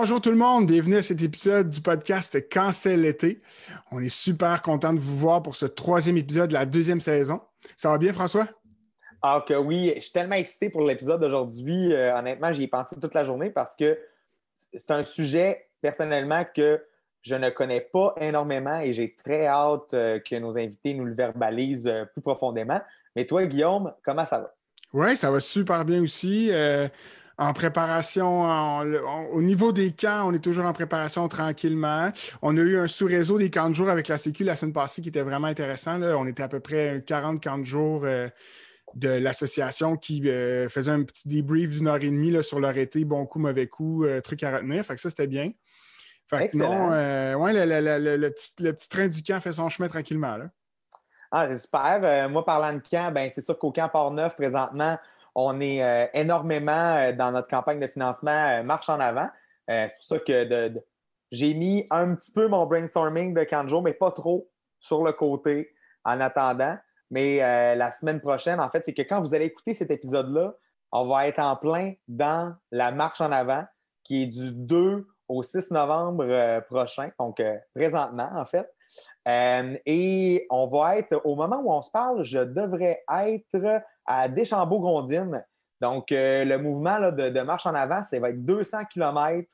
Bonjour tout le monde, bienvenue à cet épisode du podcast Cancel l'été. On est super content de vous voir pour ce troisième épisode de la deuxième saison. Ça va bien, François? Ah, que oui, je suis tellement excité pour l'épisode d'aujourd'hui. Euh, honnêtement, j'y ai pensé toute la journée parce que c'est un sujet personnellement que je ne connais pas énormément et j'ai très hâte euh, que nos invités nous le verbalisent euh, plus profondément. Mais toi, Guillaume, comment ça va? Oui, ça va super bien aussi en préparation, au niveau des camps, on est toujours en préparation tranquillement. On a eu un sous-réseau des camps de jour avec la Sécu la semaine passée qui était vraiment intéressant. On était à peu près 40 camps de jour euh, de l'association qui euh, faisait un petit débrief d'une heure et demie sur leur été, bon coup, mauvais coup, euh, truc à retenir. Fait que ça, c'était bien. Fait que non, ouais, le, petit, train du camp fait son chemin tranquillement. Là. Ah, c'est super. moi, parlant de camp, ben, c'est sûr qu'au camp Port-Neuf, présentement, on est euh, énormément euh, dans notre campagne de financement euh, marche en avant. c'est pour ça que j'ai mis un petit peu mon brainstorming de 15 jours, mais pas trop sur le côté en attendant. Mais la semaine prochaine, en fait, c'est que quand vous allez écouter cet épisode-là, on va être en plein dans la marche en avant qui est du 2 au 6 novembre prochain, donc présentement, en fait. et on va être, au moment où on se parle, je devrais être à Deschambault-Grondines. Donc, euh, le mouvement de, marche en avant, ça va être 200 km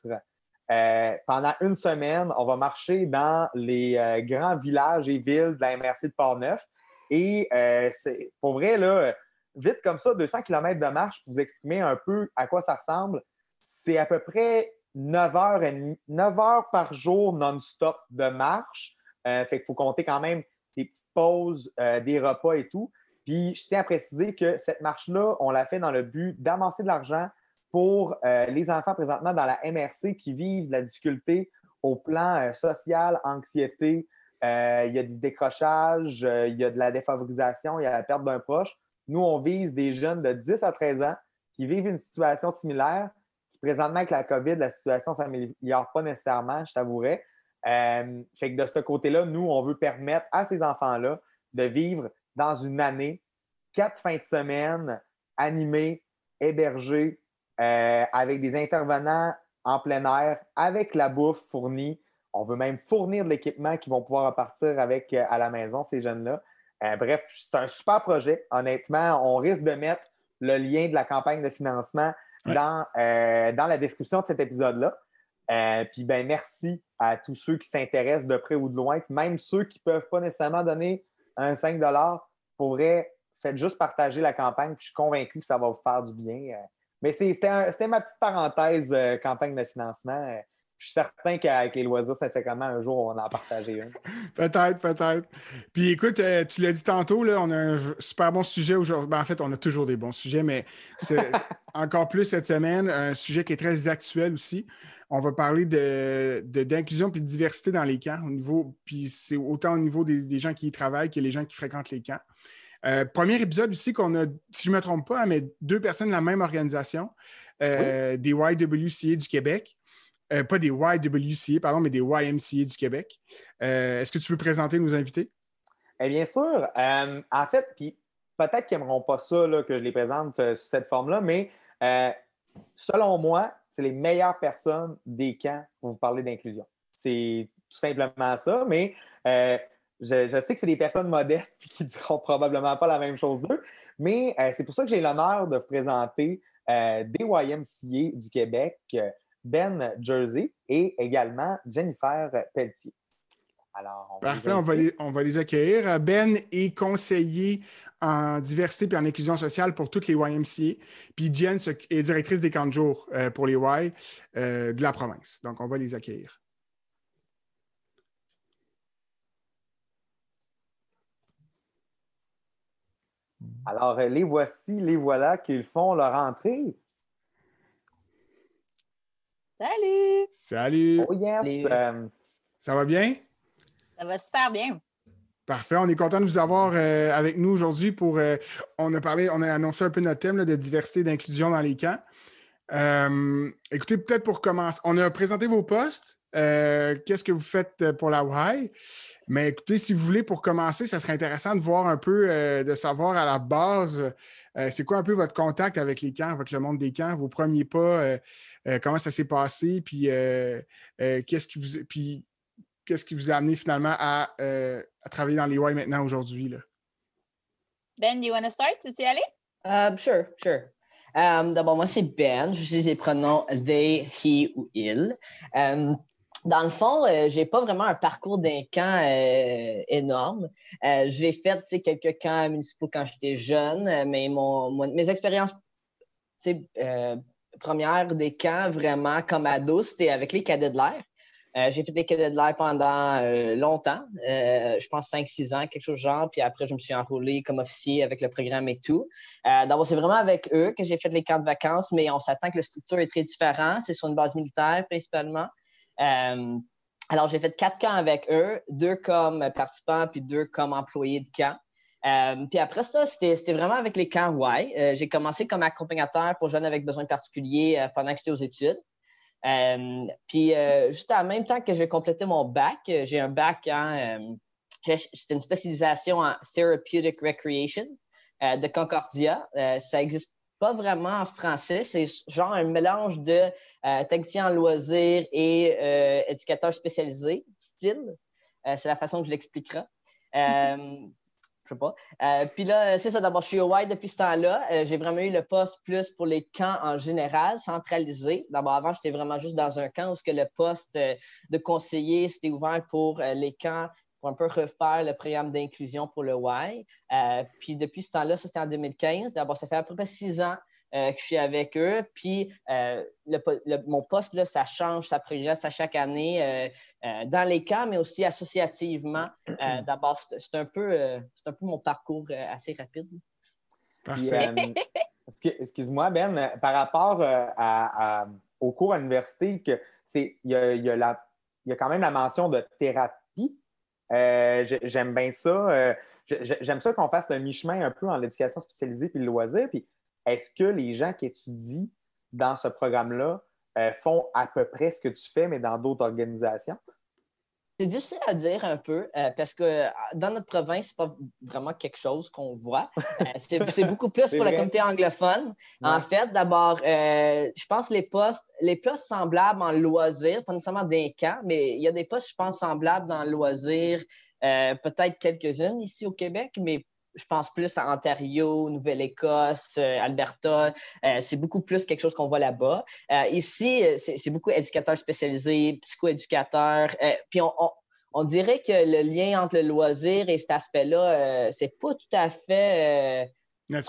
euh, pendant une semaine. On va marcher dans les euh, grands villages et villes de la MRC de Port-Neuf. Et c'est pour vrai, là, vite comme ça, 200 km de marche, pour vous exprimer un peu à quoi ça ressemble, c'est à peu près 9 heures, 9 heures par jour non-stop de marche. fait qu'il faut compter quand même des petites pauses, des repas et tout. Puis je tiens à préciser que cette marche-là, on l'a fait dans le but d'amasser de l'argent pour euh, les enfants présentement dans la MRC qui vivent de la difficulté au plan euh, social, anxiété. Euh, il y a du décrochage, il y a de la défavorisation, il y a la perte d'un proche. Nous, on vise des jeunes de 10 à 13 ans qui vivent une situation similaire, qui présentement avec la COVID, la situation ne s'améliore pas nécessairement, je t'avouerais. fait que de ce côté-là, nous, on veut permettre à ces enfants-là de vivre dans une année, quatre fins de semaine animées, hébergées, euh, avec des intervenants en plein air, avec la bouffe fournie. On veut même fournir de l'équipement qui vont pouvoir repartir avec euh, à la maison, ces jeunes-là. Euh, bref, c'est un super projet. Honnêtement, on risque de mettre le lien de la campagne de financement dans, dans la description de cet épisode-là. puis ben merci à tous ceux qui s'intéressent de près ou de loin, même ceux qui ne peuvent pas nécessairement donner un 5 pourrait faites juste partager la campagne, puis je suis convaincu que ça va vous faire du bien. Euh. Mais c'était ma petite parenthèse euh, campagne de financement. Euh. Je suis certain qu'avec les loisirs, sincèrement, un jour, on va en partager une. peut-être, peut-être. Puis écoute, tu l'as dit tantôt, là, on a un super bon sujet aujourd'hui. Ben, en fait, on a toujours des bons sujets, mais c'est encore plus cette semaine, un sujet qui est très actuel aussi. On va parler d'inclusion de, et de diversité dans les camps, au niveau, puis c'est autant au niveau des, gens qui y travaillent que les gens qui fréquentent les camps. Euh, premier épisode aussi qu'on a, si je ne me trompe pas, mais deux personnes de la même organisation, euh, des YWCA du Québec. Euh, pas des YWCA, pardon, mais des YMCA du Québec. Est-ce que tu veux présenter nos invités? Eh bien sûr. en fait, puis peut-être qu'ils n'aimeront pas ça que je les présente sous cette forme-là, mais selon moi, c'est les meilleures personnes des camps pour vous parler d'inclusion. C'est tout simplement ça, mais je, sais que c'est des personnes modestes qui qui diront probablement pas la même chose d'eux, mais euh, c'est pour ça que j'ai l'honneur de vous présenter euh, des YMCA du Québec, Ben Jersey et également Jennifer Pelletier. Parfait, on va, les, on va, les, accueillir. Ben est conseiller en diversité et en inclusion sociale pour toutes les YMCA. Puis Jen est directrice des camps de jour euh, pour les Y de la province. Donc, on va les accueillir. Alors, les voici, les voilà qu'ils font leur entrée. Salut! Salut! Oh yes! Euh, Ça va bien? Ça va super bien. Parfait. On est content de vous avoir euh, avec nous aujourd'hui pour. Euh, on a parlé, on a annoncé un peu notre thème de diversité et d'inclusion dans les camps. Euh, écoutez, peut-être pour commencer, on a présenté vos postes. Euh, qu'est-ce que vous faites pour la WAI. Mais écoutez, si vous voulez, pour commencer, ça serait intéressant de voir un peu, de savoir à la base, c'est quoi un peu votre contact avec les camps, avec le monde des camps, vos premiers pas, comment ça s'est passé, puis qu'est-ce qui vous puis qu'est-ce qui vous a amené finalement à, travailler dans les WAI maintenant aujourd'hui? Ben, do you want to start? Tu veux y aller? Uh, sure, sure. Um, D'abord, moi, c'est Ben. Je suis les pronoms they, he ou il. Um, dans le fond, euh, j'ai pas vraiment un parcours d'un camp euh, énorme. Euh, j'ai fait quelques camps municipaux quand j'étais jeune, euh, mais mon, mes expériences premières des camps vraiment comme ado, c'était avec les cadets de l'air. J'ai fait des cadets de l'air pendant longtemps, je pense 5-6 ans, quelque chose de genre. Puis après, je me suis enrôlé comme officier avec le programme et tout. D'abord, c'est vraiment avec eux que j'ai fait les camps de vacances, mais on s'attend que la structure est très différente. C'est sur une base militaire principalement. Alors, j'ai fait quatre camps avec eux, deux comme participants, puis deux comme employés de camp. puis après ça, c'était vraiment avec les camps Y. j'ai commencé comme accompagnateur pour jeunes avec besoins particuliers pendant que j'étais aux études. Euh, puis, euh, juste en même temps que j'ai complété mon bac, euh, j'ai un bac en. c'est une spécialisation en Therapeutic Recreation de Concordia. ça n'existe pas vraiment en français. C'est genre un mélange de technicien en loisirs et éducateur spécialisé, style. c'est la façon que je l'expliquerai. je sais pas. Euh, puis là, c'est ça, d'abord, je suis au Y depuis ce temps-là. Euh, j'ai vraiment eu le poste plus pour les camps en général, centralisé. D'abord, avant, j'étais vraiment juste dans un camp où que le poste euh, de conseiller, c'était ouvert pour les camps pour un peu refaire le programme d'inclusion pour le Y. puis depuis ce temps-là, ça c'était en 2015. D'abord, ça fait à peu près six ans euh, que je suis avec eux. Puis euh, mon poste, là, ça change, ça progresse à chaque année euh, dans les camps, mais aussi associativement. D'abord, c'est un, peu, un peu mon parcours assez rapide. Excuse-moi, Ben, par rapport à, au cours à l'université, il y a, y, a y a quand même la mention de thérapie. J'aime bien ça. j'aime ça qu'on fasse le mi-chemin un peu en l'éducation spécialisée puis le loisir. Puis est-ce que les gens qui étudient dans ce programme-là euh, font à peu près ce que tu fais, mais dans d'autres organisations? C'est difficile à dire un peu euh, parce que euh, dans notre province, c'est pas vraiment quelque chose qu'on voit. c'est beaucoup plus pour la communauté anglophone. En fait, d'abord, je pense les postes, les postes semblables en loisirs, pas nécessairement des camps, mais il y a des postes, je pense, semblables dans le loisir, peut-être quelques-unes ici au Québec, mais je pense plus à Ontario, Nouvelle-Écosse, euh, Alberta. Euh, c'est beaucoup plus quelque chose qu'on voit là-bas. Euh, ici, c'est beaucoup éducateurs spécialisés, psychoéducateurs. puis on, dirait que le lien entre le loisir et cet aspect-là, c'est pas tout à fait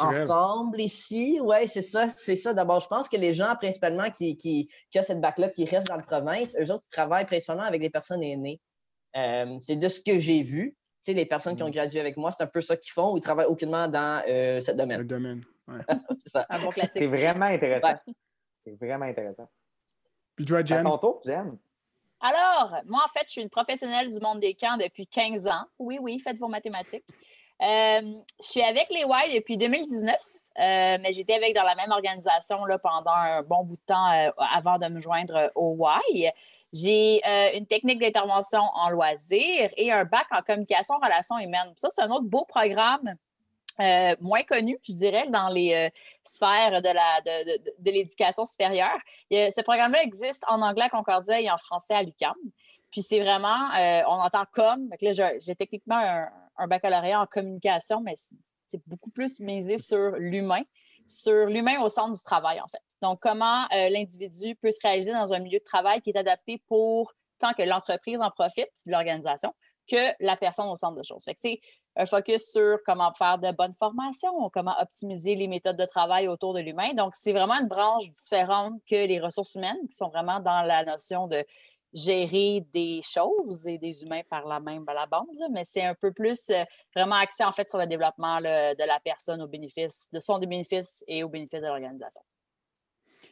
ensemble ici. Oui, c'est ça. C'est ça. D'abord, je pense que les gens, principalement, qui, qui, ont cette bac-là, qui restent dans la province, eux autres, ils travaillent principalement avec des personnes aînées. c'est de ce que j'ai vu les personnes qui ont mm. gradué avec moi, c'est un peu ça qu'ils font ou ils travaillent aucunement dans euh, ce domaine. Le domaine, c'est vraiment intéressant. C'est vraiment intéressant. Puis toi, Jen? ton tour, Jen. Alors, moi, en fait, je suis une professionnelle du monde des camps depuis 15 ans. Oui, oui, faites vos mathématiques. Euh, je suis avec les Y depuis 2019, euh, mais j'étais avec dans la même organisation là, pendant un bon bout de temps avant de me joindre au Y. J'ai euh, une technique d'intervention en loisirs et un bac en communication relations humaines. Ça, c'est un autre beau programme. Euh, moins connu, je dirais, dans les euh, sphères de, l'éducation supérieure. ce programme-là existe en anglais à Concordia et en français à l'UQAM. Puis c'est vraiment, on entend comme, là, j'ai, techniquement un, baccalauréat en communication, mais c'est beaucoup plus misé sur l'humain, sur l'humain au centre du travail, en fait. Donc, comment euh, l'individu peut se réaliser dans un milieu de travail qui est adapté pour tant que l'entreprise en profite l'organisation que la personne au centre de choses. Fait c'est un focus sur comment faire de bonnes formations, comment optimiser les méthodes de travail autour de l'humain. Donc, c'est vraiment une branche différente que les ressources humaines qui sont vraiment dans la notion de gérer des choses et des humains par la même la bande, mais c'est un peu plus euh, vraiment axé en fait sur le développement de la personne au bénéfice, de son bénéfice et au bénéfice de l'organisation.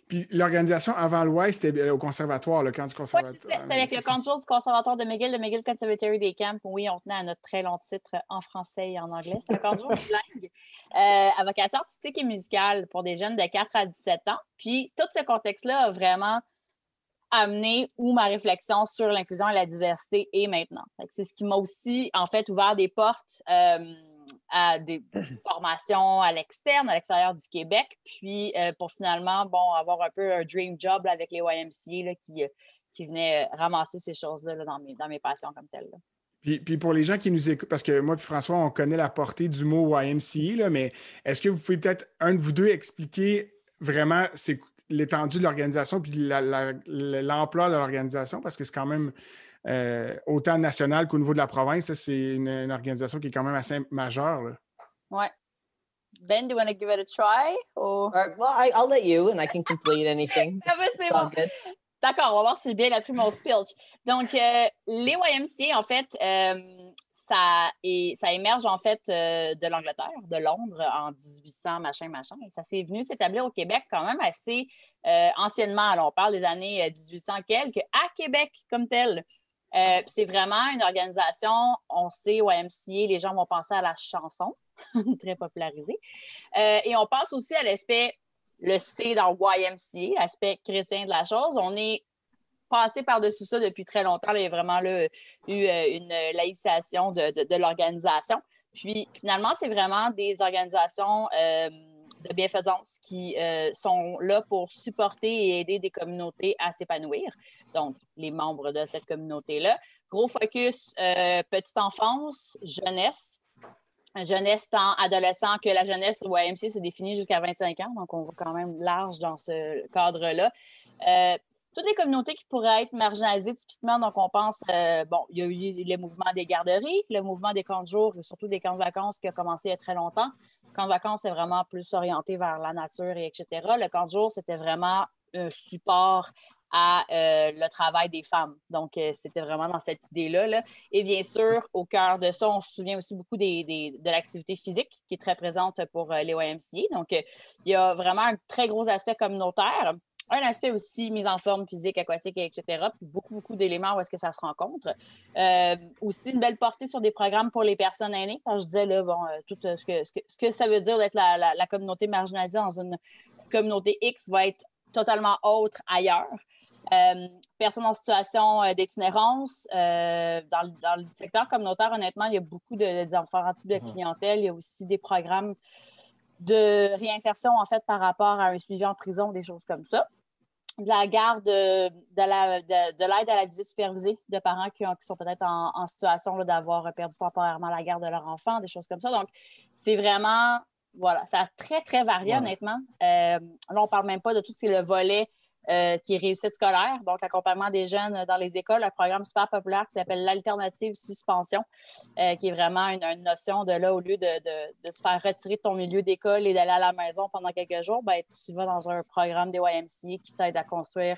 Puis l'organisation avant l'Ouest, c'était au conservatoire, le camp du conservatoire. Oui, c'était avec le camp du conservatoire de McGill, le McGill Conservatory des Camps. Oui, on tenait à notre très long titre en français et en anglais. C'est un camp du langue. Euh, à vocation artistique et musicale pour des jeunes de 4 à 17 ans. Puis tout ce contexte-là a vraiment amené où ma réflexion sur l'inclusion et la diversité est maintenant. C'est ce qui m'a aussi, en fait, ouvert des portes euh, à des formations à l'externe, à l'extérieur du Québec, puis euh, pour finalement, bon, avoir un peu un dream job avec les YMCA qui, qui venaient ramasser ces choses-là dans, mes, dans mes passions comme telles. Puis, puis, pour les gens qui nous écoutent, parce que moi et François, on connaît la portée du mot YMCA, mais est-ce que vous pouvez peut-être, un de vous deux, expliquer vraiment c'est l'étendue de l'organisation puis l'ampleur de l'organisation, parce que c'est quand même euh, autant national qu'au niveau de la province, c'est une, organisation qui est quand même assez majeure. Oui. Ben, do you want to give it a try? Or... Uh, well, I, I'll let you and I can complete anything. ah ben, c'est bon. D'accord, on va voir si j'ai bien appris mon speech. Donc, euh, les YMCA, en fait, euh, ça, ça émerge en fait euh, de l'Angleterre, de Londres en 1800, machin, machin. Et ça s'est venu s'établir au Québec quand même assez euh, anciennement. Alors, on parle des années 1800 euh, quelques, à Québec comme tel. c'est vraiment une organisation, on sait, YMCA, les gens vont penser à la chanson, très popularisée. et on pense aussi à l'aspect, le C dans YMCA, l'aspect chrétien de la chose. On est passé par-dessus ça depuis très longtemps. Il y a vraiment eu euh, une laïcisation de, l'organisation. Puis finalement, c'est vraiment des organisations euh, de bienfaisance qui euh, sont là pour supporter et aider des communautés à s'épanouir. Donc, les membres de cette communauté-là. Gros focus petite enfance, jeunesse. Jeunesse tant adolescent que la jeunesse au YMC se définit jusqu'à 25 ans, donc on va quand même large dans ce cadre-là toutes les communautés qui pourraient être marginalisées typiquement. Donc, on pense, euh, bon, il y a eu le mouvement des garderies, le mouvement des camps de jour, surtout des camps de vacances qui a commencé il y a très longtemps. Le camp de vacances, c'est vraiment plus orienté vers la nature et etc. Le camp de jour, c'était vraiment un support à euh, le travail des femmes. Donc, euh, c'était vraiment dans cette idée-là. Et bien sûr, au cœur de ça, on se souvient aussi beaucoup de l'activité physique qui est très présente pour les YMCA. Donc, il y a vraiment un très gros aspect communautaire un aspect aussi mise en forme physique, aquatique, etc. Puis beaucoup, beaucoup d'éléments où est-ce que ça se rencontre. Euh, aussi une belle portée sur des programmes pour les personnes aînées. Quand je disais, là, bon, euh, tout euh, ce que, ce que, ça veut dire d'être la, communauté marginalisée dans une communauté X va être totalement autre ailleurs. personnes en situation d'itinérance, dans, dans, le secteur communautaire, honnêtement, il y a beaucoup de, d'enfants type de clientèle. Il y a aussi des programmes de réinsertion, en fait, par rapport à un suivi en prison, des choses comme ça. De la garde, de, l'aide à la visite supervisée de parents qui, sont peut-être en, situation d'avoir perdu temporairement la garde de leur enfant, des choses comme ça. Donc, c'est vraiment, voilà, ça a très, très varié, honnêtement. Euh, là, on ne parle même pas de tout ce qui est le volet euh, qui est réussite scolaire, donc l'accompagnement des jeunes dans les écoles, un programme super populaire qui s'appelle l'alternative suspension, euh, qui est vraiment une, notion de là, au lieu de, de, te faire retirer de ton milieu d'école et d'aller à la maison pendant quelques jours, ben, tu vas dans un programme des YMCA qui t'aide à construire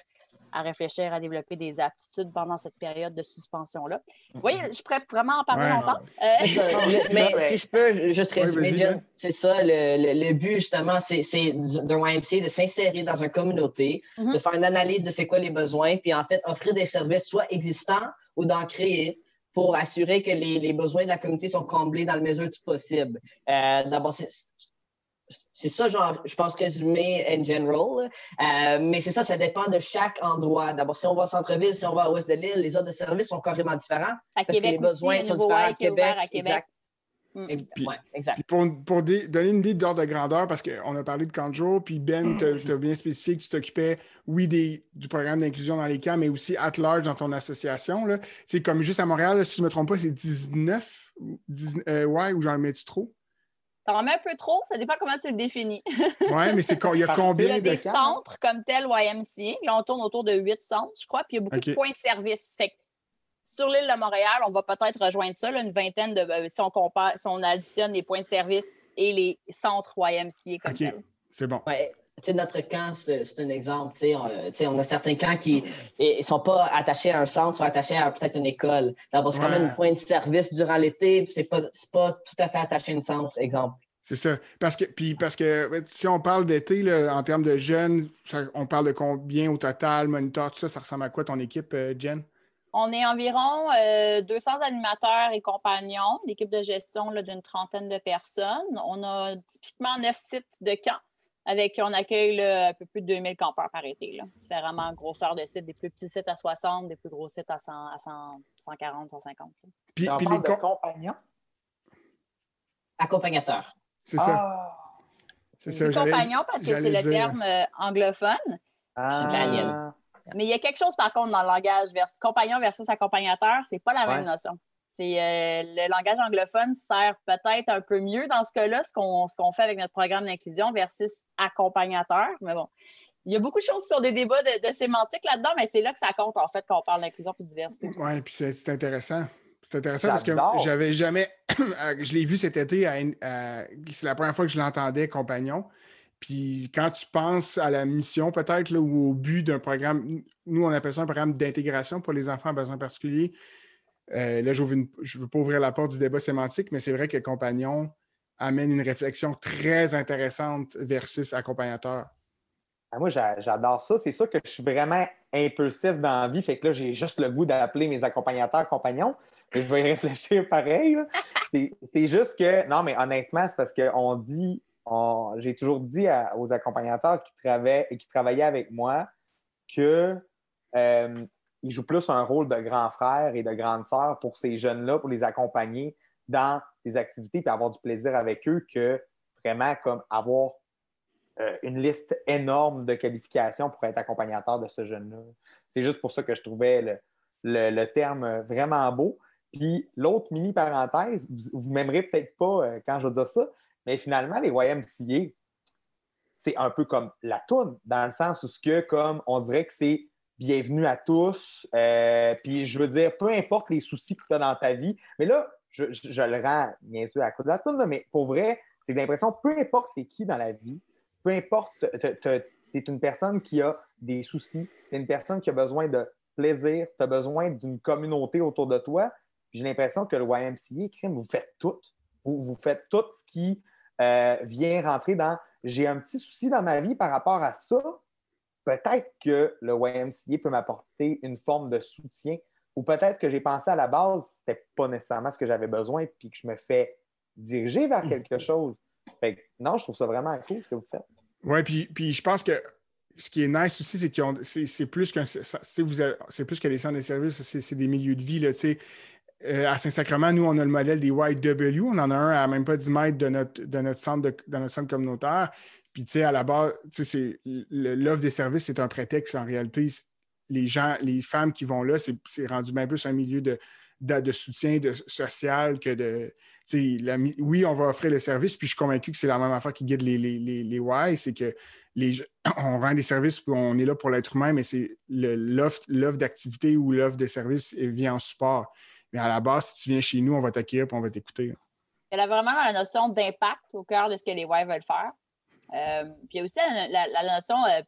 à réfléchir, à développer des aptitudes pendant cette période de suspension-là. Oui, je pourrais vraiment en parler longtemps. Euh, mais si je peux juste résumer, c'est ça, le, but justement, c'est d'un YMC de s'insérer dans une communauté, mm-hmm. de faire une analyse de c'est quoi les besoins, puis en fait offrir des services soit existants ou d'en créer pour assurer que les, besoins de la communauté sont comblés dans la mesure du possible. Euh, D'abord, c'est ça, genre, je pense résumer en general. Euh, mais c'est ça, ça dépend de chaque endroit. D'abord, si on va au centre-ville, si on va à l'ouest de l'île, les autres services sont carrément différents. À parce Québec que les besoins sont différents à Québec. À Québec. Exact. pour, pour donner une idée d'ordre de grandeur, parce qu'on a parlé de Kanjo, puis Ben, tu as, bien spécifié que tu t'occupais, oui, des, du programme d'inclusion dans les camps, mais aussi at large dans ton association. C'est comme juste à Montréal, si je ne me trompe pas, c'est 19, 19 euh, ouais, ou j'en mets-tu trop? T'en mets un peu trop, ça dépend comment tu le définis. oui, mais c'est il y a combien de. Il y a des centres comme tel YMCA. Là, on tourne autour de huit centres, je crois, puis il y a beaucoup de points de service. Fait que sur l'île de Montréal, on va peut-être rejoindre ça, une vingtaine de. Euh, si on compare, si on additionne les points de service et les centres YMCA comme OK, c'est bon. Ouais. Notre camp, c'est un exemple. On, on, a certains camps qui ne sont pas attachés à un centre, sont attachés à peut-être une école. D'abord, c'est quand même un point de service durant l'été, ce n'est pas, pas tout à fait attaché à un centre, exemple. C'est ça. Parce que, puis parce que si on parle d'été, en termes de jeunes, on parle de combien au total, moniteur, tout ça, ça ressemble à quoi ton équipe, euh, Jen? On est environ 200 euh, animateurs et compagnons, l'équipe de gestion d'une trentaine de personnes. On a typiquement neuf sites de camp. Avec, on accueille un peu plus de 2000 campeurs par été. Là. Différemment, grosseur de sites, des plus petits sites à 60, des plus gros sites à, 100, à 140, 150. Puis, puis les compagnons? Accompagnateurs. C'est ça. Ah! C'est ça. compagnon parce que c'est le terme euh, anglophone. Ah. Mais il y a quelque chose, par contre, dans le langage compagnon versus accompagnateur, c'est pas la même notion. Euh, le langage anglophone sert peut-être un peu mieux dans ce cas-là, ce qu'on fait avec notre programme d'inclusion versus accompagnateur. Mais bon, il y a beaucoup de choses sur des débats de, sémantique là-dedans, mais c'est là que ça compte, en fait, quand on parle d'inclusion et diversité. Oui, puis c'est intéressant. C'est intéressant parce que j'avais jamais. je l'ai vu cet été, c'est la première fois que je l'entendais, compagnon. Puis quand tu penses à la mission, peut-être, ou au but d'un programme, nous, on appelle ça un programme d'intégration pour les enfants à besoins particuliers. Euh, là, je ne veux pas ouvrir la porte du débat sémantique, mais c'est vrai que compagnon amène une réflexion très intéressante versus accompagnateur. Ah, moi, j'adore ça. C'est sûr que je suis vraiment impulsif dans la vie. Fait que là, j'ai juste le goût d'appeler mes accompagnateurs compagnons. Je vais y réfléchir pareil. C'est juste que, non, mais honnêtement, c'est parce qu'on dit, j'ai toujours dit aux accompagnateurs qui, travaillaient, qui travaillaient avec moi que euh, jouent plus un rôle de grand frère et de grande sœur pour ces jeunes-là, pour les accompagner dans les activités et avoir du plaisir avec eux que vraiment comme avoir euh, une liste énorme de qualifications pour être accompagnateur de ce jeune-là. C'est juste pour ça que je trouvais le, terme vraiment beau. Puis l'autre mini parenthèse, vous, ne m'aimerez peut-être pas euh, quand je vais dire ça, mais finalement, les YMCA, c'est un peu comme la toune, dans le sens où ce que, comme on dirait que c'est bienvenue à tous. Euh, puis je veux dire, peu importe les soucis que tu as dans ta vie, mais là, je, le rends bien sûr à cause de la toune, mais pour vrai, c'est l'impression, peu importe qui dans la vie, peu importe, tu es une personne qui a des soucis, tu es une personne qui a besoin de plaisir, tu as besoin d'une communauté autour de toi. J'ai l'impression que le YMCA, crime, vous faites tout. Vous, vous faites tout ce qui euh, vient rentrer dans j'ai un petit souci dans ma vie par rapport à ça. Peut-être que le YMCA peut m'apporter une forme de soutien ou peut-être que j'ai pensé à la base, c'était pas nécessairement ce que j'avais besoin puis que je me fais diriger vers quelque chose. Fait non, je trouve ça vraiment cool ce que vous faites. Oui, puis, puis je pense que ce qui est nice aussi, c'est que c'est plus qu'un c'est plus que des centres de services, c'est des milieux de vie. Là, euh, à Saint-Sacrement, nous, on a le modèle des YW. On en a un à même pas 10 mètres de notre, de notre, centre, de, notre centre communautaire. Puis, tu sais, à la base, l'offre des services, c'est un prétexte. En réalité, les gens, les femmes qui vont là, c'est rendu bien plus un milieu de, de, soutien de, social que de. La, oui, on va offrir le service, puis je suis convaincu que c'est la même affaire qui guide les, les, les, les c'est que les, on rend des services, puis on est là pour l'être humain, mais c'est l'offre d'activité ou l'offre de service vient en support. Mais à la base, si tu viens chez nous, on va t'accueillir et on va t'écouter. Elle a vraiment la notion d'impact au cœur de ce que les Y veulent faire. Euh, puis il y a aussi la, notion euh,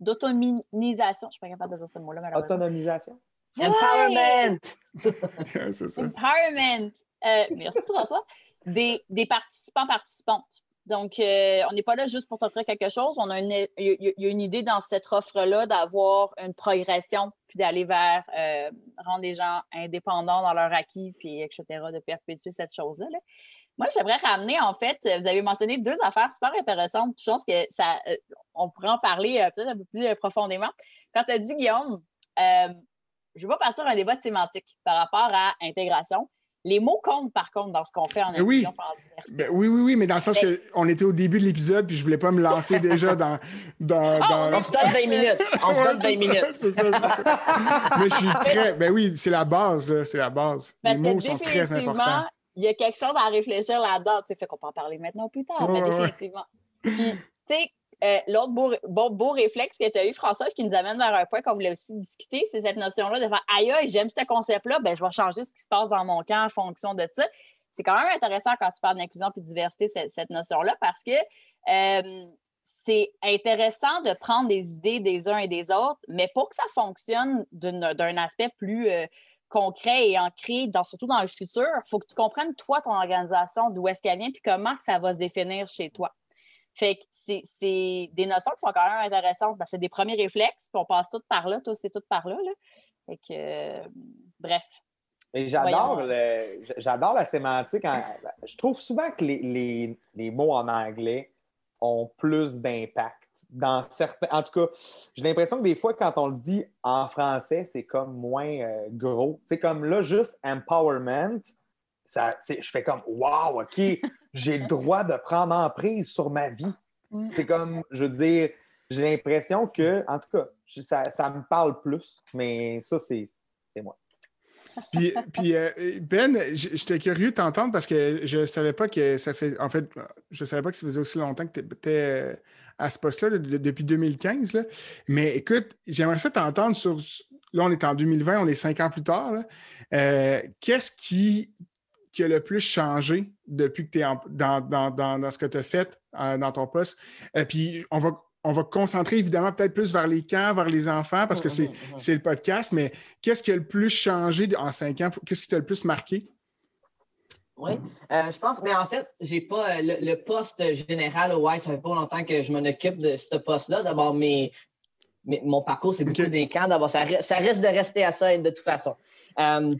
d'autonomisation. Je ne suis pas capable de dire ce mot-là, malheureusement. Autonomisation. Empowerment! c'est ça. Empowerment. Euh, merci pour ça. Des, des participants participantes. Donc, euh, on n'est pas là juste pour t'offrir quelque chose. On a une, il y a une idée dans cette offre-là d'avoir une progression, puis d'aller vers euh, rendre les gens indépendants dans leur acquis, puis etc., de perpétuer cette chose-là. Moi, j'aimerais ramener, en fait, vous avez mentionné deux affaires super intéressantes. Je pense que ça, euh, on pourrait en parler peut-être un peu plus profondément. Quand tu as dit, Guillaume, je ne vais pas partir un débat sémantique par rapport à intégration. Les mots comptent, par contre, dans ce qu'on fait en inclusion oui. par diversité. Ben oui, oui, oui, mais dans le sens qu'on était au début de l'épisode, puis je ne voulais pas me lancer déjà dans. dans, ah, On se donne 20 minutes. On se donne 20 minutes. c'est ça, c'est ça. mais je suis très. Ben oui, c'est la base, c'est la base. Les mots sont très importants. Il y a quelque chose à réfléchir là-dedans. Fait qu'on peut en parler maintenant ou plus tard, mais définitivement. Puis, tu sais, euh, l'autre beau, beau, réflexe que tu as eu, François, qui nous amène vers un point qu'on voulait aussi discuter, c'est cette notion-là de faire Aïe, j'aime ce concept-là, ben, je vais changer ce qui se passe dans mon camp en fonction de ça. C'est quand même intéressant quand tu parles d'inclusion et de diversité, cette, notion-là, parce que euh, c'est intéressant de prendre des idées des uns et des autres, mais pour que ça fonctionne d'un aspect plus euh, concret et ancré, dans, surtout dans le futur, il faut que tu comprennes, toi, ton organisation, d'où est-ce qu'elle vient, puis comment ça va se définir chez toi. Fait que c'est des notions qui sont quand même intéressantes. c'est des premiers réflexes, puis on passe tout par là, toi, c'est tout par là. Fait que, euh, bref. J'adore j'adore la sémantique. Je trouve souvent que les, mots en anglais ont plus d'impact. Dans certains, en tout cas, j'ai l'impression que des fois, quand on le dit en français, c'est comme moins euh, gros. C'est comme là, juste empowerment, ça, je fais comme Wow, OK, j'ai le droit de prendre en prise sur ma vie. C'est comme, je veux dire, j'ai l'impression que, en tout cas, ça, ça me parle plus, mais ça, c'est moi. Puis, euh, Ben, j'étais curieux de t'entendre parce que je savais pas que ça fait. En fait, je savais pas que ça faisait aussi longtemps que tu étais euh, à ce poste-là, depuis 2015. Là. Mais écoute, j'aimerais ça t'entendre sur. Là, on est en 2020, on est cinq ans plus tard. Euh, qu'est-ce qui, a le plus changé depuis que tu es dans, dans, dans, ce que tu as fait dans ton poste? puis on va on va concentrer évidemment peut-être plus vers les camps, vers les enfants, parce que mmh, mmh, mmh. c'est le podcast, mais qu'est-ce qui a le plus changé en cinq ans? Qu'est-ce qui t'a le plus marqué? Oui, euh, je pense, mais en fait, j'ai pas euh, le, poste général au Y, ça fait pas longtemps que je m'en occupe de ce poste-là. D'abord, mes, mon parcours, c'est beaucoup des camps. D'abord, ça, risque de rester à ça de toute façon. Euh,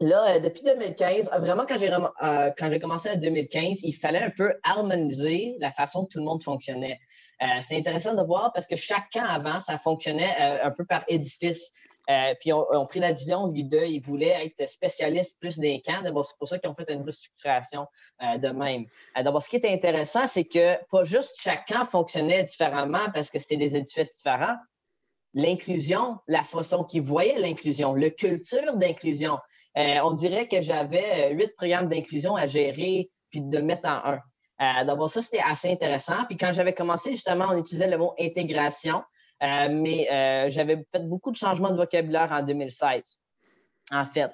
là, depuis 2015, vraiment, quand j'ai, quand j'ai commencé en 2015, il fallait un peu harmoniser la façon que tout le monde fonctionnait. Euh, c'est intéressant de voir parce que chaque camp avant, ça fonctionnait euh, un peu par édifice. Euh, puis on, on, pris la décision, ils voulaient être spécialistes plus des camps. D'abord, c'est pour ça qu'ils ont fait une restructuration de même. D'abord, ce qui est intéressant, c'est que pas juste chaque camp fonctionnait différemment parce que c'était des édifices différents. L'inclusion, la façon qu'ils voyaient l'inclusion, le culture d'inclusion. on dirait que j'avais huit programmes d'inclusion à gérer puis de mettre en un. Euh, D'abord, ça, c'était assez intéressant. Puis quand j'avais commencé, justement, on utilisait le mot intégration, euh, mais euh, j'avais fait beaucoup de changements de vocabulaire en 2016, en fait.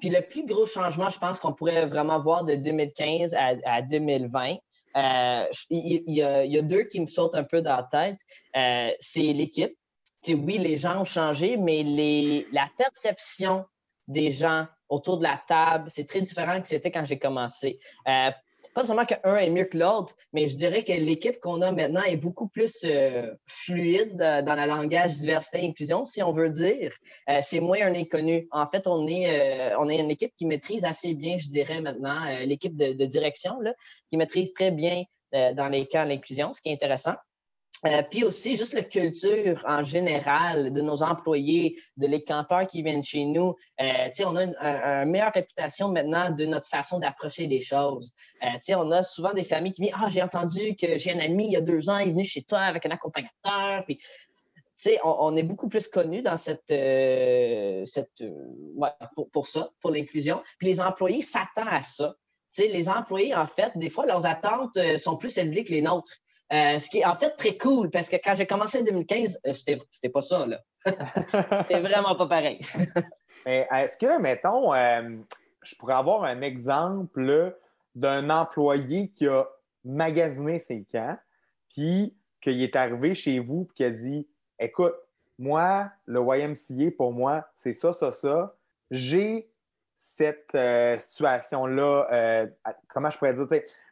puis le plus gros changement, je pense qu'on pourrait vraiment voir de 2015 à, 2020, il, y a, deux qui me sautent un peu dans la tête. c'est l'équipe. Oui, les gens ont changé, mais les, la perception des gens autour de la table, c'est très différent que c'était quand j'ai commencé pas seulement qu'un est mieux que l'autre, mais je dirais que l'équipe qu'on a maintenant est beaucoup plus euh, fluide euh, dans le langage diversité et inclusion, si on veut dire. Euh, c'est moins un inconnu. En fait, on est, on est une équipe qui maîtrise assez bien, je dirais maintenant, l'équipe de, de, direction, là, qui maîtrise très bien dans les camps l'inclusion, ce qui est intéressant. Euh, puis aussi, juste la culture en général de nos employés, de les campeurs qui viennent chez nous. Euh, on a une, meilleure réputation maintenant de notre façon d'approcher les choses. Euh, on a souvent des familles qui disent Ah, j'ai entendu que j'ai un ami il y a deux ans, il est venu chez toi avec un accompagnateur. Puis, on, on, est beaucoup plus connus dans cette, cette pour, pour, ça, pour l'inclusion. Puis les employés s'attendent à ça. les employés, en fait, des fois, leurs attentes sont plus élevées que les nôtres. Euh, ce qui est en fait très cool parce que quand j'ai commencé en 2015, euh, c'était pas ça. là. c'était vraiment pas pareil. est-ce que, mettons, euh, je pourrais avoir un exemple d'un employé qui a magasiné ses camps, puis qu'il est arrivé chez vous, puis qui a dit Écoute, moi, le YMCA, pour moi, c'est ça, ça, ça. J'ai cette situation-là, comment je pourrais dire,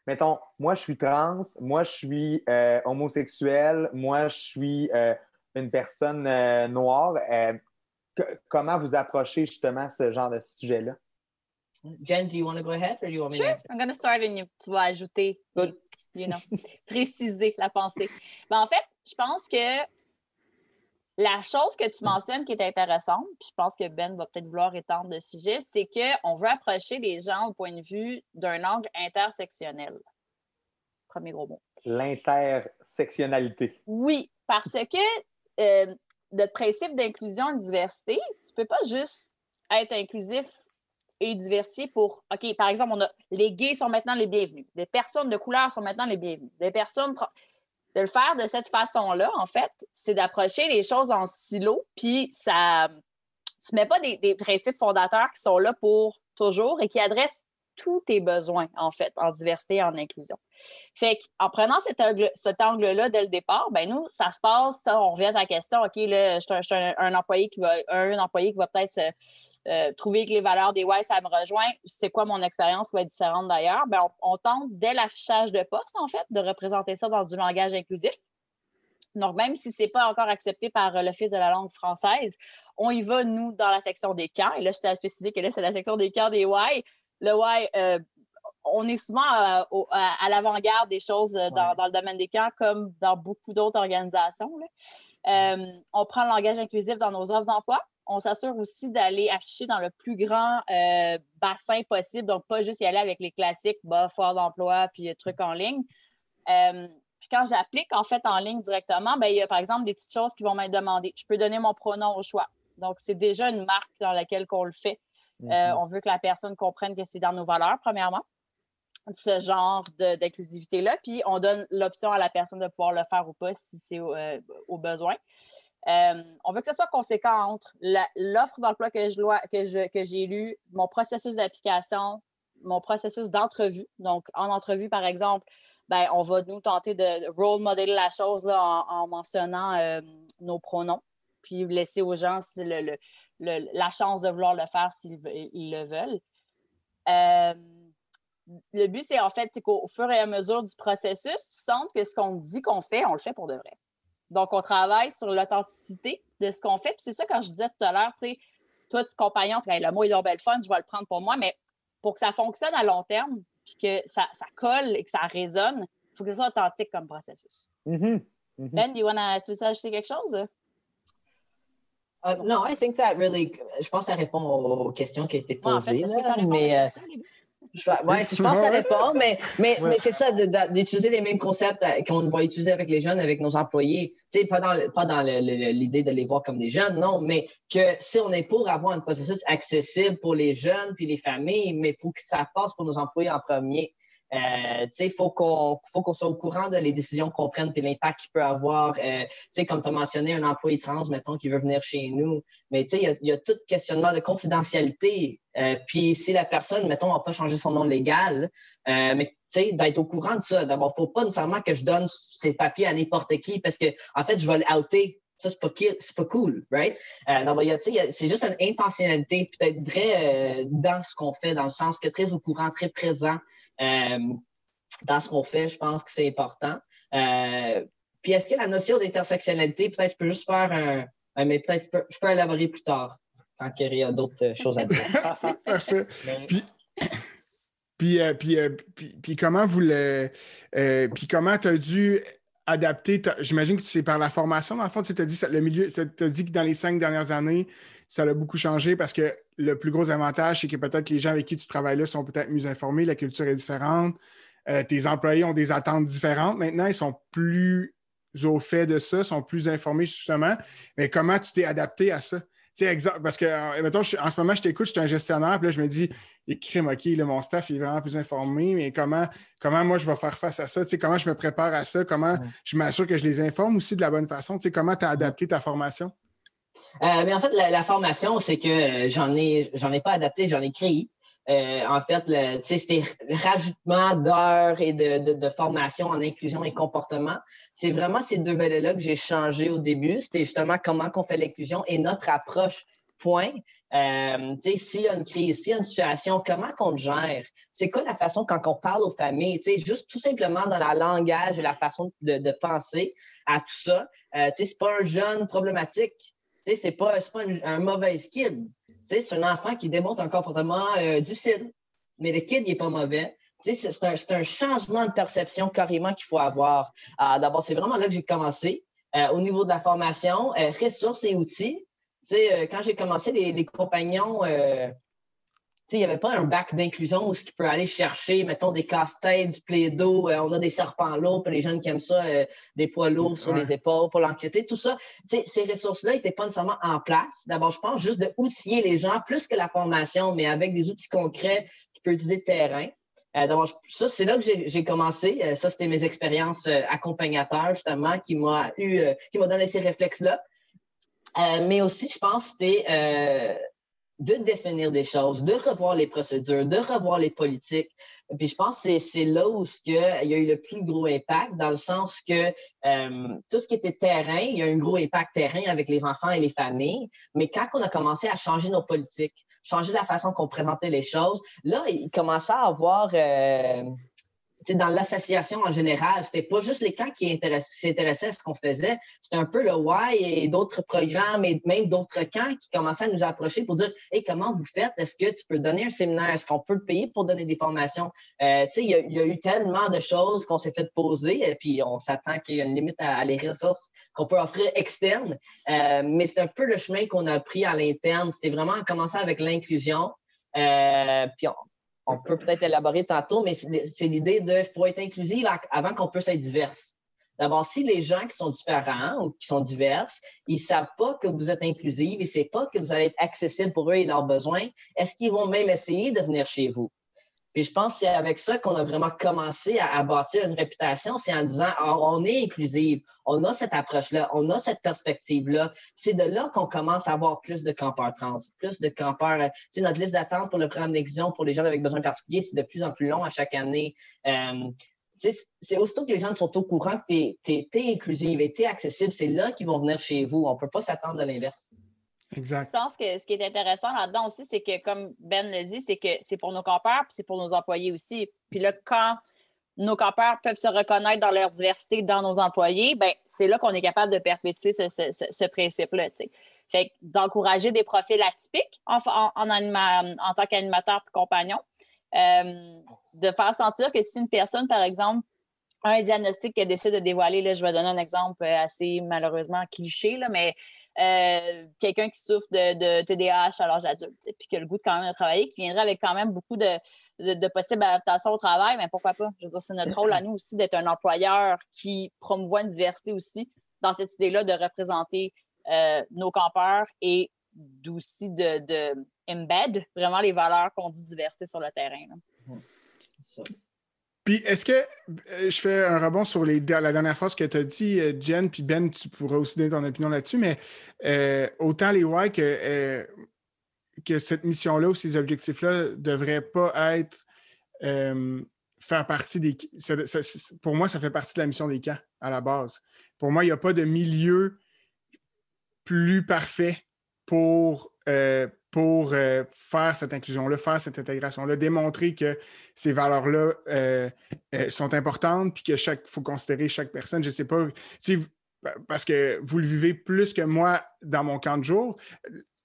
mettons, moi, je suis trans, moi, je suis euh, homosexuel, moi, je suis euh, une personne euh, noire. comment vous approchez justement ce genre de sujet-là? Jen, do you want to go ahead or do you want me sure. I'm going to start and tu vas ajouter, you know, préciser la pensée. Ben, en fait, je pense que la chose que tu mentionnes qui est intéressante, puis je pense que Ben va peut-être vouloir étendre le sujet, c'est qu'on veut approcher les gens au point de vue d'un angle intersectionnel. Premier gros mot. L'intersectionnalité. Oui, parce que euh, notre principe d'inclusion et de diversité, tu ne peux pas juste être inclusif et diversifié pour, OK, par exemple, on a les gays sont maintenant les bienvenus, les personnes de couleur sont maintenant les bienvenues, les personnes de le faire de cette façon-là, en fait, c'est d'approcher les choses en silo, puis ça. Ne mets pas des, principes fondateurs qui sont là pour toujours et qui adressent tous tes besoins, en fait, en diversité et en inclusion. Fait qu'en prenant cet, angle, cet angle-là dès le départ, ben nous, ça se passe, on revient à ta question, OK, là, je suis un, employé qui va, un employé qui va peut-être se euh, trouver que les valeurs des Y, ça me rejoint, c'est quoi mon expérience qui va être différente d'ailleurs, ben, on, tente dès l'affichage de poste, en fait, de représenter ça dans du langage inclusif. Donc, même si ce n'est pas encore accepté par euh, l'Office de la langue française, on y va, nous, dans la section des camps. Et là, je tiens à préciser que là, c'est la section des camps des Y. Le Y, euh, on est souvent à, l'avant-garde des choses dans, le domaine des camps, comme dans beaucoup d'autres organisations. on prend le langage inclusif dans nos offres d'emploi on s'assure aussi d'aller afficher dans le plus grand euh, bassin possible. Donc, pas juste y aller avec les classiques, bah, foire d'emploi, puis euh, trucs en ligne. Euh, puis quand j'applique, en fait, en ligne directement, ben, il y a par exemple des petites choses qui vont m'être demandées. Je peux donner mon pronom au choix. Donc, c'est déjà une marque dans laquelle on le fait. Mm-hmm. on veut que la personne comprenne que c'est dans nos valeurs, premièrement, ce genre d'inclusivité-là. Puis, on donne l'option à la personne de pouvoir le faire ou pas si c'est au besoin. Euh, on veut que ce soit conséquent entre l'offre d'emploi que j'ai que je, lu, mon processus d'application, mon processus d'entrevue. Donc, en entrevue, par exemple, ben, on va nous tenter de role modeler la chose en, mentionnant euh, nos pronoms, puis laisser aux gens la chance de vouloir le faire s'ils le veulent. Euh, le but, c'est en fait qu'au fur et à mesure du processus, tu sens que ce qu'on dit qu'on fait, on le fait pour de vrai. Donc, on travaille sur l'authenticité de ce qu'on fait. Puis c'est ça, quand je disais tout à l'heure, tu sais, toi, tu compagnon, tu le mot est belle fun, je vais le prendre pour moi, mais pour que ça fonctionne à long terme, puis que ça, colle et que ça résonne, il faut que ce soit authentique comme processus. Mm-hmm. Mm-hmm. Ben, do you wanna, tu veux ajouter quelque chose? Uh, non, I think that really. Je pense que ça répond aux questions qui ont été posées. mais, je, je pense que ça répond, mais, mais, mais c'est ça, d'utiliser les mêmes concepts euh, qu'on va utiliser avec les jeunes, avec nos employés. pas dans, pas dans l'idée de les voir comme des jeunes, non, mais que si on est pour avoir un processus accessible pour les jeunes puis les familles, mais il faut que ça passe pour nos employés en premier. Euh, il faut qu'on soit au courant de les décisions qu'on prenne et l'impact qu'il peut avoir. Euh, comme tu as mentionné, un employé trans, mettons, qui veut venir chez nous. Mais il y a, tout questionnement de confidentialité. Euh, puis si la personne, mettons, n'a pas changé son nom légal, mais d'être au courant de ça. D'abord, il ne faut pas nécessairement que je donne ces papiers à n'importe qui parce que, en fait, je vais l'outer ça, c'est pas, pas cool, right? Euh, c'est juste une intentionnalité, peut-être très euh, dans ce qu'on fait, dans le sens que très au courant, très présent euh, dans ce qu'on fait, je pense que c'est important. Puis est-ce que la notion d'intersectionnalité, peut-être je peux juste faire un. mais peut-être je peux, élaborer plus tard quand il y a d'autres choses à dire. Parfait. Puis, puis, puis, comment vous le. puis comment tu as dû adapter, j'imagine que c'est par la formation, dans le fond, tu as dit, le milieu, as dit que dans les cinq dernières années, ça a beaucoup changé parce que le plus gros avantage, c'est que peut-être les gens avec qui tu travailles là sont peut-être mieux informés, la culture est différente, euh, tes employés ont des attentes différentes. Maintenant, ils sont plus au fait de ça, sont plus informés justement. Mais comment tu t'es adapté à ça? Exemple, parce que, euh, mettons, en ce moment, je t'écoute, je suis un gestionnaire, puis là, je me dis, crime, OK, mon staff est vraiment plus informé, mais comment, comment moi je vais faire face à ça? comment je me prépare à ça? Comment je m'assure que je les informe aussi de la bonne façon? comment tu as adapté ta formation? Euh, mais en fait, la, formation, c'est que euh, j'en ai, j'en ai pas adapté, j'en ai créé. En fait, c'était rajoutement d'heures et de, formation en inclusion et comportement. C'est vraiment ces deux volets-là que j'ai changé au début. C'était justement comment on fait l'inclusion et notre approche point. Euh, s'il y a une crise, s'il y a une situation, comment qu'on gère? C'est quoi la façon quand on parle aux familles? Juste tout simplement dans la langage et la façon de, penser à tout ça. Euh, c'est pas un jeune problématique. C'est pas, pas un, mauvais kid. C'est un enfant qui démontre un comportement euh, difficile. Mais le kid, n'est pas mauvais. C'est un, un, changement de perception carrément qu'il faut avoir. Euh, d'abord, c'est vraiment là que j'ai commencé. Euh, au niveau de la formation, ressources et outils, euh, quand j'ai commencé les, compagnons, euh, il n'y avait pas un bac d'inclusion où ce qui peut aller chercher, mettons, des casse-têtes, du plaido, euh, on a des serpents lourds, pour les jeunes qui aiment ça, des poids lourds sur les épaules, pour l'anxiété, tout ça. ces ressources-là n'étaient pas nécessairement en place. D'abord, je pense juste d'outiller les gens plus que la formation, mais avec des outils concrets qui peuvent utiliser le terrain. D'abord, ça, c'est là que j'ai commencé. ça, c'était mes expériences accompagnateurs, justement, qui m'a eu, qui m'ont donné ces réflexes-là. Euh, mais aussi, je pense, c'était euh, de définir des choses, de revoir les procédures, de revoir les politiques. Puis je pense que c'est là où il y a eu le plus gros impact, dans le sens que euh, tout ce qui était terrain, il y a un gros impact terrain avec les enfants et les familles. Mais quand on a commencé à changer nos politiques, changer la façon qu'on présentait les choses, là, il commençait à avoir dans l'association en général, c'était pas juste les camps qui s'intéressaient à ce qu'on faisait, c'était un peu le why et d'autres programmes et même d'autres camps qui commençaient à nous approcher pour dire Hey, comment vous faites? Est-ce que tu peux donner un séminaire? Est-ce qu'on peut le payer pour donner des formations? Euh, il y, y, a eu tellement de choses qu'on s'est fait poser, et puis on s'attend qu'il y ait une limite à, les ressources qu'on peut offrir externes. Euh, mais c'est un peu le chemin qu'on a pris à l'interne. C'était vraiment commencer avec l'inclusion. Euh, puis on, on peut peut-être élaborer tantôt, mais c'est l'idée de faut être inclusive avant qu'on puisse être diverse. D'abord, si les gens qui sont différents ou qui sont diverses, ils ne savent pas que vous êtes inclusive, ils ne savent pas que vous allez être accessible pour eux et leurs besoins, est-ce qu'ils vont même essayer de venir chez vous? Puis je pense que c'est avec ça qu'on a vraiment commencé à, bâtir une réputation, c'est en disant ah, on est inclusive, on a cette approche-là, on a cette perspective-là. C'est de là qu'on commence à avoir plus de campeurs trans, plus de campeurs. Euh, tu sais, notre liste d'attente pour le programme d'exclusion pour les gens avec besoins particuliers, c'est de plus en plus long à chaque année. Euh, c'est aussitôt que les gens sont au courant que tu es, inclusive et tu es accessible, c'est là qu'ils vont venir chez vous. On ne peut pas s'attendre à l'inverse. Je pense que ce qui est intéressant là-dedans aussi, c'est que, comme Ben le dit, c'est que c'est pour nos campeurs, puis c'est pour nos employés aussi. Puis là, quand nos campeurs peuvent se reconnaître dans leur diversité dans nos employés, ben c'est là qu'on est capable de perpétuer ce, principe-là. Fait d'encourager des profils atypiques en, tant qu'animateur et compagnon. Euh, de faire sentir que si une personne, par exemple, a un diagnostic qu'elle décide de dévoiler, là, je vais donner un exemple assez malheureusement cliché, là, mais euh, quelqu'un qui souffre de, TDAH à l'âge adulte, puis qui a le goût de quand même de travailler, qui viendrait avec quand même beaucoup de, de, possibles adaptations au travail, mais pourquoi pas? Je veux dire, c'est notre rôle à nous aussi d'être un employeur qui promouvoit une diversité aussi dans cette idée-là de représenter euh, nos campeurs et d'aussi de, de embed vraiment les valeurs qu'on dit diversité sur le terrain. Puis, est-ce que euh, je fais un rebond sur la dernière phrase que tu as dit, euh, Jen, puis Ben, tu pourras aussi donner ton opinion là-dessus, mais euh, autant les Y que, que cette mission-là ou ces objectifs-là ne devraient pas être faire partie des. pour moi, ça fait partie de la mission des camps à la base. Pour moi, il n'y a pas de milieu plus parfait pour, pour euh, faire cette inclusion-là, faire cette intégration-là, démontrer que ces valeurs-là euh, euh, sont importantes, puis que chaque faut considérer chaque personne. Je ne sais pas, parce que vous le vivez plus que moi dans mon camp de jour.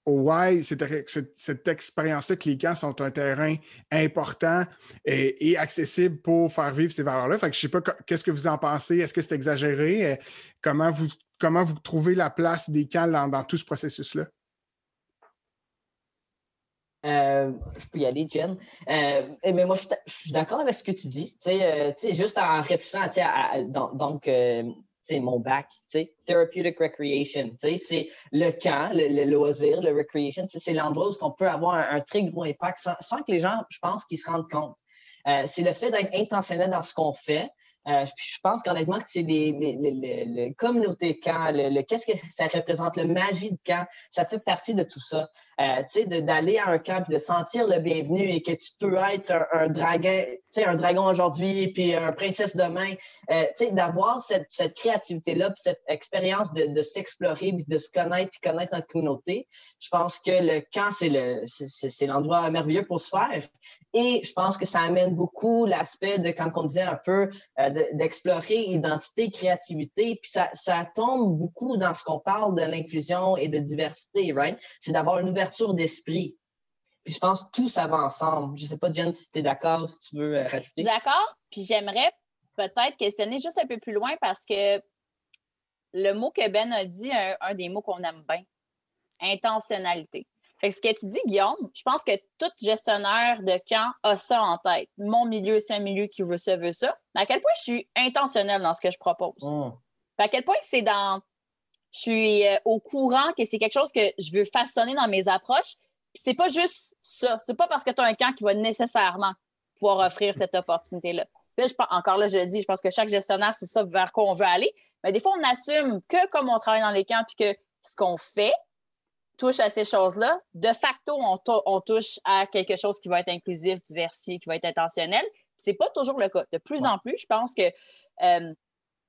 Au Y, cette, cette expérience-là que les camps sont un terrain important et, accessible pour faire vivre ces valeurs-là. Je ne sais pas qu'est-ce que vous en pensez? Est-ce que c'est exagéré? Comment vous, comment vous trouvez la place des camps dans tout ce processus-là? Euh, je peux y aller, Jen. Euh, mais moi, je, suis d'accord avec ce que tu dis. Euh, juste en réfléchissant à, donc, mon bac, therapeutic recreation, c'est le camp, le, loisir, le recreation, c'est l'endroit où on peut avoir un, très gros impact sans, sans, que les gens, je pense, qu'ils se rendent compte. c'est le fait d'être intentionnel dans ce qu'on fait, euh, je pense qu'honnêtement, c'est les, les, communautés camp, le, qu'est-ce que ça représente, le magie de camp, ça fait partie de tout ça. Euh, tu sais, d'aller à un camp et de sentir le bienvenu et que tu peux être un, dragon, tu sais, un dragon aujourd'hui puis un princesse demain. Euh, tu sais, d'avoir cette, cette créativité-là puis cette expérience de, de s'explorer de se connaître puis connaître notre communauté. Je pense que le camp, c'est le, c'est, l'endroit merveilleux pour se faire. Et je pense que ça amène beaucoup l'aspect de, quand on disait un peu, d'explorer identité, créativité. Puis ça, tombe beaucoup dans ce qu'on parle de l'inclusion et de diversité, right? C'est d'avoir une ouverture d'esprit. Puis je pense que tout ça va ensemble. Je ne sais pas, Jen, si tu es d'accord, si tu veux euh, rajouter. D'accord. Puis j'aimerais peut-être questionner juste un peu plus loin parce que le mot que Ben a dit, un des mots qu'on aime bien, intentionnalité. Fait ce que tu dis, Guillaume, je pense que tout gestionnaire de camp a ça en tête. Mon milieu, c'est un milieu qui veut ça, veut ça. Mais à quel point je suis intentionnelle dans ce que je propose? Hmm. À quel point c'est dans. Je suis euh, au courant que c'est quelque chose que je veux façonner dans mes approches. C'est pas juste ça. C'est pas parce que tu as un camp qui va nécessairement pouvoir offrir cette opportunité-là. Là, je, encore là, je le dis, je pense que chaque gestionnaire, c'est ça vers quoi on veut aller. Mais des fois, on assume que comme on travaille dans les camps, puis que ce qu'on fait, touche à ces choses-là, de facto, on, touche à quelque chose qui va être inclusif, diversifié, qui va être intentionnel. Ce n'est pas toujours le cas. De plus en plus, je pense que euh,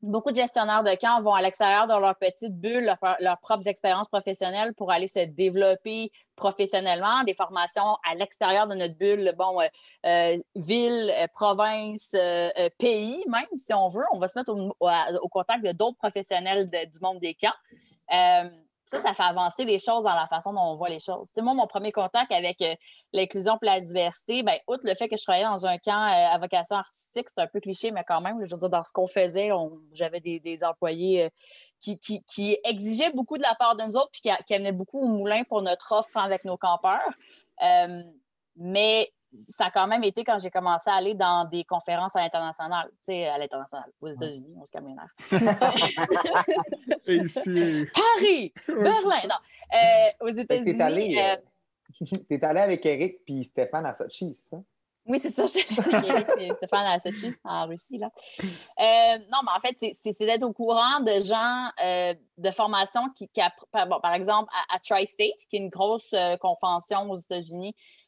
beaucoup de gestionnaires de camp vont à l'extérieur de leur petite bulle, leurs propres expériences professionnelles pour aller se développer professionnellement, des formations à l'extérieur de notre bulle, bon, euh, euh, ville, euh, province, pays, même si on veut. On va se mettre au, contact de d'autres professionnels du monde des camps. Ça, ça fait avancer les choses dans la façon dont on voit les choses. moi, mon premier contact avec euh, l'inclusion et la diversité, ben, outre le fait que je travaillais dans un camp euh, à vocation artistique, c'est un peu cliché, mais quand même, je veux dire, dans ce qu'on faisait, j'avais des, employés euh, qui, exigeaient beaucoup de la part de nous autres puis qui, qui amenaient beaucoup au moulin pour notre offre avec nos campeurs. mais ça a quand même été quand j'ai commencé à aller dans des conférences à l'international, tu sais, à l'international, aux États-Unis, on se calme Ici. Paris, Berlin, non. Euh, aux États-Unis. T'es allé, euh, euh, allé, avec Eric puis Stéphane à Sochi, c'est ça? Oui, c'est ça. J'étais avec Eric et Stéphane à Sochi, en Russie. Là. non, mais en fait, c'est d'être au courant de gens de formation qui, bon, par exemple, à, à Tri-State, qui est une grosse convention aux États-Unis euh,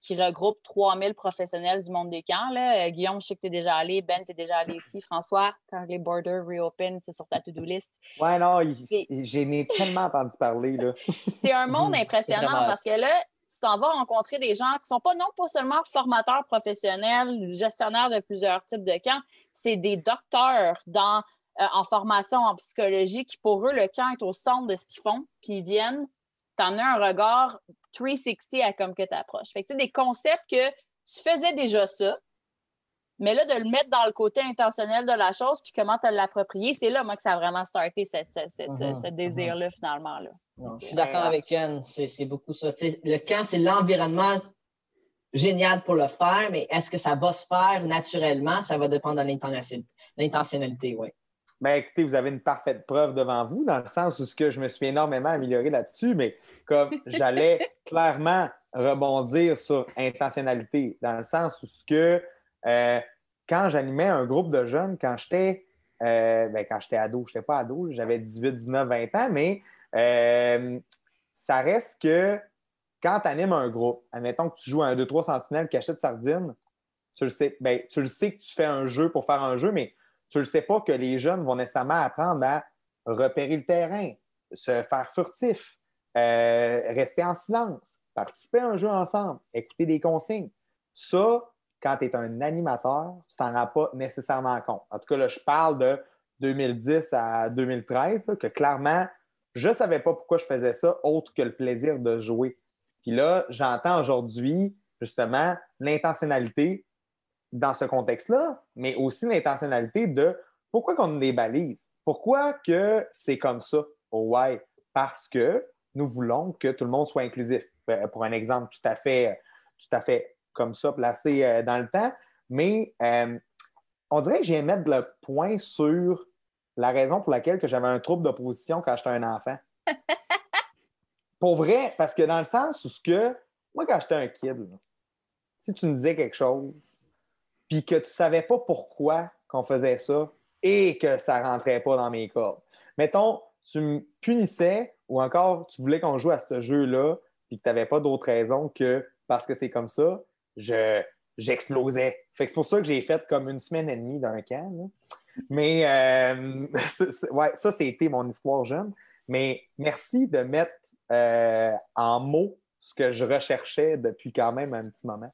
qui regroupe 3000 professionnels du monde des camps. Là. Euh, Guillaume, je sais que tu es déjà allé. Ben, tu es déjà allé ici. François, quand les borders reopen, c'est sur ta to-do list. Ouais, non, j'en ai tellement entendu parler. c'est un monde impressionnant parce que là, tu t'en vas rencontrer des gens qui ne sont pas non pas seulement formateurs professionnels, gestionnaires de plusieurs types de camps, c'est des docteurs dans, euh, en formation en psychologie qui, pour eux, le camp est au centre de ce qu'ils font, puis ils viennent t'en as un regard 360 à comme que tu approches. Fait que, des concepts que tu faisais déjà ça, mais là, de le mettre dans le côté intentionnel de la chose, puis comment te l'approprier, c'est là, moi, que ça a vraiment starté cette, mhm, ce mhm. désir-là, finalement. Là. je suis d'accord avec Jen. C'est beaucoup ça. le camp, c'est l'environnement génial pour le faire, mais est-ce que ça va se faire naturellement? Ça va dépendre de l'intentionnalité, oui. Ben, écoutez, vous avez une parfaite preuve devant vous, dans le sens où ce que je me suis énormément amélioré là-dessus, mais comme j'allais clairement rebondir sur intentionnalité, dans le sens où ce que euh, quand j'animais un groupe de jeunes, quand j'étais euh, ben, quand j'étais ado, je n'étais pas ado, j'avais 18, 19, 20 ans, mais euh, ça reste que quand tu animes un groupe, admettons que tu joues à un 2-3 sentinelles cachette de sardines, tu le sais, ben, tu le sais que tu fais un jeu pour faire un jeu, mais tu ne sais pas que les jeunes vont nécessairement apprendre à repérer le terrain, se faire furtif, euh, rester en silence, participer à un jeu ensemble, écouter des consignes. Ça, quand tu es un animateur, tu t'en rends pas nécessairement compte. En tout cas, là, je parle de 2010 à 2013, que clairement, je ne savais pas pourquoi je faisais ça, autre que le plaisir de jouer. Puis là, j'entends aujourd'hui, justement, l'intentionnalité dans ce contexte-là, mais aussi l'intentionnalité de pourquoi qu'on a des balises? Pourquoi que c'est comme ça? Au why? Parce que nous voulons que tout le monde soit inclusif. Euh, pour un exemple tout à fait, tout à fait comme ça, placé euh, dans le temps. Mais euh, on dirait que j'ai mettre le point sur la raison pour laquelle j'avais un trouble d'opposition quand j'étais un enfant. pour vrai, parce que dans le sens où ce que, moi, quand j'étais un kid, si tu me disais quelque chose, puis que tu savais pas pourquoi qu'on faisait ça et que ça rentrait pas dans mes cordes. Mettons, tu me punissais ou encore tu voulais qu'on joue à ce jeu-là puis que tu n'avais pas d'autre raison que parce que c'est comme ça, je, j'explosais. Fait que c'est pour ça que j'ai fait comme une semaine et demie d'un camp. Mais euh, ouais, ça, c'était mon histoire jeune. Mais merci de mettre euh, en mots ce que je recherchais depuis quand même un petit moment.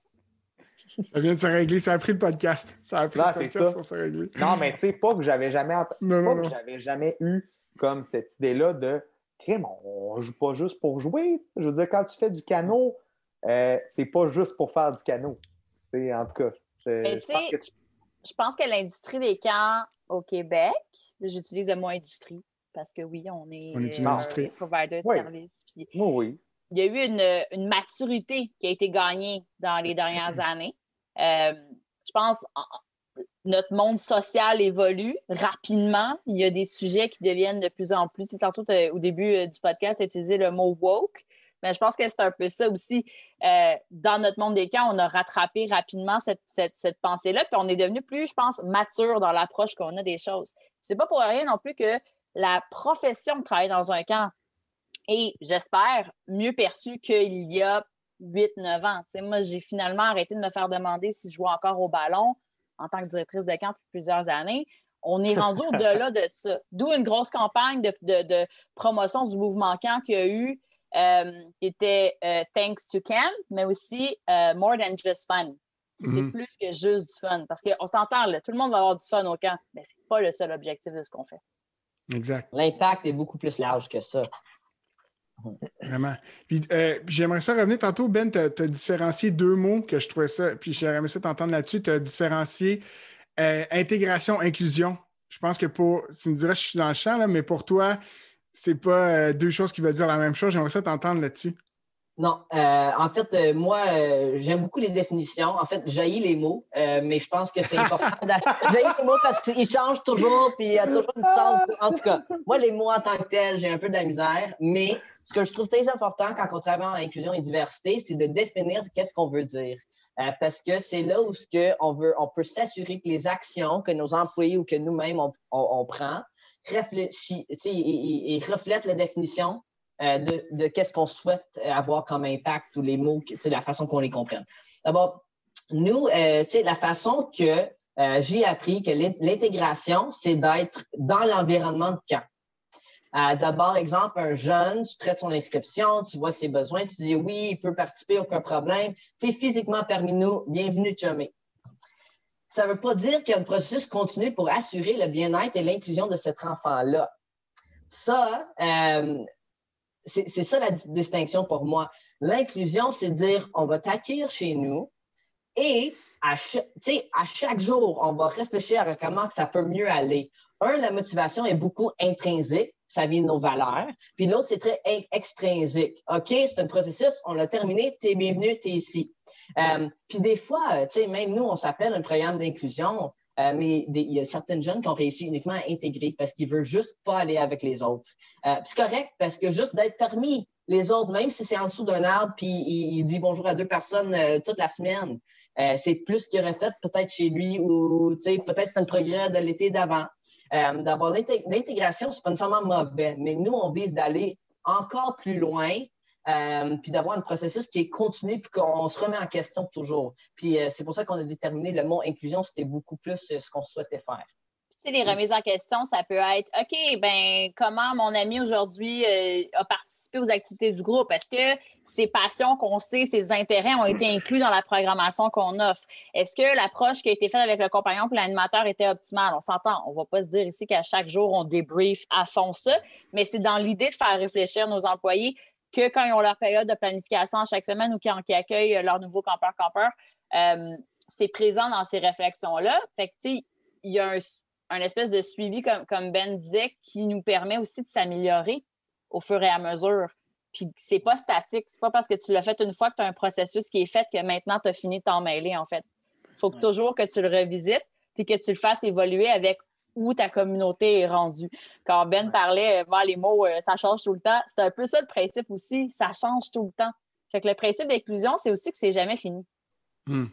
Ça vient de se régler. Ça a pris le podcast. Ça a pris le podcast pour se régler. Non, mais tu sais, pas que j'avais jamais, j'avais jamais eu comme cette idée-là de crème, on joue pas juste pour jouer. Je veux dire, quand tu fais du canot, euh, c'est pas juste pour faire du canot. en tout cas, je, pense que... l'industrie des camps au Québec, j'utilise le mot industrie parce que oui, on est, on est euh, provider de services. oui il y a eu une, maturité qui a été gagnée dans les dernières années. Euh, je pense notre monde social évolue rapidement. Il y a des sujets qui deviennent de plus en plus. Tu tantôt, au début euh, du podcast, tu as utilisé le mot woke. Mais je pense que c'est un peu ça aussi. Euh, dans notre monde des camps, on a rattrapé rapidement cette, cette pensée-là, puis on est devenu plus, je pense, mature dans l'approche qu'on a des choses. C'est pas pour rien non plus que la profession de travailler dans un camp et j'espère mieux perçu qu'il y a 8-9 ans. moi, j'ai finalement arrêté de me faire demander si je jouais encore au ballon en tant que directrice de camp depuis plusieurs années. On est rendu au-delà de ça. D'où une grosse campagne de, promotion du mouvement camp qu'il y a eu, euh, qui était euh, Thanks to Camp, mais aussi euh, More Than Just Fun. C'est mm-hmm. plus que juste du fun. Parce qu'on s'entend, tout le monde va avoir du fun au camp, mais ce n'est pas le seul objectif de ce qu'on fait. Exact. L'impact est beaucoup plus large que ça. Vraiment. Puis, j'aimerais ça revenir tantôt, Ben, tu as, différencié deux mots que je trouvais ça, puis j'aimerais ça t'entendre là-dessus. Tu as différencié euh, intégration, inclusion. Je pense que pour, tu me dirais, je suis dans le champ, mais pour toi, c'est pas euh, deux choses qui veulent dire la même chose. J'aimerais ça t'entendre là-dessus. Non, euh, en fait, moi, j'aime beaucoup les définitions. En fait, jaillis les mots, mais je pense que c'est important. jaillis les mots parce qu'ils changent toujours, puis il y a toujours une sens. En tout cas, moi, les mots en tant que tels, j'ai un peu de la misère, mais ce que je trouve très important quand on travaille en inclusion et diversité, c'est de définir qu'est-ce qu'on veut dire. Euh, parce que c'est là où ce que on, veut, on peut s'assurer que les actions que nos employés ou que nous-mêmes on, on, prend réfléchit, et, reflètent la définition euh, de, de qu'est-ce qu'on souhaite avoir comme impact ou les mots, la façon qu'on les comprenne. D'abord, nous, euh, la façon que j'ai appris que l'intégration, c'est d'être dans l'environnement de camp. Euh, d'abord, exemple, un jeune, tu traites son inscription, tu vois ses besoins, tu dis oui, il peut participer, aucun problème. Tu es physiquement parmi nous, bienvenue, Chumé. Ça ne veut pas dire qu'il y a un processus continu pour assurer le bien-être et l'inclusion de cet enfant-là. Ça, euh, c'est ça la distinction pour moi. L'inclusion, c'est dire on va t'accueillir chez nous et à, à chaque jour, on va réfléchir à comment ça peut mieux aller. Un, la motivation est beaucoup intrinsèque ça vient de nos valeurs. Puis l'autre, c'est très extrinsique. OK, c'est un processus, on l'a terminé, t'es bienvenu, t'es ici. Euh, puis des fois, euh, tu sais, même nous, on s'appelle un programme d'inclusion, euh, mais il y a certaines jeunes qui ont réussi uniquement à intégrer parce qu'ils veulent juste pas aller avec les autres. c'est correct parce que juste d'être parmi les autres, même si c'est en dessous d'un arbre, puis il, dit bonjour à deux personnes toute la semaine, c'est plus qu'il aurait fait peut-être chez lui ou peut-être c'est un progrès de l'été d'avant. Euh, D'abord, l'intégration, c'est pas nécessairement mauvais, mais nous, on vise d'aller encore plus loin, euh, puis d'avoir un processus qui est continu, puis qu'on se remet en question toujours. Puis euh, c'est pour ça qu'on a déterminé le mot inclusion, c'était beaucoup plus ce qu'on souhaitait faire les remises en question, ça peut être OK, ben comment mon ami aujourd'hui euh, a participé aux activités du groupe? Est-ce que ses passions qu'on sait, ses intérêts ont été inclus dans la programmation qu'on offre? Est-ce que l'approche qui a été faite avec le compagnon pour l'animateur était optimale? On s'entend, on ne va pas se dire ici qu'à chaque jour, on débrief à fond ça, mais c'est dans l'idée de faire réfléchir nos employés que quand ils ont leur période de planification chaque semaine ou quand ils accueillent leur nouveau campeur-campeur, euh, c'est présent dans ces réflexions-là. Fait que, tu sais, il y a un un espèce de suivi, comme, comme Ben disait, qui nous permet aussi de s'améliorer au fur et à mesure. Puis c'est pas statique. C'est pas parce que tu l'as fait une fois que tu as un processus qui est fait que maintenant tu as fini de t'en mêler, en fait. Il faut toujours que tu le revisites puis que tu le fasses évoluer avec où ta communauté est rendue. Quand Ben parlait, euh, les mots, euh, ça change tout le temps, c'est un peu ça le principe aussi, ça change tout le temps. Fait que le principe d'inclusion, c'est aussi que c'est jamais fini. Hmm.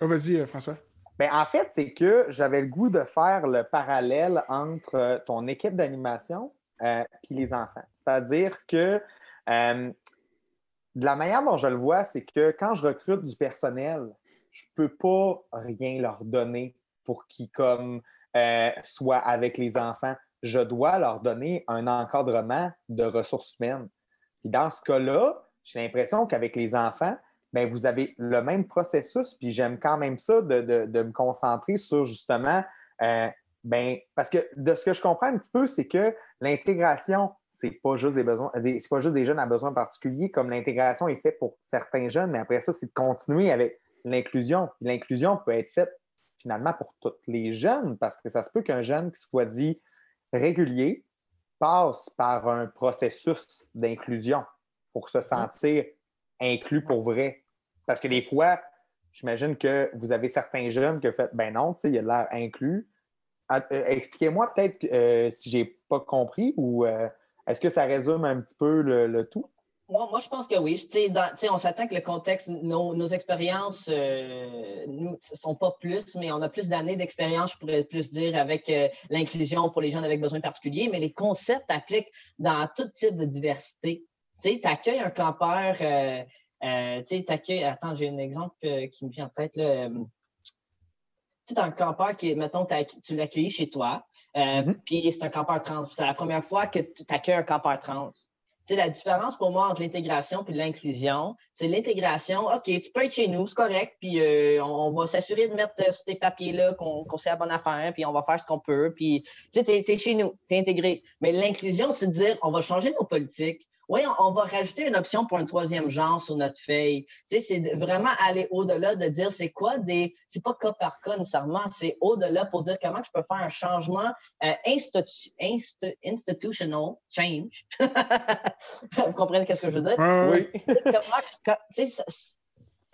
Oh, vas-y, euh, François. Bien, en fait, c'est que j'avais le goût de faire le parallèle entre euh, ton équipe d'animation et euh, les enfants. C'est-à-dire que euh, de la manière dont je le vois, c'est que quand je recrute du personnel, je ne peux pas rien leur donner pour qu'ils comme soient avec les enfants. Je dois leur donner un encadrement de ressources humaines. Puis dans ce cas-là, j'ai l'impression qu'avec les enfants, ben, vous avez le même processus, puis j'aime quand même ça de, me concentrer sur justement, euh, ben, parce que de ce que je comprends un petit peu, c'est que l'intégration, c'est pas juste des besoins, c'est pas juste des jeunes à besoins particuliers, comme l'intégration est faite pour certains jeunes, mais après ça, c'est de continuer avec l'inclusion. L'inclusion peut être faite finalement pour tous les jeunes, parce que ça se peut qu'un jeune qui soit dit régulier passe par un processus d'inclusion pour se sentir inclus pour vrai. Parce que des fois, j'imagine que vous avez certains jeunes qui font ben non, sais, il a l'air inclus. Ah, euh, expliquez-moi peut-être euh, si je n'ai pas compris ou euh, est-ce que ça résume un petit peu le, tout? Moi, je pense que oui. on s'attend que le contexte, nos, expériences ne sont pas plus, mais on a plus d'années d'expérience, je pourrais plus dire, avec l'inclusion pour les jeunes avec besoins particuliers, mais les concepts appliquent dans tout type de diversité. Tu accueilles un campeur euh, tu sais, Attends, j'ai un exemple euh, qui me vient en tête. Là. tu sais, un campeur qui, mettons, tu l'accueillis chez toi, euh, mm-hmm. puis c'est un campeur trans. C'est la première fois que tu accueilles un campeur trans. Tu sais, la différence pour moi entre l'intégration et l'inclusion, c'est l'intégration. OK, tu peux être chez nous, c'est correct, puis euh, on, va s'assurer de mettre sur tes papiers-là qu'on sait la bonne affaire, puis on va faire ce qu'on peut, puis tu sais, tu es, chez nous, tu es intégré. Mais l'inclusion, c'est de dire, on va changer nos politiques, oui, on, va rajouter une option pour un troisième genre sur notre feuille. Tu sais, c'est vraiment aller au-delà de dire c'est quoi des. C'est pas cas par cas nécessairement, c'est au-delà pour dire comment je peux faire un changement euh, institutional change. Vous comprenez qu'est-ce que je veux dire? oui. quand,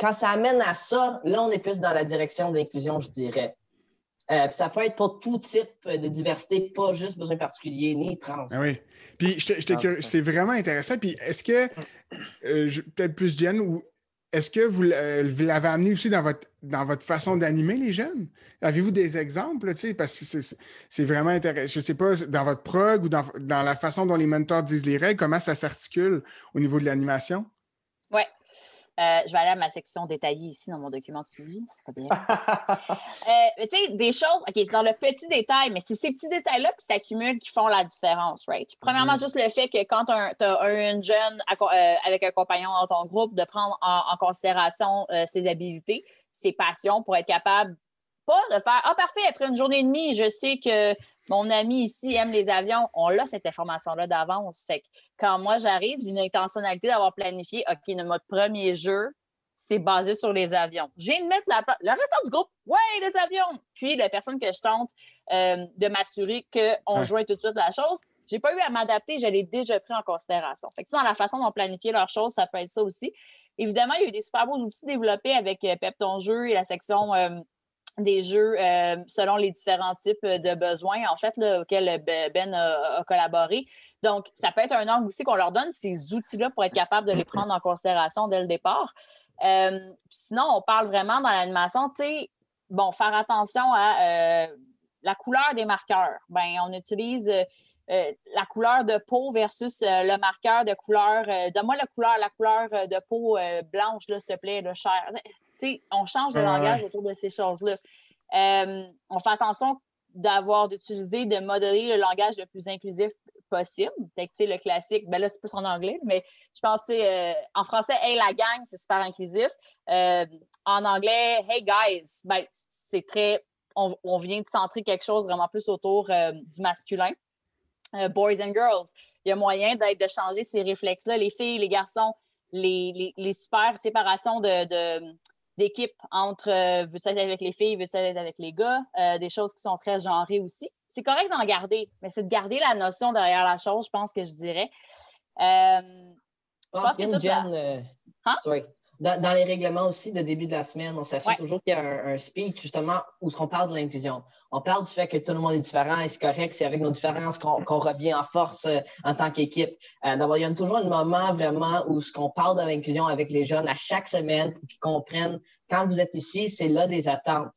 quand ça amène à ça, là, on est plus dans la direction d'inclusion, je dirais. Euh, ça peut être pour tout type de diversité, pas juste besoin particulier ni trans. Ah oui. Puis c'est vraiment intéressant. Puis est-ce que, euh, peut-être plus Jen, ou est-ce que vous, l'avez amené aussi dans votre, dans votre façon d'animer les jeunes? Avez-vous des exemples? Parce que c'est vraiment intéressant. Je ne sais pas, dans votre prog ou dans, dans, la façon dont les mentors disent les règles, comment ça s'articule au niveau de l'animation? Oui. Euh, je vais aller à ma section détaillée ici dans mon document de suivi. C'est pas bien. euh, tu sais, des choses, OK, c'est dans le petit détail, mais c'est ces petits détails-là qui s'accumulent qui font la différence, right? Premièrement, mm-hmm. juste le fait que quand tu as une jeune euh, avec un compagnon dans ton groupe, de prendre en, considération euh, ses habiletés, ses passions pour être capable, pas de faire Ah, parfait, après une journée et demie, je sais que mon ami ici aime les avions. On a cette information-là d'avance. Fait que quand moi j'arrive, j'ai une intentionnalité d'avoir planifié, OK, notre premier jeu, c'est basé sur les avions. J'ai de mettre la, le restant du groupe, ouais, les avions. Puis la personne que je tente euh, de m'assurer qu'on jouait tout de suite la chose, j'ai pas eu à m'adapter, je l'ai déjà pris en considération. Fait que dans la façon dont planifier leurs choses, ça peut être ça aussi. Évidemment, il y a eu des super beaux outils développés avec euh, Pep ton jeu et la section euh, des jeux euh, selon les différents types de besoins, en fait, auxquels Ben a, collaboré. Donc, ça peut être un angle aussi qu'on leur donne ces outils-là pour être capable de les prendre en considération dès le départ. Euh, sinon, on parle vraiment dans l'animation, tu sais, bon, faire attention à euh, la couleur des marqueurs. Ben, on utilise la couleur de peau versus le marqueur de couleur. Donne-moi la couleur, la couleur de peau blanche, s'il te plaît, le on change de langage autour de ces choses-là. Euh, on fait attention d'avoir, d'utiliser, de modeler le langage le plus inclusif possible. le classique, ben là, c'est plus en anglais, mais je pense que euh, en français, Hey la gang, c'est super inclusif. Euh, en anglais, Hey guys, ben, c'est très. On, vient de centrer quelque chose vraiment plus autour du masculin. boys and girls, il y a moyen d'être de changer ces réflexes-là. Les filles, les garçons, les, super séparations de, d'équipe entre euh, veux-tu être avec les filles, veux-tu être avec les gars, euh, des choses qui sont très genrées aussi. C'est correct d'en garder, mais c'est de garder la notion derrière la chose, je pense que je dirais. Euh, je pense que Jen, hein? Dans, les règlements aussi de début de la semaine, on s'assure toujours qu'il y a un, speech justement où on parle de l'inclusion. On parle du fait que tout le monde est différent et c'est correct, c'est avec nos différences qu'on revient en force euh, en tant qu'équipe. Euh, D'abord, il y a toujours un moment vraiment où ce qu'on parle de l'inclusion avec les jeunes à chaque semaine pour qu'ils comprennent quand vous êtes ici, c'est là des attentes.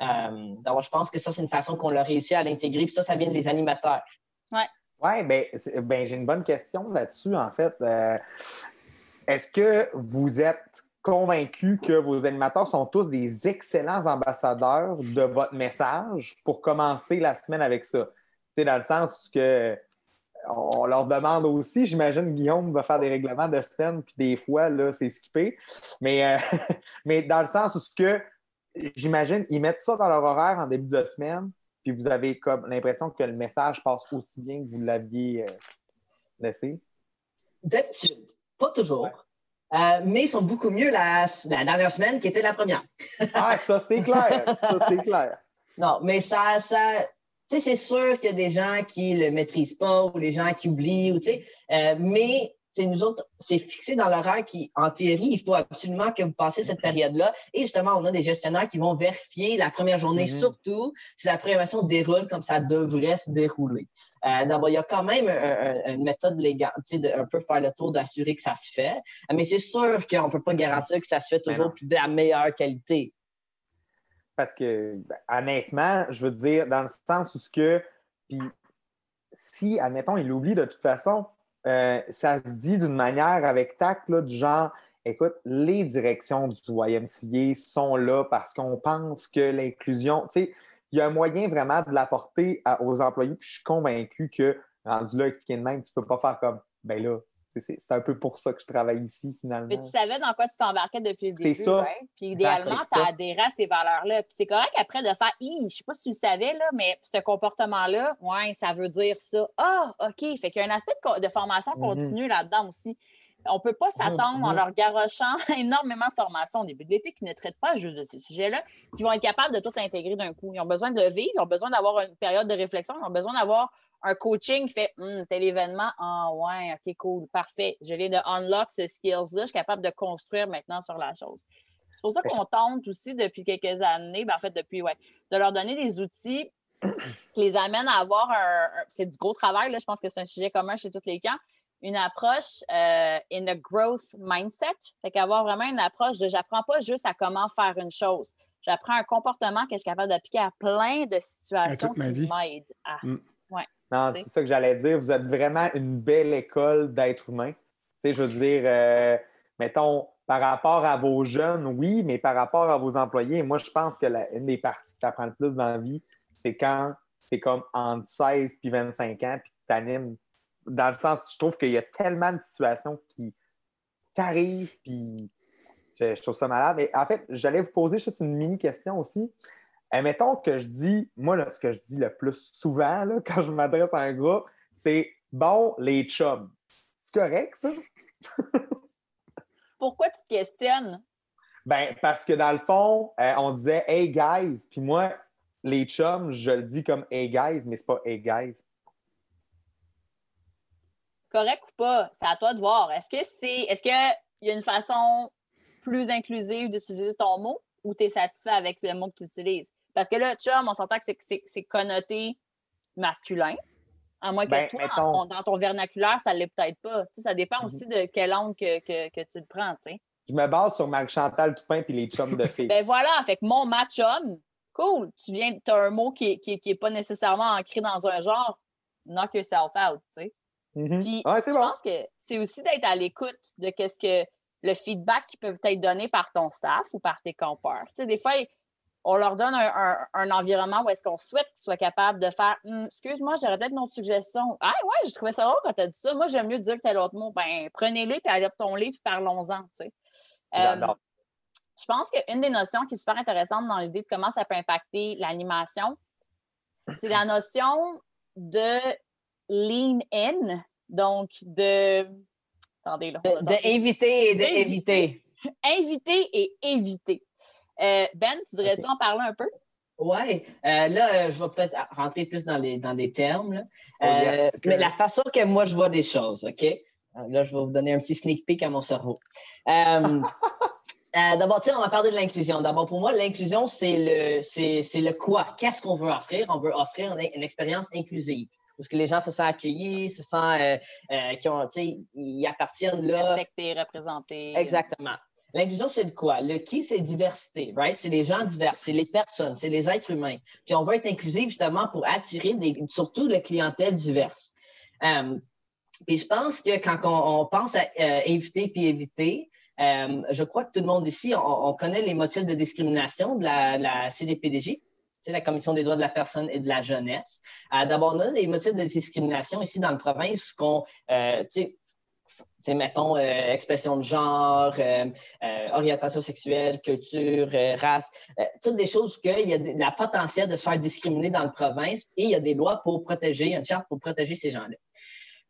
Euh, D'abord, je pense que ça, c'est une façon qu'on a réussi à l'intégrer, puis ça, ça vient des animateurs. Oui. Oui, bien, ben, j'ai une bonne question là-dessus, en fait. Euh, est-ce que vous êtes convaincu que vos animateurs sont tous des excellents ambassadeurs de votre message pour commencer la semaine avec ça? C'est dans le sens que on leur demande aussi, j'imagine Guillaume va faire des règlements de semaine, puis des fois, là, c'est skippé. Mais, euh, mais dans le sens où ce que j'imagine, ils mettent ça dans leur horaire en début de semaine, puis vous avez comme l'impression que le message passe aussi bien que vous l'aviez euh, laissé? D'habitude. Pas toujours. Euh, mais ils sont beaucoup mieux la, dernière semaine qui était la première. ah, ça, c'est clair. Ça, c'est clair. Non, mais ça, ça tu sais, c'est sûr qu'il y a des gens qui le maîtrisent pas ou les gens qui oublient, ou, tu sais, euh, mais nous autres, c'est fixé dans l'horaire qui, en théorie, il faut absolument que vous passiez cette période-là. Et justement, on a des gestionnaires qui vont vérifier la première journée, mm-hmm. surtout si la programmation déroule comme ça devrait se dérouler. Euh, D'abord, il y a quand même une méthode légale, tu sais, un peu faire le tour d'assurer que ça se fait. Mais c'est sûr qu'on ne peut pas garantir que ça se fait toujours de la meilleure qualité. Parce que, ben, honnêtement, je veux dire, dans le sens où ce que, puis si, admettons, il l'oublie de toute façon, euh, ça se dit d'une manière avec tact, là, du genre écoute, les directions du YMCA sont là parce qu'on pense que l'inclusion, tu sais, il y a un moyen vraiment de l'apporter aux employés. Puis je suis convaincu que, rendu là, expliqué de même, tu ne peux pas faire comme, ben là, c'est un peu pour ça que je travaille ici, finalement. Mais tu savais dans quoi tu t'embarquais depuis le début. C'est ça. Puis idéalement, tu as adhéré à ces valeurs-là. Puis c'est correct après de faire, je ne sais pas si tu le savais, là, mais ce comportement-là, ouais, ça veut dire ça. Ah, OK. Fait qu'il y a un aspect de, formation mm-hmm. continue là-dedans aussi. On ne peut pas s'attendre en mm-hmm. leur garochant énormément de formations au début de l'été qui ne traitent pas juste de ces sujets-là, qui vont être capables de tout intégrer d'un coup. Ils ont besoin de vivre, ils ont besoin d'avoir une période de réflexion, ils ont besoin d'avoir un coaching qui fait hum, tel événement, ah ouais, ok, cool, parfait. Je viens de unlock ces skills-là, je suis capable de construire maintenant sur la chose. C'est pour ça qu'on tente aussi depuis quelques années, ben, en fait, depuis, ouais, de leur donner des outils qui les amènent à avoir un. c'est du gros travail, là, je pense que c'est un sujet commun chez tous les camps. Une approche euh, in a growth mindset. Fait qu'avoir vraiment une approche de j'apprends pas juste à comment faire une chose. J'apprends un comportement que je suis capable d'appliquer à plein de situations qui m'aident à. Mm. Non, c'est ça que j'allais dire. Vous êtes vraiment une belle école d'être humain. Tu sais, je veux dire, euh, mettons, par rapport à vos jeunes, oui, mais par rapport à vos employés, moi, je pense que la, une des parties que tu apprends le plus dans la vie, c'est quand c'est comme entre 16 et 25 ans, puis tu t'animes. Dans le sens, je trouve qu'il y a tellement de situations qui t'arrivent, puis je, je, trouve ça malade. Mais en fait, j'allais vous poser juste une mini question aussi. Admettons que je dis, moi, ce que je dis le plus souvent quand je m'adresse à un groupe, c'est bon, les chums. C'est correct, ça? Pourquoi tu te questionnes? Ben, parce que dans le fond, euh, on disait Hey guys, puis moi, les chums, je le dis comme Hey guys, mais c'est pas Hey guys. Correct ou pas? C'est à toi de voir. Est-ce que c'est. Est-ce qu'il y a une façon plus inclusive d'utiliser ton mot ou tu es satisfait avec le mot que tu utilises? Parce que là, chum, on s'entend que c'est connoté masculin. À moins que ben, toi, dans ton vernaculaire, ça ne l'est peut-être pas. ça dépend aussi de quel angle que, tu le prends. Je me base sur Marie-Chantal Toupin et les chums de filles. ben voilà, fait que mon match chum, cool. Tu viens, tu as un mot qui n'est qui, pas nécessairement ancré dans un genre. Knock yourself out, tu Mm-hmm. Puis, je pense que c'est aussi d'être à l'écoute de qu'est-ce que le feedback qui peut être donné par ton staff ou par tes compères. Tu sais, des fois, on leur donne un, environnement où est-ce qu'on souhaite qu'ils soient capables de faire hum, Excuse-moi, j'aurais peut-être une autre suggestion. Ah ouais, j'ai trouvé ça drôle quand tu as dit ça. Moi, j'aime mieux dire que tel autre mot. Ben, prenez-les, puis adoptons-les, puis parlons-en. Euh, je pense qu'une des notions qui est super intéressante dans l'idée de comment ça peut impacter l'animation, c'est la notion de lean in, donc de. Attendez, là. De, inviter et d'éviter. Inviter et éviter. Euh, ben, tu voudrais-tu en parler un peu? Oui, euh, là, euh, je vais peut-être rentrer plus dans les, dans les termes. Oh, mais la façon que moi, je vois des choses, OK? Là, je vais vous donner un petit sneak peek à mon cerveau. D'abord, on va parler de l'inclusion. D'abord, pour moi, l'inclusion, c'est le, c'est, le quoi? Qu'est-ce qu'on veut offrir? On veut offrir une, expérience inclusive. Parce que les gens se sentent accueillis, se sentent qu'ils ont, ils appartiennent là. Respectés, représentés. Exactement. L'inclusion, c'est de quoi? Le qui, c'est diversité, right? C'est les gens divers, c'est les personnes, c'est les êtres humains. Puis on va être inclusif justement pour attirer des, surtout la clientèle diverse. Um, puis je pense que quand on, pense à euh, inviter puis éviter, euh, je crois que tout le monde ici, on, connaît les motifs de discrimination de la, la CDPDJ, la Commission des droits de la personne et de la jeunesse. Euh, d'abord, on a des motifs de discrimination ici dans le province qu'on, euh, mettons, euh, expression de genre, orientation sexuelle, culture, race, toutes des choses qu'il y a la potentiel de se faire discriminer dans la province et il y a des lois pour protéger, une charte pour protéger ces gens-là.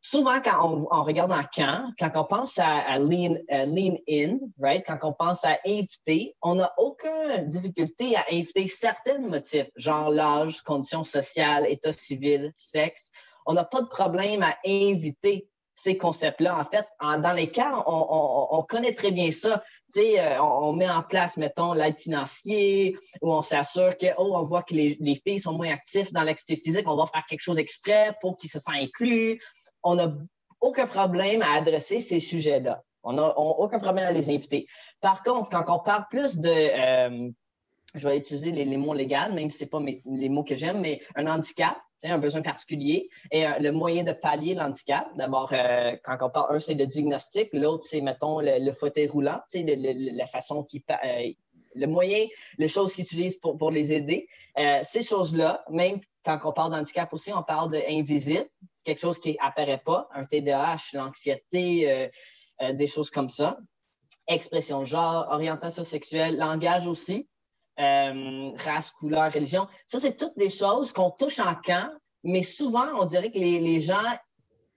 Souvent, quand on, regarde en camp, quand on pense à, lean, lean, in, quand on pense à inviter, on n'a aucune difficulté à inviter certains motifs, genre l'âge, conditions sociales, état civil, sexe. On n'a pas de problème à inviter ces concepts-là. En fait, dans les cas, on, connaît très bien ça. Euh, on, met en place, mettons, l'aide financière, où on s'assure que, oh, on voit que les, filles sont moins actives dans l'activité physique, on va faire quelque chose exprès pour qu'ils se sentent inclus. On n'a aucun problème à adresser ces sujets-là. On n'a aucun problème à les inviter. Par contre, quand on parle plus de, euh, je vais utiliser les, mots légaux, même si ce n'est pas les mots que j'aime, mais un handicap, un besoin particulier. Et euh, le moyen de pallier l'handicap, d'abord, euh, quand on parle, un, c'est le diagnostic, l'autre, c'est, mettons, le, fauteuil roulant, la façon qui. Le moyen, les choses qu'ils utilisent pour les aider. ces choses-là, même quand on parle d'handicap aussi, on parle d'invisible, quelque chose qui n'apparaît pas, un TDAH, l'anxiété, des choses comme ça. Expression de genre, orientation sexuelle, langage aussi. Euh, race, couleur, religion. Ça, c'est toutes des choses qu'on touche en camp, mais souvent, on dirait que les, gens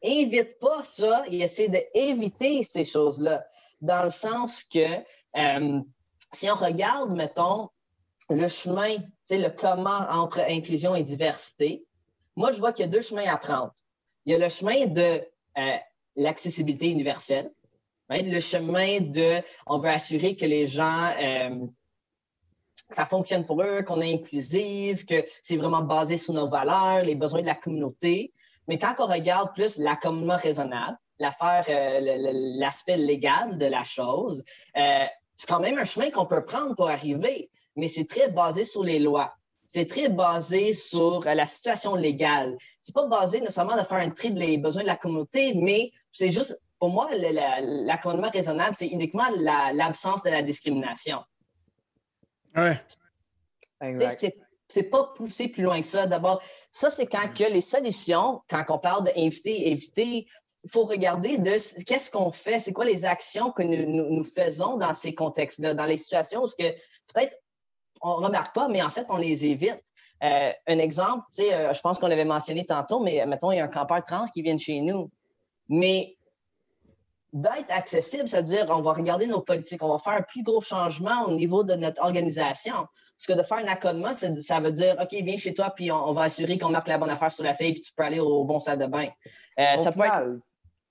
n'invitent pas ça, ils essaient d'éviter ces choses-là, dans le sens que euh, si on regarde, mettons, le chemin, le comment entre inclusion et diversité, moi, je vois qu'il y a deux chemins à prendre. Il y a le chemin de euh, l'accessibilité universelle, le chemin de on veut assurer que les gens ça fonctionne pour eux, qu'on est inclusif, que c'est vraiment basé sur nos valeurs, les besoins de la communauté. Mais quand on regarde plus l'accommodement raisonnable, l'affaire, euh, l'aspect légal de la chose, euh, c'est quand même un chemin qu'on peut prendre pour arriver, mais c'est très basé sur les lois. C'est très basé sur euh, la situation légale. C'est pas basé nécessairement de faire un tri des besoins de la communauté, mais c'est juste, pour moi, l'accommodement raisonnable, c'est uniquement l'absence de la discrimination. Ouais. C'est pas poussé plus loin que ça. D'abord, ça, c'est quand que les solutions, quand on parle d'inviter, éviter, il faut regarder de qu'est-ce qu'on fait, c'est quoi les actions que nous, faisons dans ces contextes-là, dans les situations où peut-être on ne remarque pas, mais en fait, on les évite. Euh, un exemple, euh, je pense qu'on l'avait mentionné tantôt, mais mettons, il y a un campeur trans qui vient chez nous. Mais d'être accessible, ça veut dire on va regarder nos politiques, on va faire un plus gros changement au niveau de notre organisation. Parce que de faire un accommodement, ça veut dire OK, viens chez toi, puis on, va assurer qu'on marque la bonne affaire sur la feuille, puis tu peux aller au bon salle de bain. Euh, au, final,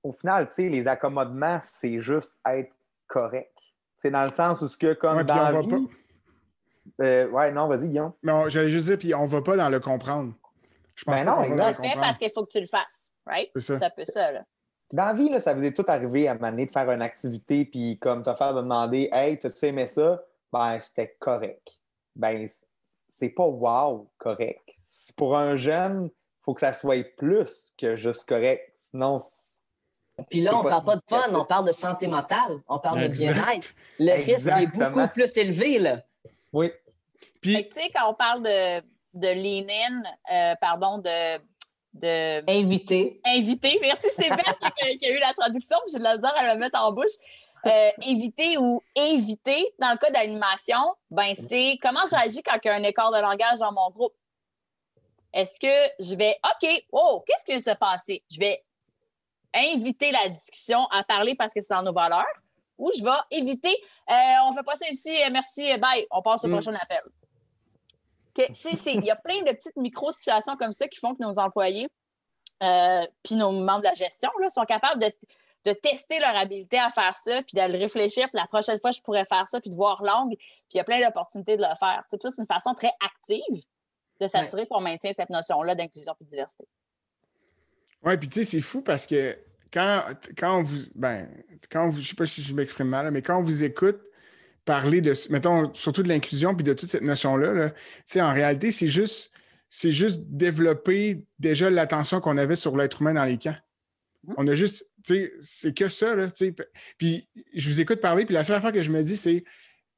au final, tu sais, les accommodements, c'est juste être correct. C'est dans le sens où ce que, comme dans la vie... Euh, ouais, non, vas-y, Guillaume. Non, j'allais juste dire, puis on ne va pas dans le comprendre. Je pense ben non, exact. le parce qu'il faut que tu le fasses, right? C'est un peu ça, là. Dans la vie, ça vous est tout arrivé à m'amener de faire une activité, puis comme te faire demander Hey, t'as-tu aimé ça? Ben, c'était correct. Ben, c'est pas wow, correct. Pour un jeune, il faut que ça soit plus que juste correct. Sinon, puis là, on ne parle pas de fun, on parle de santé mentale, on parle de bien-être. Le risque est beaucoup plus élevé, là. Oui. Puis, tu sais, quand on parle de, de lean-in, euh, pardon, de de. Invité. Invité. Merci, c'est Beth qui, a eu la traduction, j'ai de la misère à le mettre en bouche. Euh, invité ou éviter, dans le cas d'animation, ben c'est comment j'agis quand il y a un écart de langage dans mon groupe? Est-ce que je vais, OK, oh, qu'est-ce qui va se passer? Je vais inviter la discussion à parler parce que c'est dans nos valeurs ou je vais éviter, euh, on fait pas ça ici, merci, bye, on passe au mm. prochain appel il y a plein de petites micro-situations comme ça qui font que nos employés euh, puis nos membres de la gestion là, sont capables de, tester leur habileté à faire ça, puis d'aller réfléchir, puis la prochaine fois, je pourrais faire ça, puis de voir l'angle, puis il y a plein d'opportunités de le faire. ça, c'est une façon très active de s'assurer qu'on maintient cette notion-là d'inclusion et de diversité. Oui, puis tu sais, c'est fou parce que quand, quand on vous. Ben, quand vous, je sais pas si je m'exprime mal, mais quand on vous écoute, parler de, mettons, surtout de l'inclusion puis de toute cette notion-là, en réalité, c'est juste, c'est juste développer déjà l'attention qu'on avait sur l'être humain dans les camps. Mmh. On a juste, c'est que ça, là, Puis je vous écoute parler, puis la seule affaire que je me dis, c'est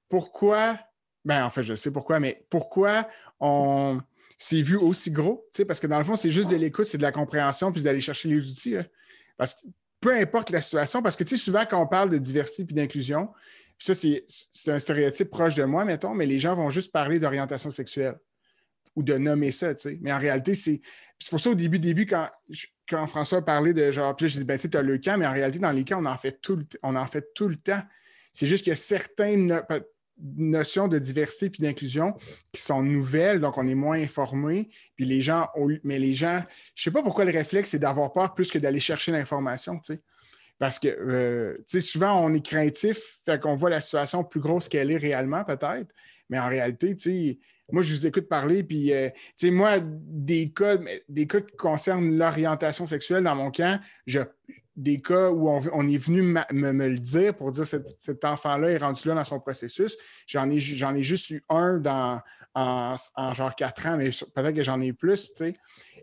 pourquoi, ben en fait, je sais pourquoi, mais pourquoi on s'est vu aussi gros, parce que dans le fond, c'est juste de l'écoute, c'est de la compréhension, puis d'aller chercher les outils. Parce que peu importe la situation, parce que tu sais, souvent, quand on parle de diversité puis d'inclusion, ça, c'est un stéréotype proche de moi, mettons, mais les gens vont juste parler d'orientation sexuelle ou de nommer ça, tu sais. Mais en réalité, c'est. pour ça, au début, début, quand, quand François parlait de genre, puis là, je dis, ben, tu as le camp, mais en réalité, dans les camps, on en fait tout le, on en fait tout le temps. C'est juste qu'il y a certaines notions de diversité puis d'inclusion qui sont nouvelles, donc on est moins informé. Puis les gens, mais les gens, je sais pas pourquoi le réflexe, c'est d'avoir peur plus que d'aller chercher l'information, tu sais. Parce que, euh, tu sais, souvent, on est craintif, fait qu'on voit la situation plus grosse qu'elle est réellement, peut-être. Mais en réalité, tu sais, moi, je vous écoute parler, puis, euh, tu sais, moi, des cas, des cas qui concernent l'orientation sexuelle dans mon camp, je, des cas où on, est venu me, le dire pour dire que cet, enfant-là est rendu là dans son processus. J'en ai, ai juste eu un dans, en, genre quatre ans, mais peut-être que j'en ai plus, tu sais.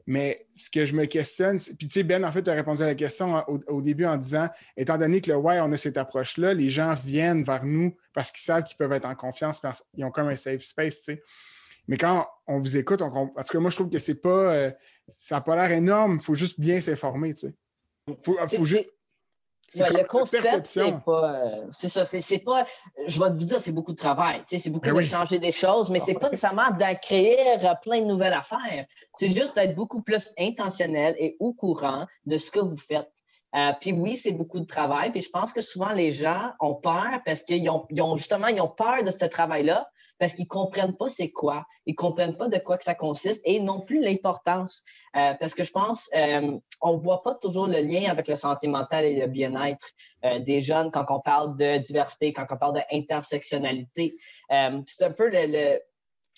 Mais ce que je me questionne, puis tu sais, Ben, en fait, tu as répondu à la question au, début en disant, étant donné que le why, on a cette approche-là, les gens viennent vers nous parce qu'ils savent qu'ils peuvent être en confiance, parce qu'ils ont comme un safe space, tu sais. Mais quand on vous écoute, on, parce que moi, je trouve que c'est pas. Euh, ça n'a pas l'air énorme, il faut juste bien s'informer, tu sais. Faut, faut juste. Le concept, c'est pas. Euh, c'est ça, c'est pas. Je vais te dire, c'est beaucoup de travail. C'est beaucoup ben de changer des choses, mais c'est pas nécessairement d'acquérir plein de nouvelles affaires. C'est juste d'être beaucoup plus intentionnel et au courant de ce que vous faites. Euh, puis oui, c'est beaucoup de travail. Puis je pense que souvent les gens ont peur parce qu'ils ont, justement ils ont peur de ce travail-là parce qu'ils ne comprennent pas c'est quoi. Ils ne comprennent pas de quoi que ça consiste et non plus l'importance. Euh, parce que je pense euh, on voit pas toujours le lien avec la santé mentale et le bien-être des jeunes quand on parle de diversité, quand on parle d'intersectionnalité. c'est un peu le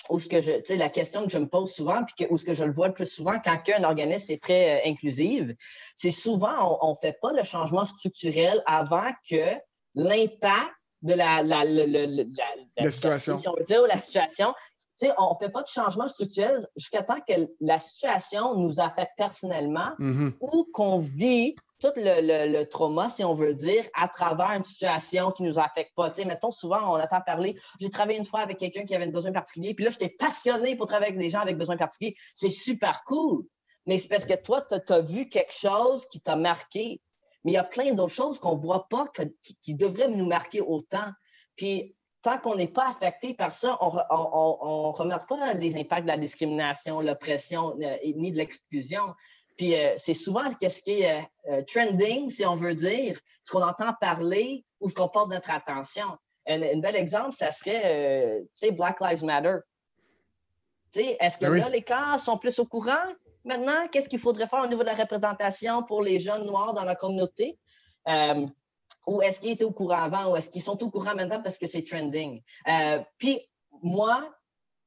ou ce que je, la question que je me pose souvent, puis que, ou ce que je le vois le plus souvent quand un organisme est très euh, inclusif, c'est souvent on ne fait pas le changement structurel avant que l'impact de la, la, la, situation. Si on veut dire, la situation, on ne fait pas de changement structurel jusqu'à temps que la situation nous affecte personnellement mm-hmm. ou qu'on vit tout le, trauma, si on veut dire, à travers une situation qui ne nous affecte pas. sais, mettons, souvent, on entend parler, j'ai travaillé une fois avec quelqu'un qui avait un besoin particulier, puis là, j'étais passionné pour travailler avec des gens avec besoin particulier. C'est super cool. Mais c'est parce que toi, tu as, vu quelque chose qui t'a marqué. Mais il y a plein d'autres choses qu'on ne voit pas qui, devraient nous marquer autant. Puis, tant qu'on n'est pas affecté par ça, on ne remarque pas les impacts de la discrimination, l'oppression, euh, ni de l'exclusion. Puis euh, c'est souvent ce qui est euh, euh, trending, si on veut dire, ce qu'on entend parler ou ce qu'on porte notre attention. Un, bel exemple, ça serait, tu sais, Black Lives Matter. Tu sais, est-ce que ben là, les cas sont plus au courant? Maintenant, qu'est-ce qu'il faudrait faire au niveau de la représentation pour les jeunes noirs dans la communauté? ou est-ce qu'ils étaient au courant avant ou est-ce qu'ils sont au courant maintenant parce que c'est trending? puis moi,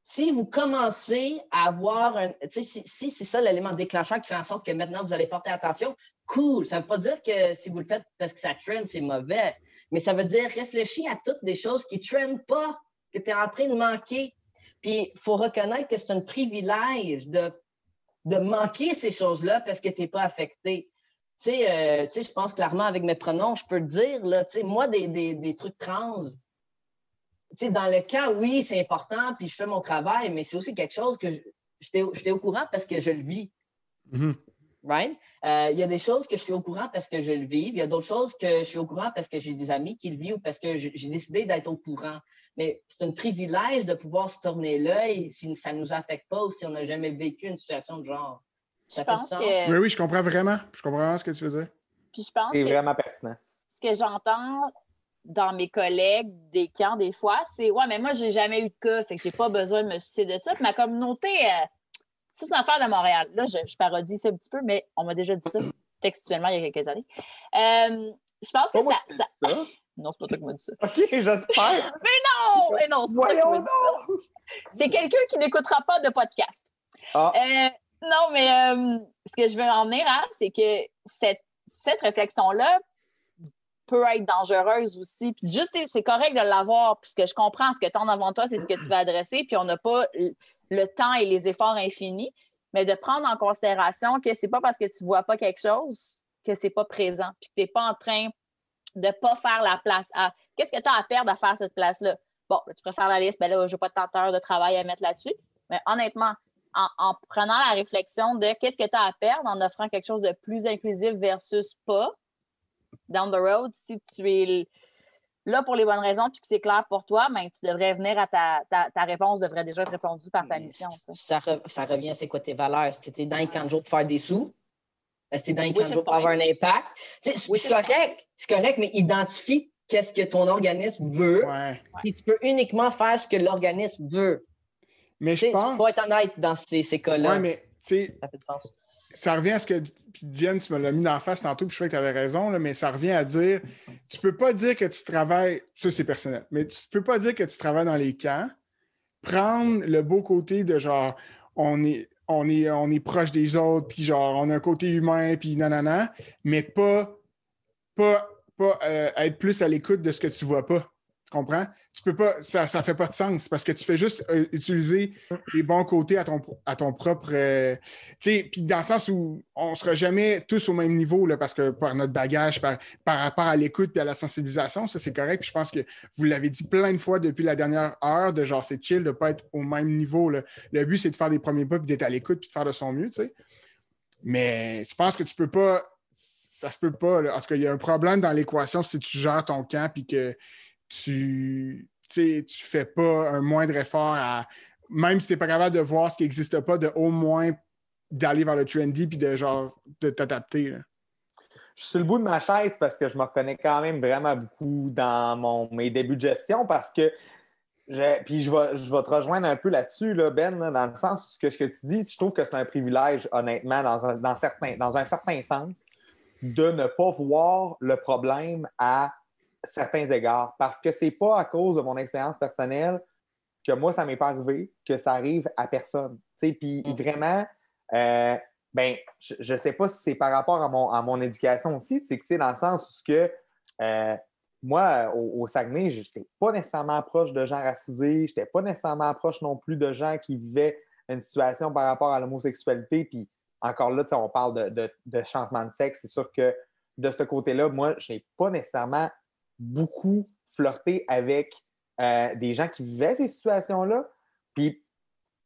si vous commencez à avoir un. Si, si c'est ça l'élément déclencheur qui fait en sorte que maintenant vous allez porter attention, cool. Ça ne veut pas dire que si vous le faites parce que ça trend, c'est mauvais. Mais ça veut dire réfléchir à toutes les choses qui ne trendent pas, que tu es en train de manquer. Puis il faut reconnaître que c'est un privilège de, de manquer ces choses-là parce que tu n'es pas affecté. Tu sais, euh, je pense clairement avec mes pronoms, je peux te dire, là, moi, des, des, des trucs trans, dans le cas, oui, c'est important, puis je fais mon travail, mais c'est aussi quelque chose que j'étais au courant parce que je le vis. Mm-hmm. Right? Euh, il y a des choses que je suis au courant parce que je le vis. Il y a d'autres choses que je suis au courant parce que j'ai des amis qui le vivent ou parce que j'ai décidé d'être au courant. Mais c'est un privilège de pouvoir se tourner l'œil si ça ne nous affecte pas ou si on n'a jamais vécu une situation de genre. Ça je pense que... Oui, oui, je comprends vraiment. Je comprends vraiment ce que tu veux dire. Puis je pense c'est vraiment pertinent. Ce que j'entends dans mes collègues des camps, des fois, c'est Ouais, mais moi, j'ai jamais eu de cas, fait que j'ai pas besoin de me soucier de ça. ma communauté, euh, c'est une affaire de Montréal. Là, je, parodie ça un petit peu, mais on m'a déjà dit ça textuellement il y a quelques années. Euh, je pense que ça. ça... non, c'est pas toi qui m'as dit ça. OK, j'espère. mais non! Mais non, c'est pas toi qui m'as dit ça. C'est quelqu'un qui n'écoutera pas de podcast. Ah. Euh, non, mais ce que je veux en venir à, c'est que cette, cette réflexion-là peut être dangereuse aussi. Puis juste, c'est correct de l'avoir, puisque je comprends ce que tu as devant toi, c'est ce que tu vas adresser, puis on n'a pas le temps et les efforts infinis, mais de prendre en considération que c'est pas parce que tu vois pas quelque chose que c'est pas présent, puis que tu n'es pas en train de pas faire la place à. Qu'est-ce que tu as à perdre à faire cette place-là? Bon, tu préfères la liste, ben là, je n'ai pas de tenteur de travail à mettre là-dessus. Mais honnêtement, en, en, prenant la réflexion de qu'est-ce que tu as à perdre en offrant quelque chose de plus inclusif versus pas, down the road, si tu es là pour les bonnes raisons puis que c'est clair pour toi, ben, tu devrais venir à ta, ta, réponse devrait déjà être répondue par ta mission. Ça, ça, revient c'est quoi tes valeurs? Est-ce que tu es dans les camps pour faire des sous? Est-ce que tu es dans les camps pour avoir un impact? c'est correct, c'est correct, mais identifie qu'est-ce que ton organisme veut. et tu peux uniquement faire ce que l'organisme veut. Mais je pense... Il faut être honnête dans ces, ces cas-là. Oui, mais ça fait du sens ça revient à ce que Jen, tu me l'as mis dans la face tantôt, puis je crois que tu avais raison, mais ça revient à dire tu peux pas dire que tu travailles, ça c'est personnel, mais tu peux pas dire que tu travailles dans les camps, prendre le beau côté de genre on est, on est, on est proche des autres, puis genre on a un côté humain, puis nanana, mais pas, pas, pas euh, être plus à l'écoute de ce que tu vois pas. Comprends? Tu peux pas, ça ne fait pas de sens parce que tu fais juste euh, utiliser les bons côtés à ton, à ton propre. Euh, tu sais, puis dans le sens où on ne sera jamais tous au même niveau là, parce que par notre bagage, par, par rapport à l'écoute et à la sensibilisation, ça c'est correct. Puis je pense que vous l'avez dit plein de fois depuis la dernière heure de genre c'est chill de ne pas être au même niveau. Là. Le but, c'est de faire des premiers pas puis d'être à l'écoute puis de faire de son mieux, tu sais. Mais je pense que tu peux pas ça se peut pas. parce qu'il y a un problème dans l'équation si tu gères ton camp et que tu ne fais pas un moindre effort à. Même si tu n'es pas capable de voir ce qui n'existe pas, de au moins d'aller vers le trendy puis de genre de t'adapter. Je suis sur le bout de ma chaise parce que je me reconnais quand même vraiment beaucoup dans mon, mes débuts de gestion parce que puis je vais, je vais te rejoindre un peu là-dessus, là, Ben, dans le sens que ce que tu dis, je trouve que c'est un privilège, honnêtement, dans un, dans, certain, dans un certain sens de ne pas voir le problème à certains égards. Parce que c'est pas à cause de mon expérience personnelle que moi, ça m'est pas arrivé, que ça arrive à personne. Puis mm. vraiment, euh, ben, je ne sais pas si c'est par rapport à mon, à mon éducation aussi, c'est que c'est dans le sens où que, euh, moi, au, Saguenay, je n'étais pas nécessairement proche de gens racisés, je n'étais pas nécessairement proche non plus de gens qui vivaient une situation par rapport à l'homosexualité. Puis encore là, on parle de, de, changement de sexe. C'est sûr que de ce côté-là, moi, je n'ai pas nécessairement beaucoup flirté avec euh, des gens qui vivaient ces situations-là. Puis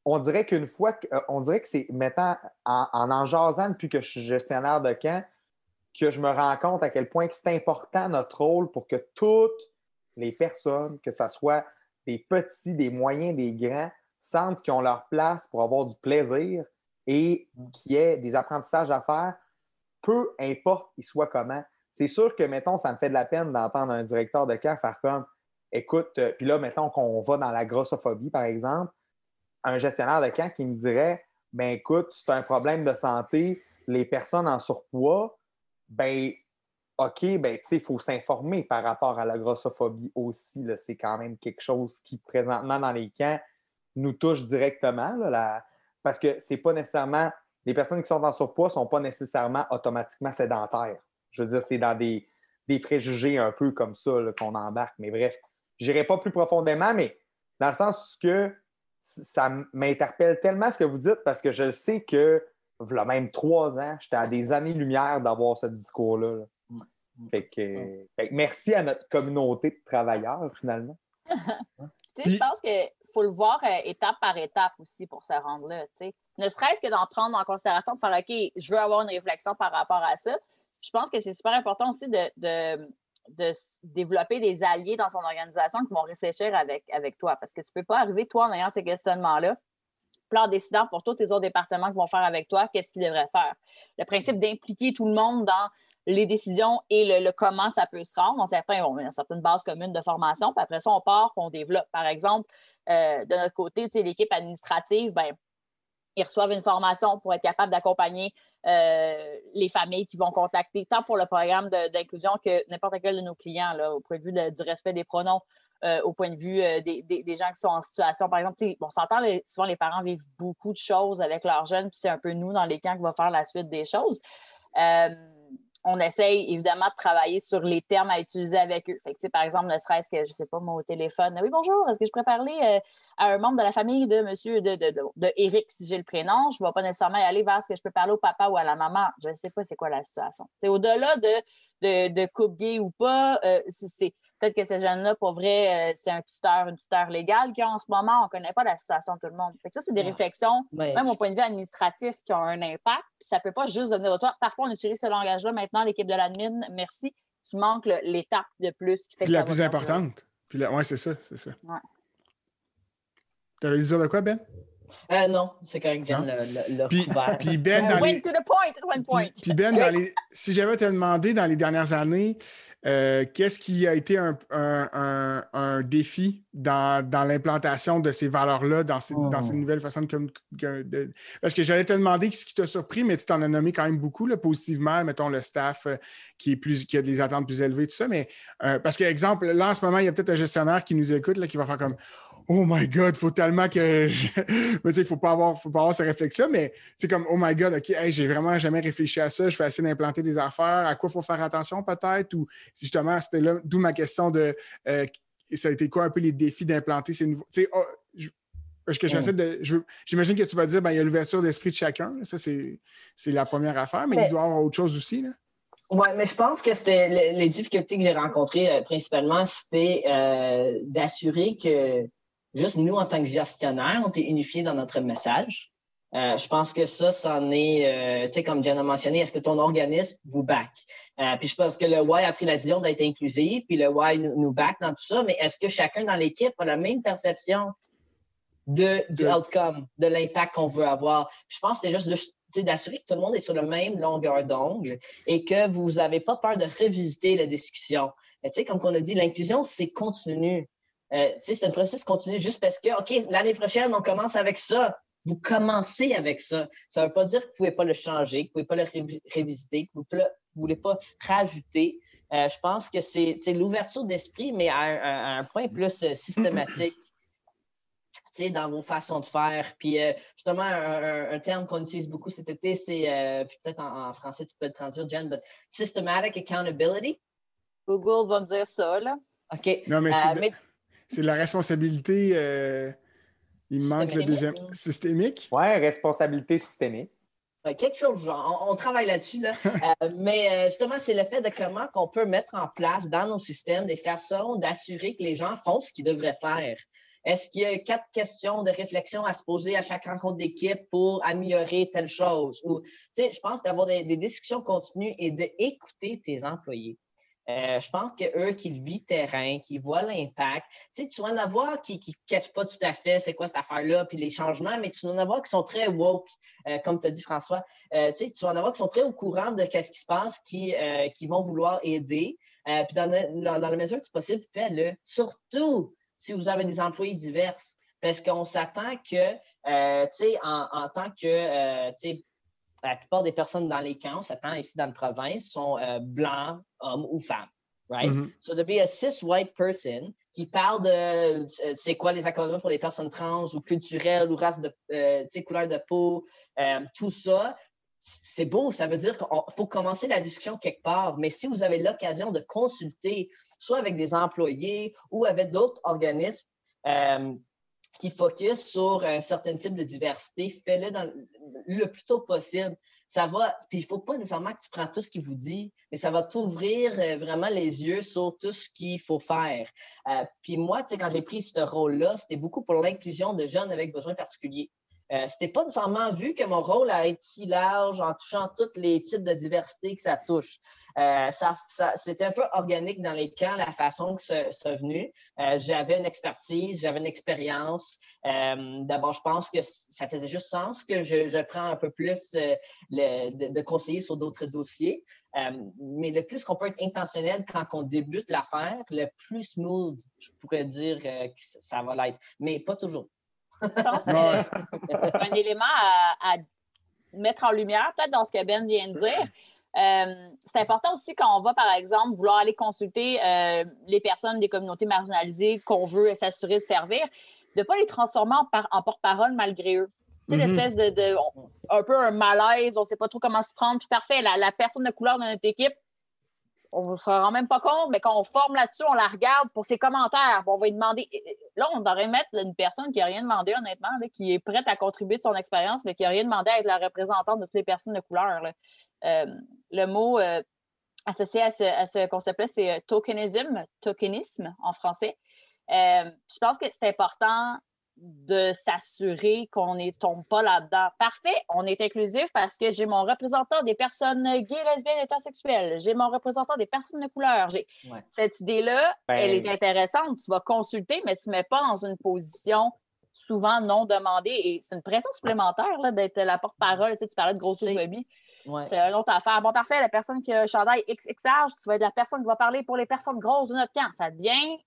on dirait qu'une fois, euh, on dirait que c'est mettant en, en, jasant depuis que je suis gestionnaire de camp, que je me rends compte à quel point c'est important notre rôle pour que toutes les personnes, que ce soit des petits, des moyens, des grands, sentent qu'ils ont leur place pour avoir du plaisir, et qu'il y ait des apprentissages à faire, peu importe il soit comment. C'est sûr que, mettons, ça me fait de la peine d'entendre un directeur de camp faire comme écoute, euh, puis là, mettons qu'on va dans la grossophobie, par exemple, un gestionnaire de camp qui me dirait ben écoute, c'est un problème de santé, les personnes en surpoids, ben OK, ben il faut s'informer par rapport à la grossophobie aussi. C'est quand même quelque chose qui, présentement, dans les camps, nous touche directement. la, parce que c'est pas nécessairement. Les personnes qui sont en surpoids ne sont pas nécessairement automatiquement sédentaires. Je veux dire, c'est dans des, préjugés un peu comme ça qu'on embarque. Mais bref, je n'irai pas plus profondément, mais dans le sens que ça m'interpelle tellement ce que vous dites parce que je sais que, voilà même trois ans, j'étais à des années-lumière d'avoir ce discours-là. Fait, que, merci à notre communauté de travailleurs, finalement. je pense que faut le voir euh, étape par étape aussi pour se rendre là. Ne serait-ce que d'en prendre en considération, de faire OK, je veux avoir une réflexion par rapport à ça. Je pense que c'est super important aussi de, de, développer des alliés dans son organisation qui vont réfléchir avec, avec toi. Parce que tu ne peux pas arriver, toi, en ayant ces questionnements-là, en décidant pour tous les autres départements qui vont faire avec toi, qu'est-ce qu'ils devraient faire. Le principe d'impliquer tout le monde dans les décisions et le, comment ça peut se rendre. certains, bon, il y a certaines bases communes de formation, puis après ça, on part, puis on développe. Par exemple, euh, de notre côté, l'équipe administrative, ben, ils reçoivent une formation pour être capable d'accompagner les familles qui vont contacter, tant pour le programme d'inclusion que n'importe quel de nos clients, là, au point de vue du respect des pronoms, euh, au point de vue des, gens qui sont en situation. Par exemple, on s'entend, souvent les parents vivent beaucoup de choses avec leurs jeunes, puis c'est un peu nous dans les camps qui va faire la suite des choses on essaye évidemment de travailler sur les termes à utiliser avec eux. Par exemple, ne serait-ce que, je ne sais pas, au téléphone, oui, bonjour, est-ce que je pourrais parler euh, à un membre de la famille de monsieur, de, de, Eric, si j'ai le prénom? Je ne vais pas nécessairement y aller vers ce que je peux parler au papa ou à la maman. Je ne sais pas c'est quoi la situation. C'est au-delà de, de, couple gay ou pas, euh, c'est Peut-être que ces jeunes-là, pour vrai, euh, c'est un tuteur, une tuteur légale qui, en ce moment, on ne connaît pas la situation de tout le monde. ça, c'est des réflexions, même au point de vue administratif, qui ont un impact. ça ne peut pas juste devenir toi. Parfois, on utilise ce langage-là. Maintenant, l'équipe de l'admin, merci. Tu manques l'étape de plus qui fait Puis la plus importante. Puis Oui, c'est ça, c'est ça. Ouais. Tu avais dire de quoi, Ben? Euh, non, c'est correct, Jen le, puis, puis, Ben, dans les... to the point, one point. Puis Ben, dans les... si j'avais te demandé dans les dernières années, euh, qu'est-ce qui a été un, défi dans, l'implantation de ces valeurs-là, dans ces, dans ces oh. nouvelles façons de, Parce que j'allais te demander ce qui t'a surpris, mais tu t'en as nommé quand même beaucoup, là, positivement, mettons le staff euh, qui, est plus, qui a des attentes plus élevées, tout ça. Mais euh, parce que, exemple, là, en ce moment, il y a peut-être un gestionnaire qui nous écoute, là, qui va faire comme Oh my God, il faut tellement que. Je... il ne faut pas avoir, faut pas avoir ce réflexe-là, mais c'est comme Oh my God, OK, j'ai vraiment jamais réfléchi à ça, je vais essayer d'implanter des affaires, à quoi il faut faire attention peut-être, ou justement, c'était là, d'où ma question de euh, ça a été quoi un peu les défis d'implanter ces nouveaux. Tu sais, oh, je- parce que j'essaie de. je veux- J'imagine que tu vas dire, ben, il y a l'ouverture d'esprit de chacun. Ça, c'est c'est la première affaire, mais, Mais- il doit y avoir autre chose aussi. Là. Oui, mais je pense que c'était le- les difficultés que j'ai rencontrées euh, principalement, c'était euh, d'assurer que juste nous, en tant que gestionnaires, on était unifiés dans notre message. Euh, je pense que ça, c'en est, euh, tu sais, comme Jen a mentionné, est-ce que ton organisme vous back? Euh, puis je pense que le Y a pris la décision d'être inclusif, puis le Y nous, nous back dans tout ça, mais est-ce que chacun dans l'équipe a la même perception de, du De- outcome, de l'impact qu'on veut avoir? Je pense que c'est juste d'assurer que tout le monde est sur le même longueur d'ongle et que vous n'avez pas peur de revisiter la discussion. Tu sais, comme on a dit, l'inclusion, c'est continu. Euh, c'est un processus continu juste parce que, OK, l'année prochaine, on commence avec ça. Vous commencez avec ça. Ça ne veut pas dire que vous ne pouvez pas le changer, que vous ne pouvez pas le révi- révisiter, que vous ne voulez pas rajouter. Euh, je pense que c'est l'ouverture d'esprit, mais à un, à un point plus euh, systématique tu sais, dans vos façons de faire. Puis euh, justement, un, un- un terme qu'on utilise beaucoup cet été, c'est, euh, peut-être en, en français, tu peux le traduire, Jen, but systematic accountability. Google va me dire ça, là. OK. Non, mais Euh, mais- c'est de la responsabilité. euh, il me manque le Systémique. deuxième. Systémique? Ouais, responsabilité systémique. Euh, Quelque chose du genre. On, on travaille là-dessus. Là. Euh, mais euh, justement, c'est le fait de comment qu'on peut mettre en place dans nos systèmes des façons d'assurer que les gens font ce qu'ils devraient faire. Est-ce qu'il y a quatre questions de réflexion à se poser à chaque rencontre d'équipe pour améliorer telle chose? Ou, tu sais, je pense d'avoir des, des discussions continues et d'écouter tes employés. Euh, je pense qu'eux qui le vivent terrain, qui voient l'impact, tu sais, tu vas en avoir qui ne catchent pas tout à fait c'est quoi cette affaire-là, puis les changements, mais tu vas en avoir qui sont très woke, euh, comme tu as dit François. Euh, tu sais, tu vas en avoir qui sont très au courant de ce qui se passe, qui, qui vont vouloir aider. Puis dans, dans, la mesure du possible, fais-le. Surtout si vous avez des employés divers. Parce qu'on s'attend que, tu sais, en, en tant que, tu sais, la plupart des personnes dans les camps, on s'attend ici dans la province, sont euh, blancs, hommes ou femmes. Right? Mhm. So, to be a cis white person qui parle de, euh, tu sais quoi, les accords pour les personnes trans ou culturelles ou race de, euh, tu sais, couleur de peau, euh, tout ça, c'est beau. Ça veut dire qu'il faut commencer la discussion quelque part. Mais si vous avez l'occasion de consulter, soit avec des employés ou avec d'autres organismes, qui focus sur un certain type de diversité, fais-le le- plus tôt possible. Ça va, puis il ne faut pas nécessairement que tu prends tout ce qu'il vous dit, mais ça va t'ouvrir euh, vraiment les yeux sur tout ce qu'il faut faire. Euh, puis moi, tu sais, quand j'ai pris ce rôle-là, c'était beaucoup pour l'inclusion de jeunes avec besoins particuliers. Euh, c'était pas nécessairement vu que mon rôle allait être si large en touchant tous les types de diversité que ça touche. Euh, ça, c'était un peu organique dans les camps, la façon que c'est c'est venu. Euh, j'avais une expertise, j'avais une expérience. Euh, D'abord, je pense que ça faisait juste sens que je, je prends un peu plus le- de, de conseiller sur d'autres dossiers. Mais le plus qu'on peut être intentionnel quand on débute l'affaire, le plus smooth, je pourrais dire que ça va l'être. Mais pas toujours. Je pense que Ouais. un élément à, à mettre en lumière, peut-être dans ce que Ben vient de dire. euh, c'est important aussi quand on va, par exemple, vouloir aller consulter euh, les personnes des communautés marginalisées qu'on veut s'assurer de servir, de ne pas les transformer en, par- en porte-parole malgré eux. Tu sais, Mhm. l'espèce de, de- on- un peu un malaise, on ne sait pas trop comment se prendre. Puis parfait, la, la personne de couleur de notre équipe, on ne se rend même pas compte, mais quand on forme là-dessus, on la regarde pour ses commentaires. On va lui demander. Là, on devrait mettre une personne qui n'a rien demandé, honnêtement, là, qui est prête à contribuer de son expérience, mais qui n'a rien demandé à être la représentante de toutes les personnes de couleur. Euh, le mot euh, associé à ce, concept-là, c'est euh, tokenism, tokenisme en français. Je pense que c'est important de s'assurer qu'on ne tombe pas là-dedans. Parfait, on est inclusif parce que j'ai mon représentant des personnes gays, lesbiennes et transsexuelles. J'ai mon représentant des personnes de couleur. J'ai Ouais. Cette idée-là, Ben- elle est intéressante. Tu vas consulter, mais tu ne mets pas dans une position souvent non demandée. Et c'est une pression supplémentaire là, d'être la porte-parole. Tu, sais, tu parlais de grossophobie. Ouais. C'est une autre affaire. Bon, parfait, la personne qui a un chandail XXH, tu vas être la personne qui va parler pour les personnes grosses de notre camp. Ça devient,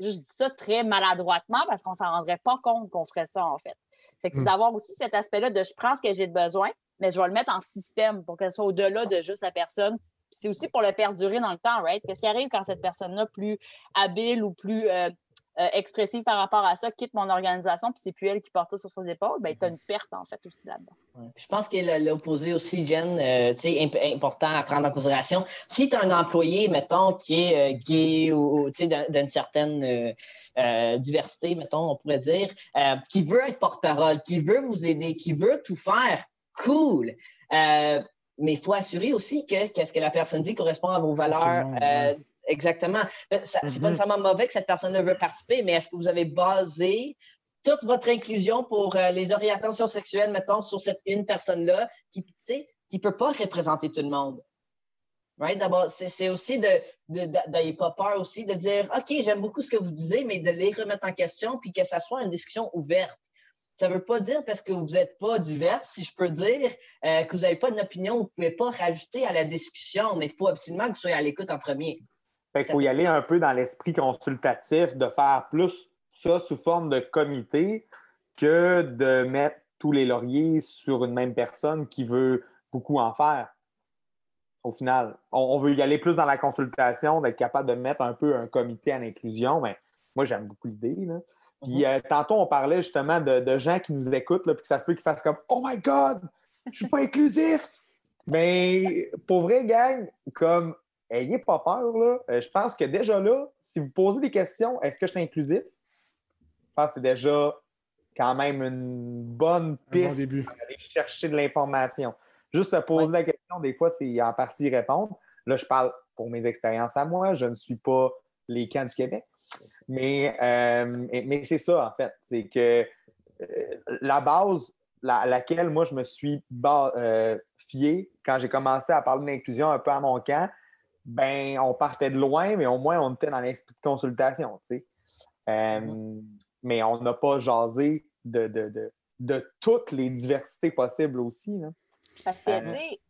je dis ça très maladroitement parce qu'on ne s'en rendrait pas compte qu'on ferait ça, en fait. Fait que c'est Mm. d'avoir aussi cet aspect-là de je prends ce que j'ai de besoin, mais je vais le mettre en système pour qu'elle soit au-delà de juste la personne. C'est aussi pour le perdurer dans le temps, right? Qu'est-ce qui arrive quand cette personne-là, plus habile ou plus euh, euh, expressive par rapport à ça, quitte mon organisation, puis c'est plus elle qui porte ça sur ses épaules, ben, tu as une perte, en fait, aussi là-dedans. Je pense que l'opposé aussi, Jen, euh, sais, important à prendre en considération. Si tu as un employé, mettons, qui est euh, gay ou, d'une certaine diversité, mettons, on pourrait dire, qui veut être porte-parole, qui veut vous aider, qui veut tout faire, cool. mais il faut assurer aussi que ce que la personne dit correspond à vos valeurs Exactement. Euh, Ce n'est pas mm-hmm. nécessairement mauvais que cette personne-là veut participer, mais est-ce que vous avez basé toute votre inclusion pour euh, les orientations sexuelles, mettons, sur cette une personne-là qui ne peut pas représenter tout le monde? Right? D'abord, c'est aussi de, de, pas peur aussi de dire OK, j'aime beaucoup ce que vous disiez, mais de les remettre en question puis que ça soit une discussion ouverte. Ça ne veut pas dire parce que vous n'êtes pas divers, si je peux dire, euh, que vous n'avez pas d'opinion, vous ne pouvez pas rajouter à la discussion, mais il faut absolument que vous soyez à l'écoute en premier. Il faut y aller un peu dans l'esprit consultatif, de faire plus ça sous forme de comité que de mettre tous les lauriers sur une même personne qui veut beaucoup en faire. Au final, on, veut y aller plus dans la consultation, d'être capable de mettre un peu un comité à l'inclusion. Mais moi, j'aime beaucoup l'idée. Puis mhm. euh, tantôt, on parlait justement de, gens qui nous écoutent, là, puis que ça se peut qu'ils fassent comme Oh my God, je suis pas inclusif! Mais pour vrai, gang, comme ayez pas peur. Là. Euh, je pense que déjà là, si vous posez des questions, est-ce que je suis inclusif? Je pense que c'est déjà quand même une bonne piste début. pour aller chercher de l'information. Juste poser la question, des fois, c'est en partie répondre. Là, je parle pour mes expériences à moi. Je ne suis pas les camps du Québec. Mais, euh, mais c'est ça, en fait. C'est que euh, la base à laquelle moi, je me suis fié quand j'ai commencé à parler d'inclusion un peu à mon camp, ben, on partait de loin, mais au moins, on était dans l'esprit de consultation, tu sais. Euh, mm-hmm. Mais on n'a pas jasé de, de, toutes les diversités possibles aussi. Parce que, euh, tu sais,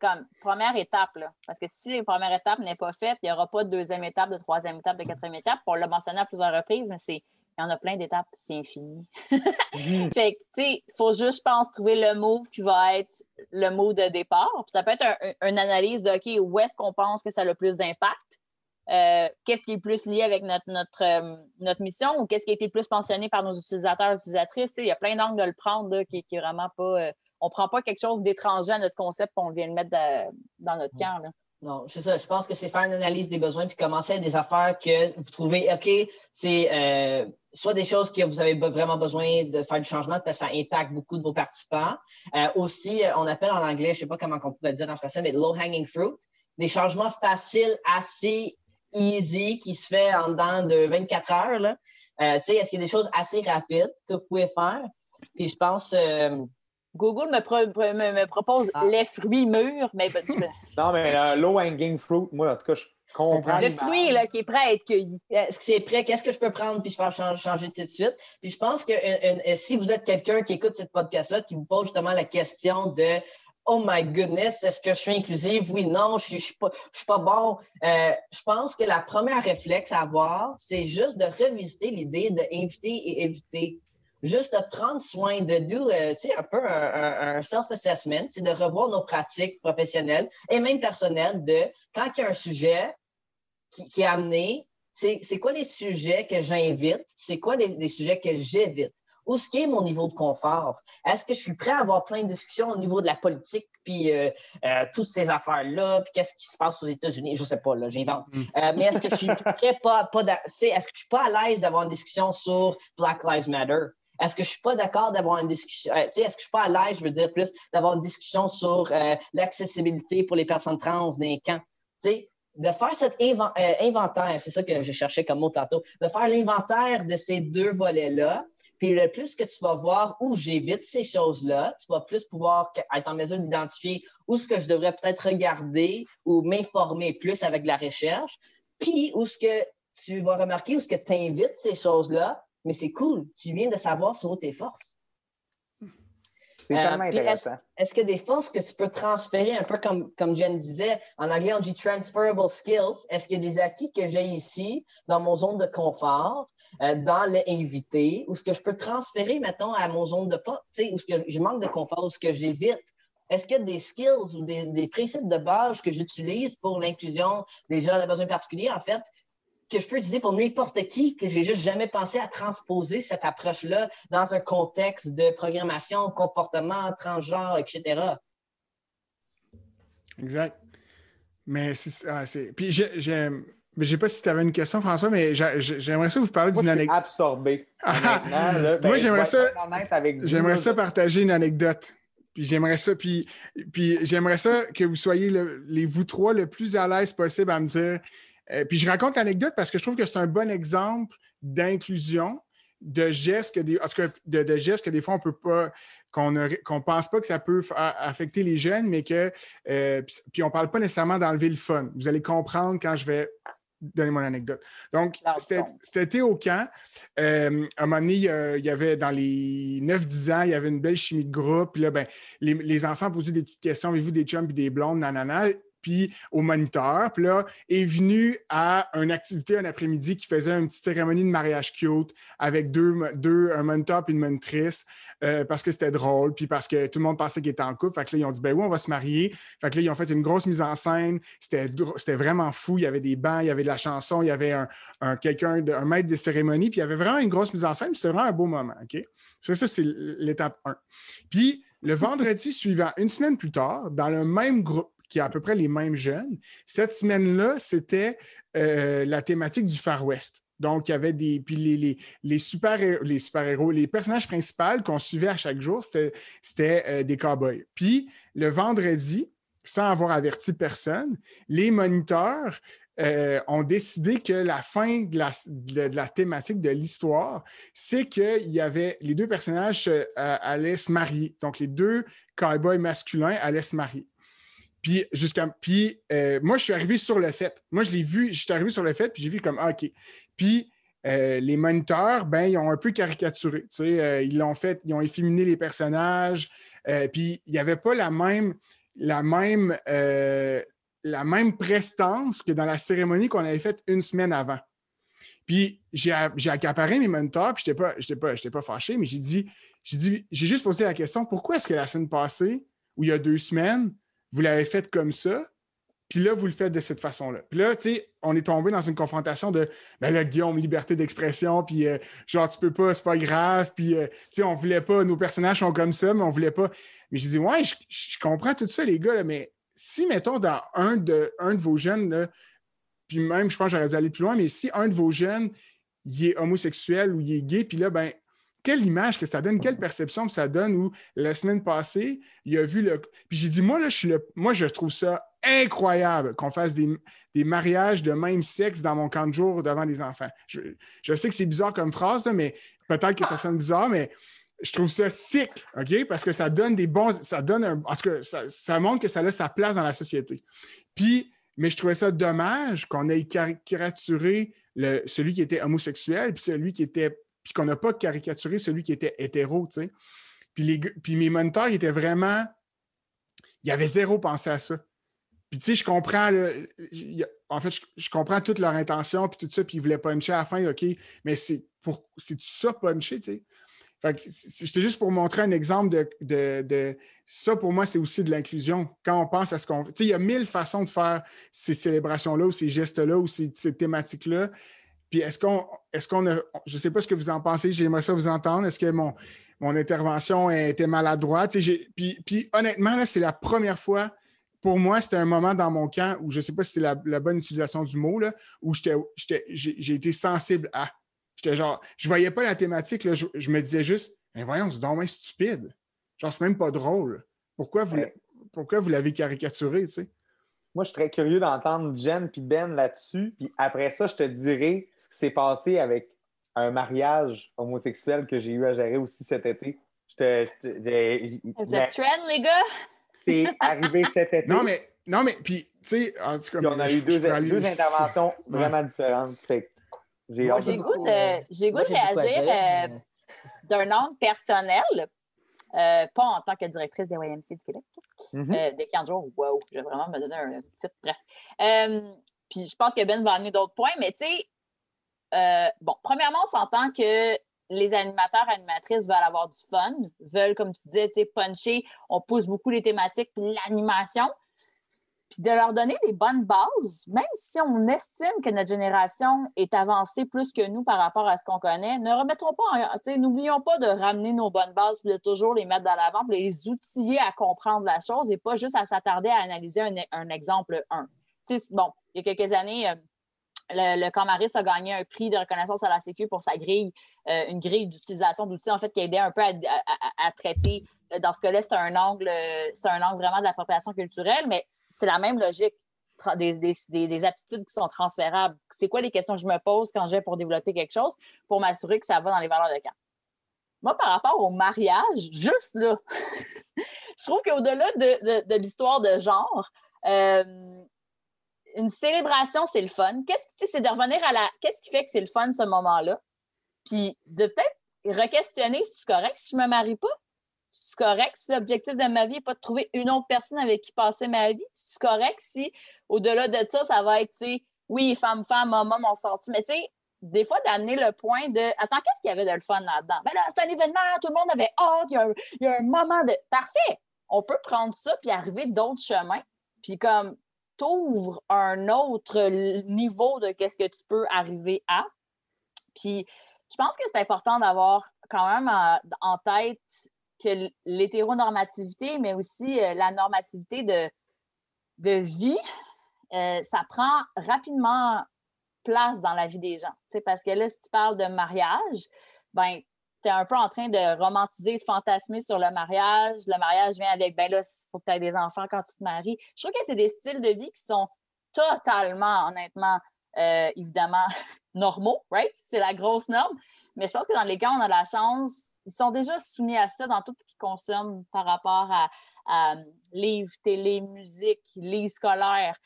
comme première étape, là, parce que si la première étape n'est pas faite, il n'y aura pas de deuxième étape, de troisième étape, de quatrième étape. On l'a mentionné à plusieurs reprises, mais c'est il y en a plein d'étapes, c'est infini. Mhm. fait que, tu sais, il faut juste, je pense, trouver le move qui va être le mot de départ. Puis ça peut être une analyse de, OK, où est-ce qu'on pense que ça a le plus d'impact? Euh, qu'est-ce qui est plus lié avec notre, notre, euh, notre mission ou qu'est-ce qui a été plus pensionné par nos utilisateurs et utilisatrices? Il y a plein d'angles de le prendre qui, qui est vraiment pas. Euh, on ne prend pas quelque chose d'étranger à notre concept et on vient le mettre dans notre camp. Non, c'est ça. Je pense que c'est faire une analyse des besoins puis commencer à des affaires que vous trouvez, OK, c'est euh, soit des choses que vous avez vraiment besoin de faire du changement parce que ça impacte beaucoup de vos participants. Euh, aussi, euh, on appelle en anglais, je ne sais pas comment on peut le dire en français, mais low-hanging fruit. Des changements faciles, assez easy, qui se fait en dedans de 24 heures. Euh, est-ce qu'il y a des choses assez rapides que vous pouvez faire? Puis je pense Google me, propose ah. les fruits mûrs, mais ben, Non, mais euh, low hanging fruit, moi, en tout cas, je comprends. Le fruit là, qui est prêt à être cueilli. Est-ce que c'est prêt? Qu'est-ce que je peux prendre puis je peux changer, tout de suite? Puis je pense que euh, euh, si vous êtes quelqu'un qui écoute cette podcast-là, qui vous pose justement la question de Oh my goodness, est-ce que je suis inclusive? Oui, non, je ne suis, pas, suis pas bon. je pense que la première réflexe à avoir, c'est juste de revisiter l'idée d'inviter et éviter juste de prendre soin de nous, euh, tu sais, un peu un, self-assessment, c'est de revoir nos pratiques professionnelles et même personnelles de quand il y a un sujet qui, est amené, c'est quoi les sujets que j'invite, c'est quoi les, sujets que j'évite? Où ce qui est mon niveau de confort? Est-ce que je suis prêt à avoir plein de discussions au niveau de la politique, puis euh, euh, toutes ces affaires-là, puis qu'est-ce qui se passe aux États-Unis? Je ne sais pas, là, j'invente. Mm. mais est-ce que je suis prêt pas, pas est-ce que je suis pas à l'aise d'avoir une discussion sur Black Lives Matter? Est-ce que je suis pas d'accord d'avoir une discussion, euh, est-ce que je suis pas à l'aise, je veux dire plus, d'avoir une discussion sur euh, l'accessibilité pour les personnes trans dans les camps? de faire cet euh, inventaire, c'est ça que je cherchais comme mot tantôt, de faire l'inventaire de ces deux volets-là, puis le plus que tu vas voir où j'évite ces choses-là, tu vas plus pouvoir être en mesure d'identifier où ce que je devrais peut-être regarder ou m'informer plus avec la recherche, puis où ce que tu vas remarquer où ce que tu invites ces choses-là, mais c'est cool. Tu viens de savoir sur tes forces. C'est euh, tellement intéressant. Est-ce que des forces que tu peux transférer, un peu comme, comme Jen disait, en anglais on dit transferable skills, est-ce qu'il y a des acquis que j'ai ici dans mon zone de confort, euh, dans l'invité, ou ce que je peux transférer, mettons, à mon zone de pas, tu sais, où ce que je manque de confort, ou ce que j'évite? Est-ce qu'il y a des skills ou des, des principes de base que j'utilise pour l'inclusion des gens à besoins particuliers? En fait, que je peux utiliser pour n'importe qui, que j'ai juste jamais pensé à transposer cette approche-là dans un contexte de programmation, comportement, transgenre, etc. Exact. Mais c'est. Ah, puis j'aime. Mais je sais pas si tu avais une question, François, mais j'aimerais ça vous parler d'une anecdote. absorbé. Ben, Moi, j'aimerais ça. J'aimerais ça partager une anecdote. Puis j'aimerais ça, puis, puis j'aimerais ça que vous soyez les vous trois le plus à l'aise possible à me dire. Euh, puis je raconte l'anecdote parce que je trouve que c'est un bon exemple d'inclusion, de gestes que des, de, de, gestes que des fois on peut pas, qu'on ne pense pas que ça peut affecter les jeunes, mais que euh, puis on parle pas nécessairement d'enlever le fun. Vous allez comprendre quand je vais donner mon anecdote. Donc, c'était au camp. Euh, à un moment donné, il y avait dans les 9-10 ans, il y avait une belle chimie de groupe. Puis là, ben, les, les enfants posaient des petites questions. Avez-vous des chums et des blondes, nanana? Puis au moniteur. Puis là, est venu à une activité un après-midi qui faisait une petite cérémonie de mariage cute avec deux, deux un moniteur puis une monitrice euh, parce que c'était drôle, puis parce que tout le monde pensait qu'il était en couple. Fait que là, ils ont dit, ben oui, on va se marier. Fait que là, ils ont fait une grosse mise en scène. C'était vraiment fou. Il y avait des bancs, il y avait de la chanson, il y avait un, quelqu'un, un maître de cérémonie, puis il y avait vraiment une grosse mise en scène. C'était vraiment un beau moment. OK? Ça, ça c'est l'étape 1. Puis, le vendredi suivant, une semaine plus tard, dans le même groupe, qui a à peu près les mêmes jeunes. Cette semaine-là, c'était euh, la thématique du Far West. Donc, il y avait des. Puis les, les, super, les super-héros, les personnages principaux qu'on suivait à chaque jour, c'était euh, des cowboys. Puis le vendredi, sans avoir averti personne, les moniteurs euh, ont décidé que la fin de la, de la thématique de l'histoire, c'est qu'il y avait les deux personnages allaient se marier. Donc, les deux cowboys masculins allaient se marier. Puis, jusqu'à. Puis, euh, moi, je suis arrivé sur le fait. Moi, je l'ai vu, je suis arrivé sur le fait, puis j'ai vu comme, ah, OK. Puis, euh, les moniteurs, ben, ils ont un peu caricaturé. Tu sais, euh, ils l'ont fait, ils ont efféminé les personnages. puis, il n'y avait pas la même, la même, la même prestance que dans la cérémonie qu'on avait faite une semaine avant. Puis, j'ai accaparé mes moniteurs, puis je n'étais pas, pas, pas fâché, mais j'ai dit, j'ai dit, j'ai juste posé la question pourquoi est-ce que la semaine passée, ou il y a deux semaines, vous l'avez fait comme ça, puis là, vous le faites de cette façon-là. Puis là, tu sais, on est tombé dans une confrontation de, ben là, Guillaume, liberté d'expression, puis euh, genre, tu peux pas, c'est pas grave, puis, euh, tu sais, on voulait pas, nos personnages sont comme ça, mais on voulait pas. Mais j'ai dit, ouais, je, comprends tout ça, les gars, mais si, mettons, dans un de, un de vos jeunes, puis même, je pense j'aurais dû aller plus loin, mais si un de vos jeunes, il est homosexuel ou il est gay, puis là, ben, quelle image que ça donne, quelle perception que ça donne où la semaine passée, il a vu le. Puis j'ai dit, moi, là, je suis le... moi, je trouve ça incroyable qu'on fasse des, mariages de même sexe dans mon camp de jour devant des enfants. Je, sais que c'est bizarre comme phrase, mais peut-être que ça sonne bizarre, mais je trouve ça sick, OK? Parce que ça donne des bons. Ça donne un. En tout cas, ça, montre que ça a sa place dans la société. Puis, mais je trouvais ça dommage qu'on ait caricaturé le, celui qui était homosexuel puis celui qui était puis qu'on n'a pas caricaturé celui qui était hétéro, tu sais. Puis, les, puis mes moniteurs, étaient vraiment... Il y avait zéro pensé à ça. Puis, tu sais, je comprends, en fait, je, comprends toute leur intention, puis tout ça, puis ils voulaient puncher à la fin, OK, mais c'est pour c'est ça puncher, tu sais. Fait c'était juste pour montrer un exemple de, de, ça, pour moi, c'est aussi de l'inclusion. Quand on pense à ce qu'on. Tu sais, il y a mille façons de faire ces célébrations-là ou ces gestes-là ou ces thématiques-là. Puis est-ce qu'on est-ce qu'on a. Je ne sais pas ce que vous en pensez, j'aimerais ça vous entendre. Est-ce que mon, mon intervention était maladroite? Puis, puis honnêtement, c'est la première fois. Pour moi, c'était un moment dans mon camp où je ne sais pas si c'est la, bonne utilisation du mot, là, où j'ai été sensible à. J'étais genre, je ne voyais pas la thématique, je, me disais juste, mais voyons, c'est dommage stupide. Genre, c'est même pas drôle. Pourquoi vous, pourquoi vous l'avez caricaturé, tu sais? Moi, je suis très curieux d'entendre Jen et Ben là-dessus. Puis après ça, je te dirai ce qui s'est passé avec un mariage homosexuel que j'ai eu à gérer aussi cet été. Vous êtes trend, les gars? C'est arrivé cet été. Non, mais, non, mais puis, tu sais, en tout cas, on a eu deux, interventions vraiment différentes. j'ai goût de, réagir euh, d'un ordre personnel. Euh, pas en tant que directrice des YMC du Québec. Mm-hmm. Euh, des 15 jours, wow, je vais vraiment me donner un titre, bref. Euh, puis je pense que Ben va amener d'autres points, mais tu sais, bon, premièrement, on s'entend que les animateurs, animatrices veulent avoir du fun, veulent, comme tu disais, puncher. On pousse beaucoup les thématiques, l'animation. Puis de leur donner des bonnes bases, même si on estime que notre génération est avancée plus que nous par rapport à ce qu'on connaît, ne remettons pas, n'oublions pas de ramener nos bonnes bases, puis de toujours les mettre dans l'avant, puis les outiller à comprendre la chose et pas juste à s'attarder à analyser un, exemple 1. bon, il y a quelques années, euh, le, le Camaris a gagné un prix de reconnaissance à la Sécu pour sa grille, euh, une grille d'utilisation d'outils en fait qui aidait un peu à, traiter. Euh, dans ce cas-là, c'est un angle, c'est un angle vraiment de l'appropriation culturelle, mais c'est la même logique. Des, aptitudes qui sont transférables. C'est quoi les questions que je me pose quand j'ai pour développer quelque chose? Pour m'assurer que ça va dans les valeurs de camp? Moi, par rapport au mariage, juste là, je trouve qu'au-delà de, l'histoire de genre, euh, une célébration, c'est le fun. Qu'est-ce que c'est de revenir à la. Qu'est-ce qui fait que c'est le fun ce moment-là? Puis de peut-être re-questionner si c'est correct si je me marie pas. C'est correct si l'objectif de ma vie n'est pas de trouver une autre personne avec qui passer ma vie. C'est correct si, au-delà de ça, ça va être, oui, femme, femme, homme, homme, on Mais tu sais, des fois, d'amener le point de Attends, qu'est-ce qu'il y avait de le fun là-dedans? Ben là, c'est un événement, tout le monde avait hâte, il y, il y a un moment de. Parfait! On peut prendre ça puis arriver d'autres chemins. Puis comme t'ouvres un autre niveau de qu'est-ce que tu peux arriver à. Puis je pense que c'est important d'avoir quand même en, tête que l'hétéronormativité, mais aussi euh, la normativité de, de vie, euh, ça prend rapidement place dans la vie des gens. Parce que là, si tu parles de mariage, ben, un peu en train de romantiser, de fantasmer sur le mariage. Le mariage vient avec, ben là, il faut que tu aies des enfants quand tu te maries. Je trouve que c'est des styles de vie qui sont totalement, honnêtement, euh, évidemment, normaux, right? C'est la grosse norme. Mais je pense que dans les cas où on a la chance, ils sont déjà soumis à ça dans tout ce qu'ils consomment par rapport à, à livres, télé, musique, livres scolaires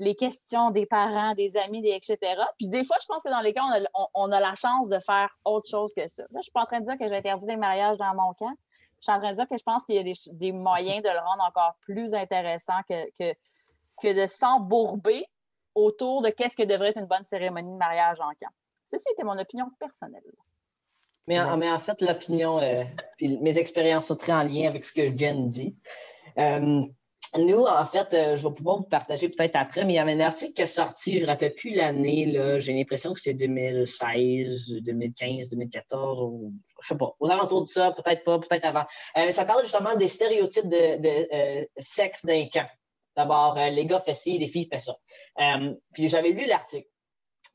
les questions des parents, des amis, des etc. Puis des fois, je pense que dans les cas, on a, la chance de faire autre chose que ça. Là, je ne suis pas en train de dire que j'ai interdit les mariages dans mon camp. Je suis en train de dire que je pense qu'il y a des, moyens de le rendre encore plus intéressant que, que, que de s'embourber autour de qu'est-ce que devrait être une bonne cérémonie de mariage en camp. Ceci était mon opinion personnelle. Mais en, mais en fait, l'opinion, euh, mes expériences sont très en lien avec ce que Jen dit. Euh, nous, en fait, euh, je vais pouvoir vous partager peut-être après, mais il y avait un article qui est sorti, je ne me rappelle plus l'année, j'ai l'impression que c'était 2016, 2015, 2014, ou, je ne sais pas, aux alentours de ça, peut-être pas, peut-être avant. Euh, ça parle justement des stéréotypes de, euh, sexe d'un camp. D'abord, les gars font ci, les filles font ça. puis j'avais lu l'article.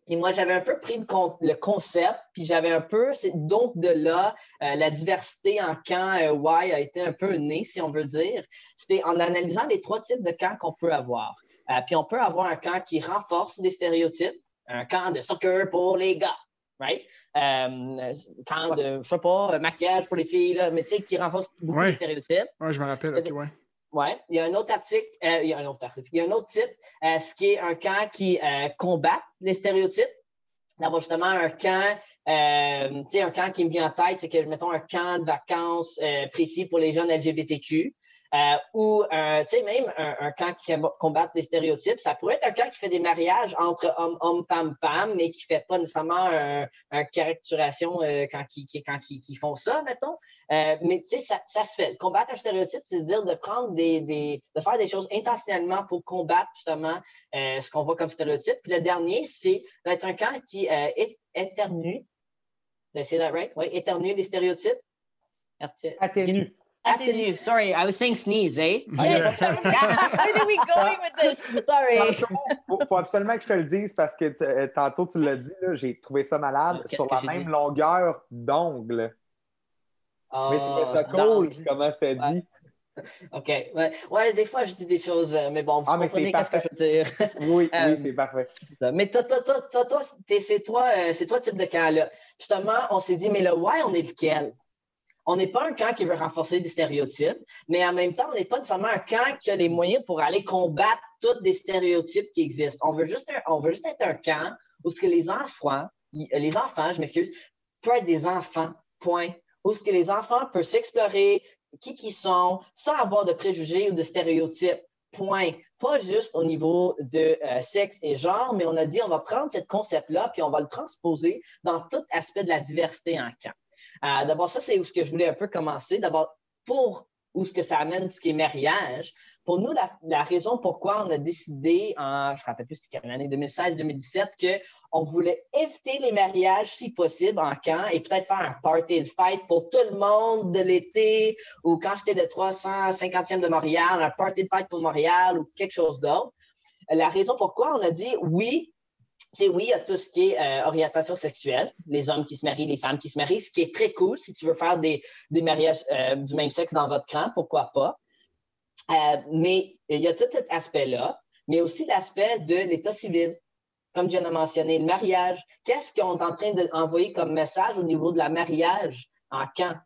Et moi, j'avais un peu pris le, concept, puis j'avais un peu, donc de là, euh, la diversité en camp euh, Y a été un peu née, si on veut dire. C'était en analysant les trois types de camps qu'on peut avoir. Euh, puis on peut avoir un camp qui renforce les stéréotypes, un camp de soccer pour les gars, right? Un camp de, je sais pas, maquillage pour les filles, là, mais tu sais, qui renforce beaucoup les stéréotypes. Oui, je me rappelle, ok, ouais. Oui, il y a un autre article, euh, il y a un autre article, il y a un autre type, euh, ce qui est un camp qui euh, combat les stéréotypes. D'abord, justement, un camp, tu sais, un camp qui me vient en tête, c'est que, mettons, un camp de vacances précis pour les jeunes LGBTQ. Euh, ou euh, tu sais, même un, camp qui combat les stéréotypes, ça pourrait être un camp qui fait des mariages entre hommes, hommes, femmes, femmes, mais qui ne fait pas nécessairement un, un caricaturation euh, quand, qui, font ça, mettons. mais tu sais, ça, se fait. Combattre un stéréotype, c'est dire de prendre des, de faire des choses intentionnellement pour combattre justement ce qu'on voit comme stéréotype. Puis le dernier, c'est d'être un camp qui est éternue. C'est that right? Oui, éternue les stéréotypes. Atténue. Atténue. Sorry, I was saying sneeze, eh? Where are we going with this? Sorry. Il faut, absolument que je te le dise parce que euh, tantôt tu l'as dit, j'ai trouvé ça malade sur la même longueur d'ongle. Oh, mais je trouvais ça cool, comment c'était dit. OK. Ouais. ouais. des fois, je dis des choses, euh, mais bon, vous ah, comprenez qu'est-ce que je veux dire. oui, oui, euh, c'est parfait. Mais toi, toi, toi, toi, c'est toi, c'est toi type de camp-là. Justement, on s'est dit, mais le why, on est lequel? On n'est pas un camp qui veut renforcer des stéréotypes, mais en même temps, on n'est pas nécessairement un camp qui a les moyens pour aller combattre tous les stéréotypes qui existent. On veut juste, juste être un camp où ce que les enfants, les enfants, je m'excuse, peuvent être des enfants, point. Où ce que les enfants peuvent s'explorer qui qu'ils sont sans avoir de préjugés ou de stéréotypes. Point. Pas juste au niveau de euh, sexe et genre, mais on a dit on va prendre ce concept-là puis on va le transposer dans tout aspect de la diversité en camp. Euh, d'abord, ça, c'est où ce que je voulais un peu commencer. D'abord, pour ou ce que ça amène ce qui est mariage. Pour nous, la, raison pourquoi on a décidé je ne me rappelle plus c'était quelle année, 2016-2017, qu'on voulait éviter les mariages si possible en camp et peut-être faire un party de fight pour tout le monde de l'été ou quand c'était le 350e de Montréal, un party de fight pour Montréal ou quelque chose d'autre. La raison pourquoi on a dit oui, oui, il y a tout ce qui est euh, orientation sexuelle, les hommes qui se marient, les femmes qui se marient, ce qui est très cool. Si tu veux faire des, mariages euh, du même sexe dans votre camp, pourquoi pas? Euh, mais il y a tout cet aspect-là, mais aussi l'aspect de l'état civil. Comme je viens de mentionner, le mariage. Qu'est-ce qu'on est en train d'envoyer comme message au niveau de la mariage en camp?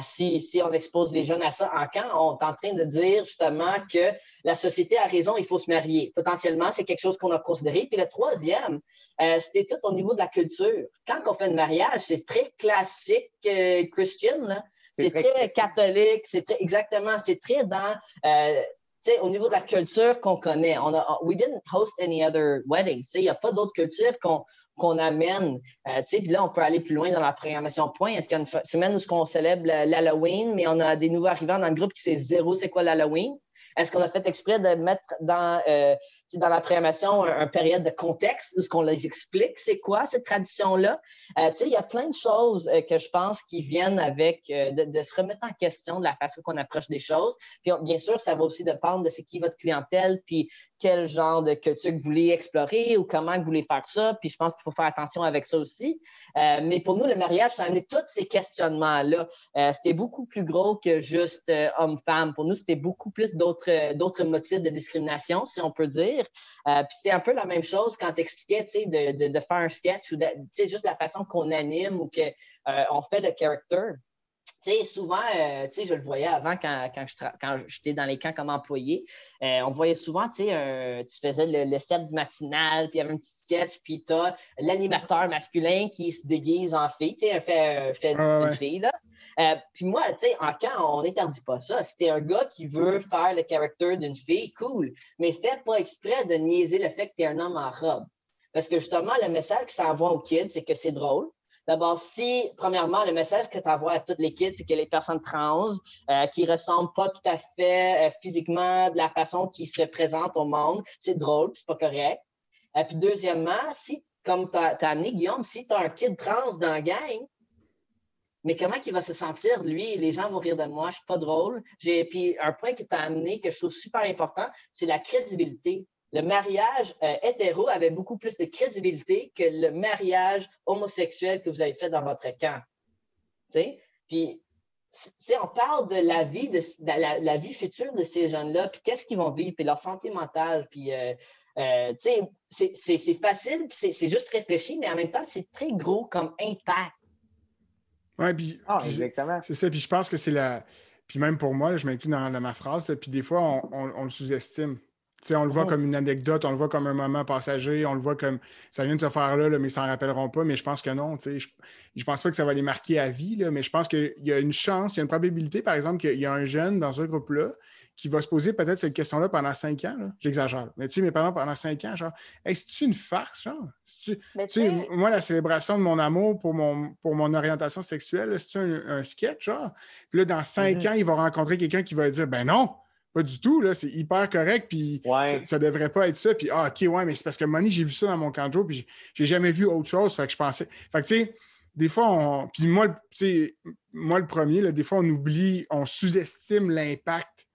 Si, si, on expose les jeunes à ça en camp, on est en train de dire justement que la société a raison, il faut se marier. Potentiellement, c'est quelque chose qu'on a considéré. Puis le troisième, euh, c'était tout au niveau de la culture. Quand on fait un mariage, c'est très classique euh, christian, c'est très, catholique, c'est très, exactement, c'est très dans, euh, au niveau de la culture qu'on connaît. On a, we didn't host any other weddings. Il n'y a pas d'autres cultures qu'on qu'on amène. puis là, on peut aller plus loin dans la programmation point. Est-ce qu'il y a une semaine où on célèbre l'Halloween, mais on a des nouveaux arrivants dans le groupe qui sait zéro c'est quoi l'Halloween? Est-ce qu'on a fait exprès de mettre dans euh, dans la programmation un, période de contexte où ce qu'on les explique, c'est quoi cette tradition-là? Euh, il y a plein de choses euh, que je pense qui viennent avec euh, de, se remettre en question de la façon qu'on approche des choses. Puis bien sûr, ça va aussi dépendre de c'est qui votre clientèle, puis quel genre de culture vous voulez explorer ou comment vous voulez faire ça. Puis je pense qu'il faut faire attention avec ça aussi. mais pour nous, le mariage, ça a amené tous ces questionnements-là. c'était beaucoup plus gros que juste homme-femme. Pour nous, c'était beaucoup plus d'autres, d'autres motifs de discrimination, si on peut dire. Euh, puis c'était un peu la même chose quand tu expliquais de, de, faire un sketch ou juste la façon qu'on anime ou qu'on euh, fait le character. Souvent, euh, je le voyais avant quand, quand j'étais dans les camps comme employé, on voyait souvent, tu faisais le, le matinal, puis il y avait un petit sketch, puis tu as l'animateur masculin qui se déguise en fille, tu sais, fait, fait une fille, là. Euh, puis moi, tu sais, en camp, on n'interdit pas ça. Si t'es un gars qui veut faire le caractère d'une fille, cool. Mais fais pas exprès de niaiser le fait que tu es un homme en robe. Parce que justement, le message que ça envoie aux kids, c'est que c'est drôle. D'abord, si, premièrement, le message que tu envoies à toutes les kids, c'est que les personnes trans euh, qui ressemblent pas tout à fait euh, physiquement de la façon qu'ils se présentent au monde, c'est drôle, c'est pas correct. Et puis deuxièmement, si, comme tu as, amené Guillaume, si tu as un kid trans dans la gang, mais comment il va se sentir, lui? Les gens vont rire de moi, je suis pas drôle. Puis un point que tu as amené, que je trouve super important, c'est la crédibilité. Le mariage euh, hétéro avait beaucoup plus de crédibilité que le mariage homosexuel que vous avez fait dans votre camp. sais? Puis, on parle de la vie, de, la, vie future de ces jeunes-là, puis qu'est-ce qu'ils vont vivre, puis leur santé mentale, puis euh, euh, c'est facile, c'est juste réfléchi, mais en même temps, c'est très gros comme impact. Oui, puis. Ah, exactement. C'est ça. Puis je pense que c'est la. Puis même pour moi, je m'inclus dans, ma phrase, puis des fois, on, le sous-estime. On le voit oh. comme une anecdote, on le voit comme un moment passager, on le voit comme ça vient de se faire là, mais ils s'en rappelleront pas. Mais je pense que non. Je, je pense pas que ça va les marquer à vie, là, mais je pense qu'il y a une chance, il y a une probabilité, par exemple, qu'il y a un jeune dans un groupe-là qui va se poser peut-être cette question-là pendant cinq ans. J'exagère. Mais tu sais, mes parents, pendant cinq ans, genre, hey, c'est-tu une farce, genre? Tu sais, moi, la célébration de mon amour pour mon, pour mon orientation sexuelle, c'est-tu un, sketch, genre? Puis là, dans cinq mm-hmm. ans, il va rencontrer quelqu'un qui va dire, ben non, pas du tout, là, c'est hyper correct, puis ça, ne devrait pas être ça. Puis, ah, OK, ouais, mais c'est parce que Money, j'ai vu ça dans mon camp de puis j'ai jamais vu autre chose. Fait que je pensais. Fait que, tu sais, des fois, on. Puis moi, moi, le premier, là, des fois, on oublie, on sous-estime l'impact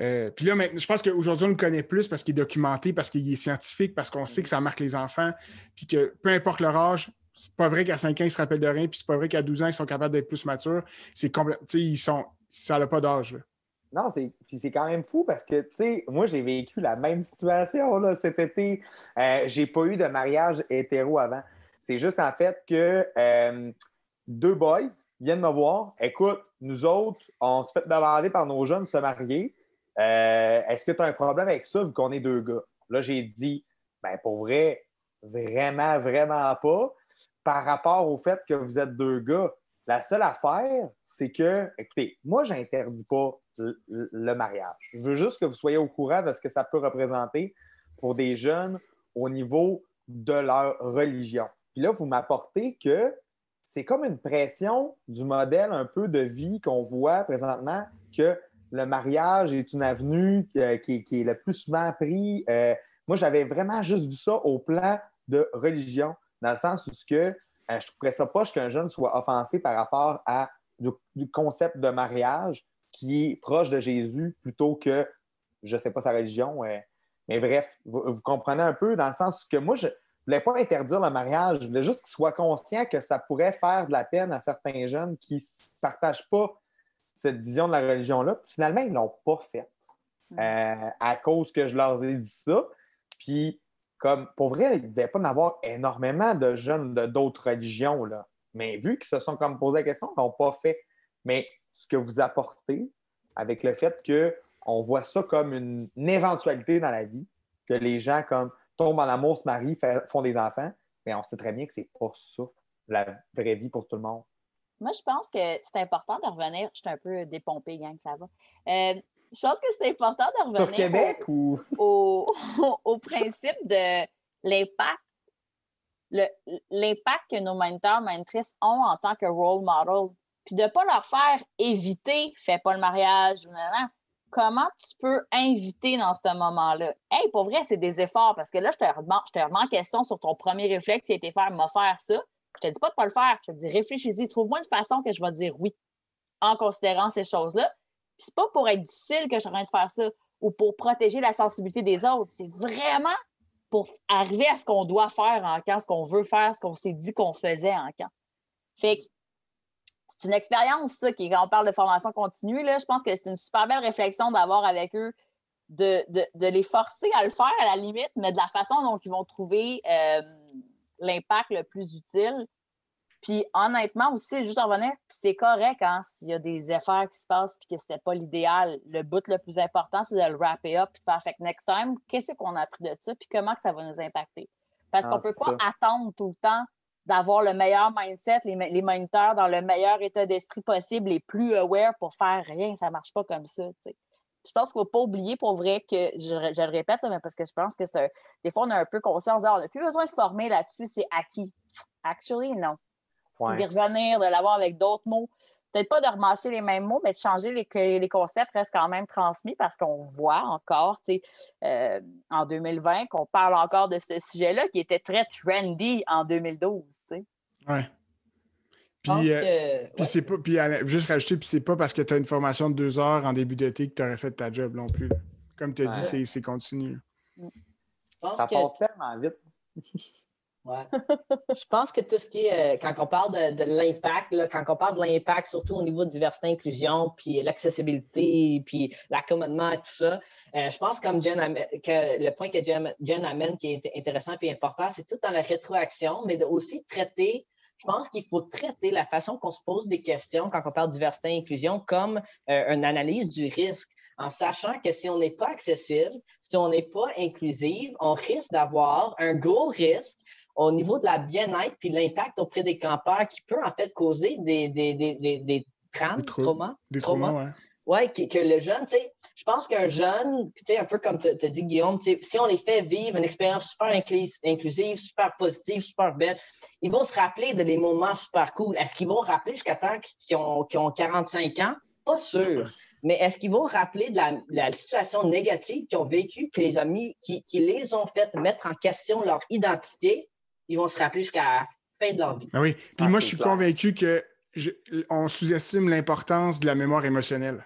euh, puis là, je pense qu'aujourd'hui, on le connaît plus parce qu'il est documenté, parce qu'il est scientifique, parce qu'on sait que ça marque les enfants, puis que peu importe leur âge, c'est pas vrai qu'à 5 ans, ils se rappellent de rien, puis c'est pas vrai qu'à 12 ans, ils sont capables d'être plus matures. C'est complètement. ils sont. Ça n'a pas d'âge. Non, c'est, quand même fou parce que, tu sais, moi, j'ai vécu la même situation là, cet été. Euh, j'ai pas eu de mariage hétéro avant. C'est juste en fait que euh, deux boys viennent me voir. Écoute, nous autres, on se fait demander par nos jeunes de se marier. Euh, est-ce que tu as un problème avec ça vu qu'on est deux gars? Là, j'ai dit, ben pour vrai, vraiment, vraiment pas. Par rapport au fait que vous êtes deux gars, la seule affaire, c'est que, écoutez, moi, je n'interdis pas le, mariage. Je veux juste que vous soyez au courant de ce que ça peut représenter pour des jeunes au niveau de leur religion. Puis là, vous m'apportez que c'est comme une pression du modèle un peu de vie qu'on voit présentement que le mariage est une avenue euh, qui, est le plus souvent pris. Euh, moi, j'avais vraiment juste vu ça au plan de religion, dans le sens où ce que, euh, je ne trouverais ça pas qu'un jeune soit offensé par rapport à du, concept de mariage qui est proche de Jésus plutôt que, je ne sais pas, sa religion. mais bref, vous, comprenez un peu, dans le sens que moi, je ne voulais pas interdire le mariage, je voulais juste qu'il soit conscient que ça pourrait faire de la peine à certains jeunes qui ne partagent pas cette vision de la religion-là. Finalement, ils ne l'ont pas faite euh, à cause que je leur ai dit ça. Puis, comme pour vrai, il ne devait pas en avoir énormément de jeunes d'autres religions. Là. Mais vu qu'ils se sont comme posé la question, ils n'ont pas fait. Mais ce que vous apportez avec le fait qu'on voit ça comme une, éventualité dans la vie, que les gens comme tombent en amour, se marient, font des enfants, mais on sait très bien que c'est pas ça, la vraie vie pour tout le monde. Moi, je pense que c'est important de revenir. Je suis un peu dépompée, gang, ça va. Euh, je pense que c'est important de revenir. Québec au, ou... au, principe de l'impact. L'impact que nos mentors, mentrices ont en tant que role model. Puis de ne pas leur faire éviter, fais pas le mariage ou non, Comment tu peux inviter dans ce moment-là? Hey, pour vrai, c'est des efforts parce que là, je te, remets, en question sur ton premier réflexe qui a été faire, faire ça. Je te dis pas de pas le faire. Je te dis réfléchis-y. Trouve-moi une façon que je vais dire oui en considérant ces choses-là. Puis c'est pas pour être difficile que je suis en train de faire ça ou pour protéger la sensibilité des autres. C'est vraiment pour arriver à ce qu'on doit faire en camp, ce qu'on veut faire, ce qu'on s'est dit qu'on faisait en camp. Fait que c'est une expérience, ça, qui, quand on parle de formation continue, là, je pense que c'est une super belle réflexion d'avoir avec eux, de, les forcer à le faire à la limite, mais de la façon dont ils vont trouver euh, l'impact le plus utile. Puis honnêtement aussi, juste en revenir, c'est correct hein, s'il y a des affaires qui se passent puis que c'était pas l'idéal. Le but le plus important, c'est de le wrapper up et de faire fait next time, qu'est-ce qu'on a appris de ça puis comment que ça va nous impacter? Parce qu'on qu'on peut pas attendre tout le temps d'avoir le meilleur mindset, les, les moniteurs dans le meilleur état d'esprit possible, les plus aware pour faire rien. Ça marche pas comme ça. Je pense qu'il ne faut pas oublier pour vrai que, je, le répète, mais parce que je pense que c'est des fois, on a un peu conscience, on n'a plus besoin de former là-dessus, c'est acquis. Actually, non. C'est de revenir, de l'avoir avec d'autres mots. Peut-être pas de remarcher les mêmes mots, mais de changer les, que les concepts restent quand même transmis parce qu'on voit encore, euh, en 2020, qu'on parle encore de ce sujet-là qui était très trendy en 2012, Oui. Puis, euh, puis c'est pas, puis juste rajouter, puis c'est pas parce que tu as une formation de deux heures en début d'été que tu aurais fait ta job non plus. Comme tu as dit, c'est continu. Ça passe tellement vite. Ouais. je pense que tout ce qui est, euh, quand on parle de, l'impact, quand on parle de l'impact, surtout au niveau de diversité, inclusion, puis l'accessibilité, puis l'accommodement et tout ça, euh, je pense comme Jen, que le point que Jen, amène qui est intéressant et important, c'est tout dans la rétroaction, mais de aussi traiter je pense qu'il faut traiter la façon qu'on se pose des questions quand on parle de diversité et inclusion comme euh, une analyse du risque, en sachant que si on n'est pas accessible, si on n'est pas inclusive, on risque d'avoir un gros risque au niveau de la bien-être puis l'impact auprès des campeurs qui peut en fait causer des, des, des, des, des traumas. Des traumas, ouais. que, que, le jeune, tu sais, je pense qu'un jeune, tu sais, un peu comme tu as dit, Guillaume, si on les fait vivre une expérience super inclusive, super positive, super belle, ils vont se rappeler de des moments super cool. Est-ce qu'ils vont rappeler jusqu'à temps qu'ils ont, ont 45 ans? Pas sûr. Mais est-ce qu'ils vont rappeler de la, la situation négative qu'ils ont vécue, que les amis qui, qui les ont fait mettre en question leur identité? Ils vont se rappeler jusqu'à la fin de leur vie. Ah oui. Puis ah, moi, je suis convaincu que on sous-estime l'importance de la mémoire émotionnelle.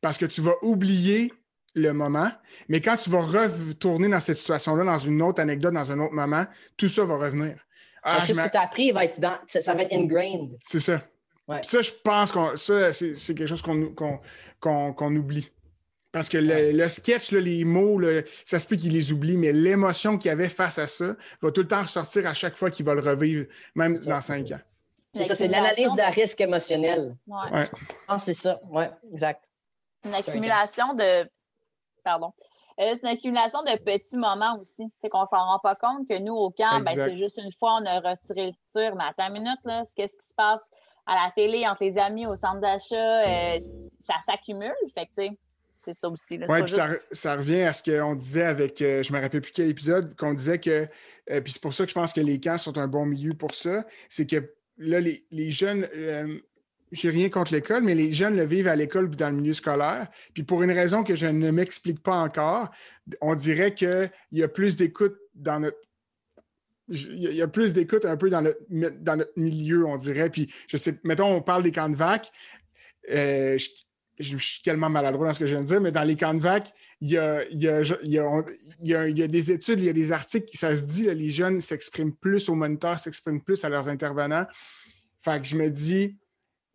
Parce que tu vas oublier le moment, mais quand tu vas retourner dans cette situation-là, dans une autre anecdote, dans un autre moment, tout ça va revenir. Ah, tout ce que tu as appris va être dans, ça, va être ingrained. C'est ça. Ça, je pense que c'est quelque chose qu'on oublie. Parce que le, sketch, les mots, ça se peut qu'il les oublie, mais l'émotion qu'il avait face à ça va tout le temps ressortir à chaque fois qu'il va le revivre, même dans cinq ans. C'est ça, c'est l'analyse d'un risque émotionnel. Ouais. Ah, c'est ça, oui, exact. Une accumulation de. Pardon. Euh, c'est une accumulation de petits moments aussi. C'est qu'on s'en rend pas compte que nous, au camp, ben, c'est juste une fois, on a retiré le tir, mais attends une minute, là, qu'est-ce qui se passe à la télé, entre les amis, au centre d'achat, euh, ça s'accumule. Fait que, tu sais, c'est ça aussi. Oui, puis ça, revient à ce qu'on disait avec, euh, je ne me rappelle plus quel épisode, qu'on disait que, euh, puis c'est pour ça que je pense que les camps sont un bon milieu pour ça, c'est que là, les, jeunes, euh, j'ai rien contre l'école, mais les jeunes le vivent à l'école puis dans le milieu scolaire. Puis pour une raison que je ne m'explique pas encore, on dirait qu'il y a plus d'écoute dans notre. Il y a plus d'écoute un peu dans notre, dans notre milieu, on dirait. Puis je sais, mettons, on parle des camps de vac. Euh, je, suis tellement maladroit dans ce que je viens de dire, mais dans les camps de vac, il y a, des études, il y a des articles qui ça se dit, les jeunes s'expriment plus aux moniteurs, s'expriment plus à leurs intervenants. Fait que je me dis,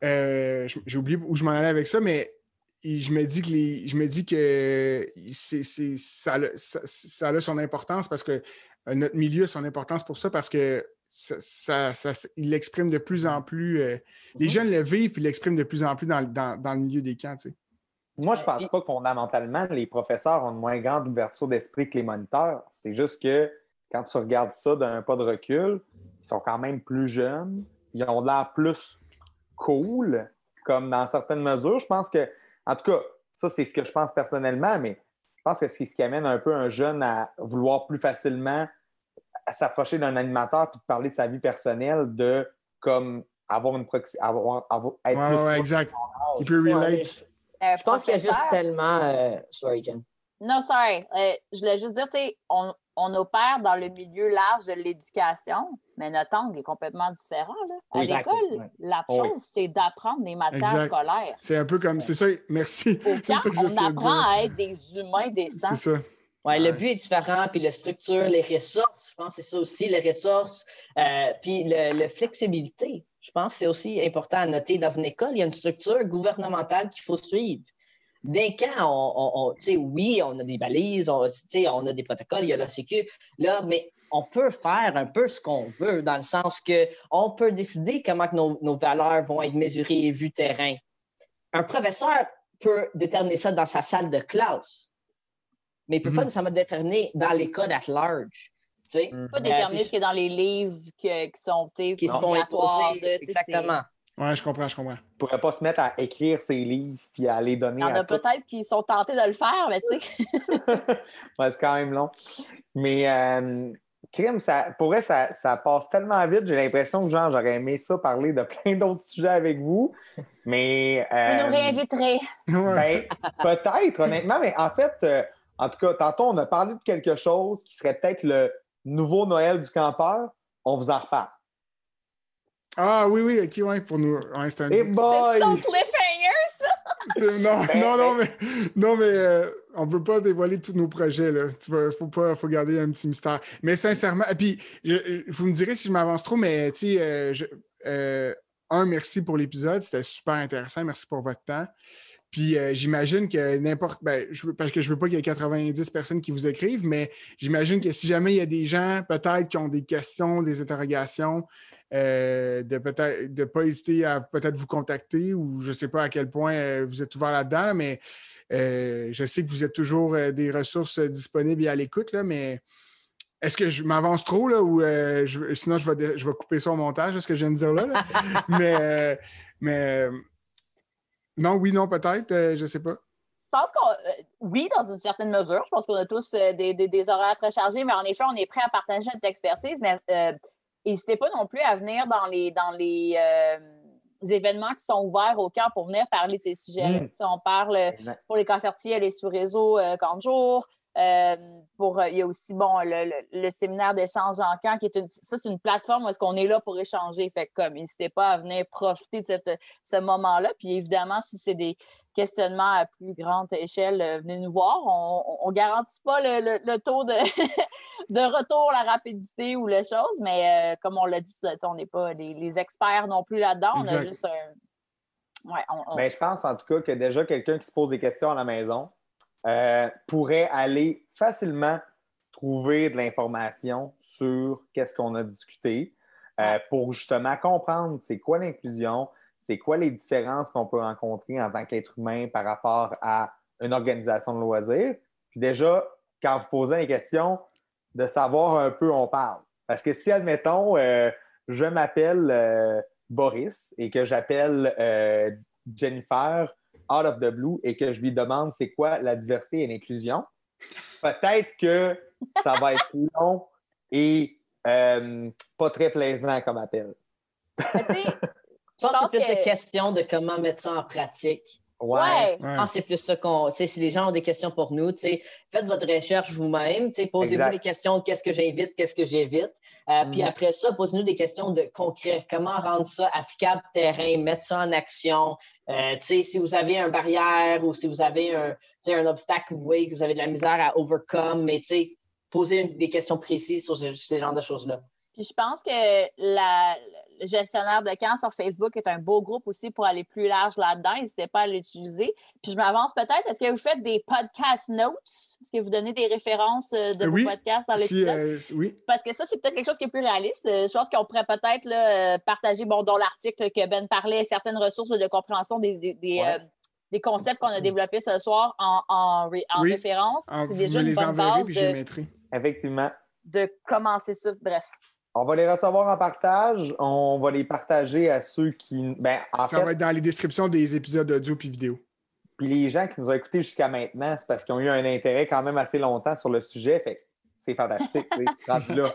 euh, j'ai oublié où je m'en allais avec ça, mais je me dis que, je me dis que ça, a son importance parce que euh, notre milieu a son importance pour ça parce que ça, il l'exprime de plus en plus. Euh, les mm-hmm. jeunes le vivent et l'expriment de plus en plus dans, le milieu des camps. Moi, je ne pense pas que fondamentalement, les professeurs ont une moins grande ouverture d'esprit que les moniteurs. C'est juste que quand tu regardes ça d'un pas de recul, ils sont quand même plus jeunes. Ils ont l'air plus cool, comme dans certaines mesures. Je pense que, en tout cas, ça, c'est ce que je pense personnellement, mais je pense que c'est ce qui amène un peu un jeune à vouloir plus facilement s'approcher d'un animateur puis de parler de sa vie personnelle, de comme avoir une proxy, avoir, être plus exact. Il peut relate. je pense qu'il y a juste tellement. Euh, sorry, Jen. Non, sorry. Euh, je voulais juste dire, tu sais, on, on opère dans le milieu large de l'éducation, mais notre angle est complètement différent. À l'école, la chose, c'est d'apprendre des matières scolaires. C'est un peu comme, c'est ça, merci. on apprend à être des humains décents. C'est ça. Ouais, le but est différent, puis la structure, les ressources, je pense que c'est ça aussi, les ressources, euh, puis la flexibilité. Je pense que c'est aussi important à noter. Dans une école, il y a une structure gouvernementale qu'il faut suivre d'un camp, on, oui, on a des balises, on, on a des protocoles, il y a la Sécu, là, mais on peut faire un peu ce qu'on veut, dans le sens qu'on peut décider comment que nos, valeurs vont être mesurées et vues terrain. Un professeur peut déterminer ça dans sa salle de classe, mais il ne peut pas mhm. nécessairement déterminer dans l'école at large. Il ne peut pas déterminer ce qui est dans les livres qui sont qui sont Exactement. Oui, je comprends, je comprends. ne pourrait pas se mettre à écrire ses livres puis à les donner. Il y en a peut-être qui sont tentés de le faire, mais tu sais. ouais, c'est quand même long. Mais euh, crime, ça, pour vrai, ça, passe tellement vite. J'ai l'impression que genre, j'aurais aimé ça parler de plein d'autres sujets avec vous. Mais. Euh, vous nous réinviterez. Ben, peut-être, honnêtement, mais en fait, euh, en tout cas, tantôt, on a parlé de quelque chose qui serait peut-être le nouveau Noël du campeur. On vous en reparle. Ah oui, oui, ok, ouais, pour nous. Ouais, c'est un. Hey boy! Ça! Non, ben, non, non, mais, non, mais euh, on ne peut pas dévoiler tous nos projets. Il faut, pas, faut garder un petit mystère. Mais sincèrement, et puis, vous me direz si je m'avance trop, mais tu sais, euh, euh, un, merci pour l'épisode. C'était super intéressant. Merci pour votre temps. Puis j'imagine que n'importe. Ben, je parce que je veux pas qu'il y ait 90 personnes qui vous écrivent, mais j'imagine que si jamais il y a des gens, peut-être, qui ont des questions, des interrogations, euh, de peut-être de pas hésiter à peut-être vous contacter ou je ne sais pas à quel point euh, vous êtes ouvert là-dedans, mais euh, je sais que vous êtes toujours des ressources disponibles et à l'écoute, mais est-ce que je m'avance trop là ou sinon je vais, je vais couper ça au montage, ce que je viens de dire là? mais, mais non, oui, non, peut-être, je ne sais pas. Je pense qu'on, oui, dans une certaine mesure. Je pense qu'on a tous des, des, horaires très chargés, mais en effet, on est prêt à partager notre expertise. Mais N'hésitez pas non plus à venir dans les, dans les, euh, événements qui sont ouverts au camp pour venir parler de ces sujets-là. Mm. Si on parle pour les concertiers, aller sur réseau euh, jour. Euh, pour, il y a aussi bon, le, séminaire d'échange en camp, qui est une, ça, c'est une plateforme où est-ce qu'on est là pour échanger. Fait comme, n'hésitez pas à venir profiter de cette, ce moment-là. Puis évidemment, si c'est des, questionnement à plus grande échelle, euh, venez nous voir. On ne garantit pas le, taux de, de, retour, la rapidité ou les choses, mais euh, comme on l'a dit, on n'est pas les, experts non plus là-dedans. On a juste un. Ouais, ben, je pense en tout cas que déjà quelqu'un qui se pose des questions à la maison euh, pourrait aller facilement trouver de l'information sur qu'est-ce qu'on a discuté pour justement comprendre c'est quoi l'inclusion, c'est quoi les différences qu'on peut rencontrer en tant qu'être humain par rapport à une organisation de loisirs. Puis déjà, quand vous posez des questions, de savoir un peu où on parle. Parce que si, admettons, euh, je m'appelle euh, Boris et que j'appelle euh, Jennifer out of the blue et que je lui demande c'est quoi la diversité et l'inclusion, peut-être que ça va être long et pas très plaisant comme appel. Je pense que c'est plus que- des questions de comment mettre ça en pratique. Ouais. Ouais. Je pense que c'est plus ça qu'on. Si les gens ont des questions pour nous, faites votre recherche vous-même. Posez-vous les questions de qu'est-ce que j'invite, qu'est-ce que j'évite. Euh, Puis Mhm. après ça, posez-nous des questions de concret. Comment rendre ça applicable terrain, mettre ça en action? Euh, tu sais, si vous avez une barrière ou si vous avez un, un obstacle que vous voyez que vous avez de la misère à overcome, mais posez des questions précises sur ce- ces genres de choses-là. Puis je pense que la, le gestionnaire de camp sur Facebook est un beau groupe aussi pour aller plus large là-dedans. N'hésitez pas à l'utiliser. Puis je m'avance peut-être. Est-ce que vous faites des podcast notes? Est-ce que vous donnez des références euh, de Euh, vos oui. podcasts dans Si, l'épisode? euh, oui. Parce que ça, c'est peut-être quelque chose qui est plus réaliste. Je pense qu'on pourrait peut-être là, partager, bon, dans l'article que Ben parlait, certaines ressources de compréhension des, des, des, Ouais. euh, des concepts qu'on a développés ce soir en, en, Oui. référence. Ah, C'est déjà une les bonne base puis je les de, mettrai. Effectivement. de commencer ça. Bref. On va les recevoir en partage. On va les partager à ceux qui. Ben, en Ça fait, va être dans les descriptions des épisodes audio puis vidéo. puis les gens qui nous ont écoutés jusqu'à maintenant, c'est parce qu'ils ont eu un intérêt quand même assez longtemps sur le sujet. Fait que c'est fantastique. Rendu là.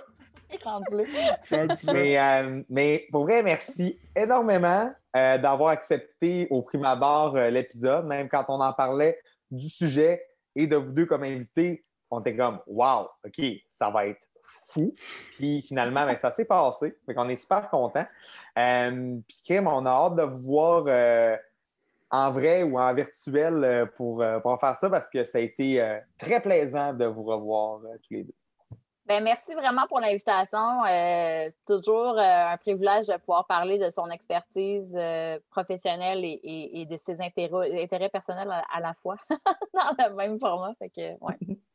Rendu là. Mais, euh, mais pour vrai, merci énormément euh, d'avoir accepté au prime abord euh, l'épisode, même quand on en parlait du sujet et de vous deux comme invités, on était comme Wow, OK, ça va être fou. Puis finalement, ben, ça s'est passé. Fait qu'on est super contents. Euh, puis Kim, on a hâte de vous voir euh, en vrai ou en virtuel euh, pour, pour faire ça parce que ça a été euh, très plaisant de vous revoir tous les deux. Ben, merci vraiment pour l'invitation. Euh, toujours euh, un privilège de pouvoir parler de son expertise euh, professionnelle et, et- et de ses intérêts, intérêts personnels à, à la fois dans le même format. Fait que, ouais.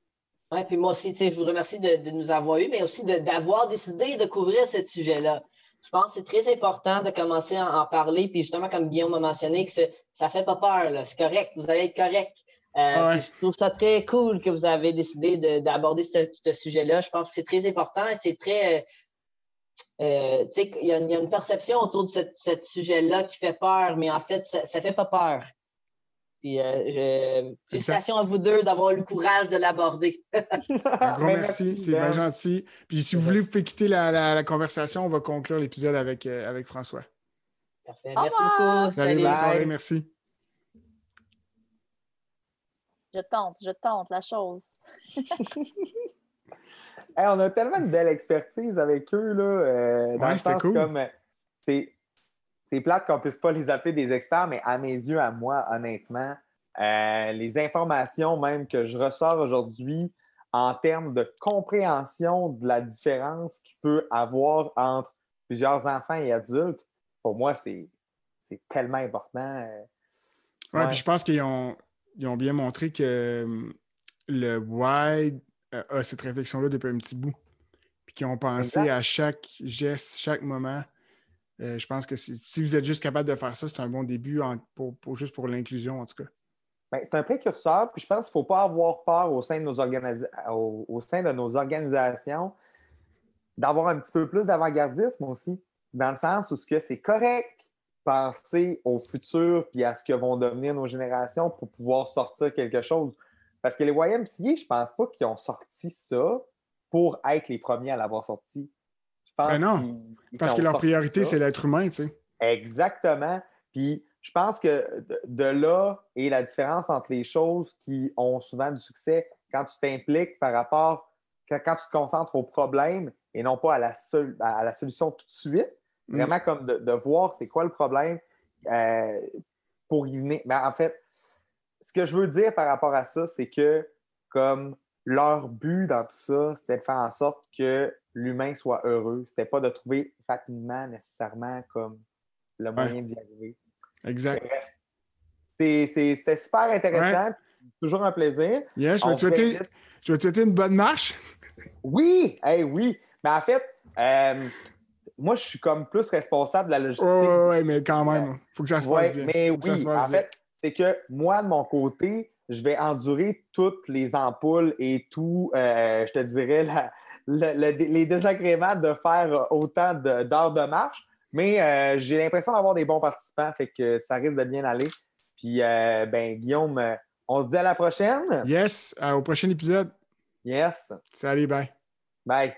Oui, puis moi aussi, tu sais, je vous remercie de, de nous avoir eu, mais aussi d'avoir décidé de couvrir ce sujet-là. Je pense que c'est très important de commencer à en parler, puis justement, comme Guillaume a mentionné, que ça ne fait pas peur, c'est correct, vous allez être correct. Euh, Ah ouais. Je trouve ça très cool que vous avez décidé de- d'aborder ce, ce sujet-là. Je pense que c'est très important et c'est très. euh, euh, tu sais, il y, a une- il y a une perception autour de ce sujet-là qui fait peur, mais en fait, ça ne fait pas peur. Puis, euh, félicitations à vous deux d'avoir eu le courage de l'aborder. Un gros Ben, merci, c'est Ben. bien gentil. Puis si vous voulez, vous pouvez quitter la, la- la conversation, on va conclure l'épisode avec, euh, avec François. Parfait. Au Merci revoir. beaucoup. Salut, soirée, merci. Je tente, je tente la chose. Hey, on a tellement de belle expertise avec eux, là, euh, dans Ouais, le c'était sens cool. comme euh, c'est, c'est plate qu'on puisse pas les appeler des experts, mais à mes yeux, à moi, honnêtement, euh, les informations même que je ressors aujourd'hui en termes de compréhension de la différence qu'il peut avoir entre plusieurs enfants et adultes, pour moi, c'est, tellement important. euh. Ouais, Ouais. puis je pense qu'ils ont, ils ont bien montré que hum, le wide euh, a cette réflexion-là depuis un petit bout. Puis qu'ils ont pensé Exact. à chaque geste, chaque moment. Euh, je pense que si, vous êtes juste capable de faire ça, c'est un bon début pour, juste pour l'inclusion, en tout cas. Ben, c'est un précurseur, puis je pense qu'il ne faut pas avoir peur au sein de nos, au, sein de nos organisations d'avoir un petit peu plus d'avant-gardisme aussi, dans le sens où c'est correct penser au futur puis à ce que vont devenir nos générations pour pouvoir sortir quelque chose. Parce que les YMCA, je pense pas qu'ils ont sorti ça pour être les premiers à l'avoir sorti. Pense Ben non, qu'ils- ils Parce que leur priorité, ça. c'est l'être humain, tu sais. Exactement. Puis je pense que de, là est la différence entre les choses qui ont souvent du succès quand tu t'impliques par rapport, quand, quand tu te concentres au problème et non pas à la, à la solution tout de suite. Mm. Vraiment comme de, de voir c'est quoi le problème euh, pour y venir. Mais en fait, ce que je veux dire par rapport à ça, c'est que comme leur but dans tout ça, c'était de faire en sorte que l'humain soit heureux. C'était pas de trouver rapidement nécessairement comme le moyen d'y arriver. Exact. Bref. C'est- c'est- C'était super intéressant. Toujours un plaisir. Je vais, te souhaiter, fait vite. je vais te souhaiter une bonne marche. Oui, hey, oui. Mais en fait, euh, moi, je suis comme plus responsable de la logistique. Ouais, ouais, ouais, mais quand même, il faut que ça se passe bien. mais oui, en bien. fait, c'est que moi, de mon côté, je vais endurer toutes les ampoules et tout, euh, je te dirais, la- le- le- les désagréments de faire autant d'heures de, marche. Mais euh, j'ai l'impression d'avoir des bons participants, fait que ça risque de bien aller. Puis, euh, ben, Guillaume, euh, on se dit à la prochaine. Yes, au prochain épisode. Yes. Salut, bye. Bye.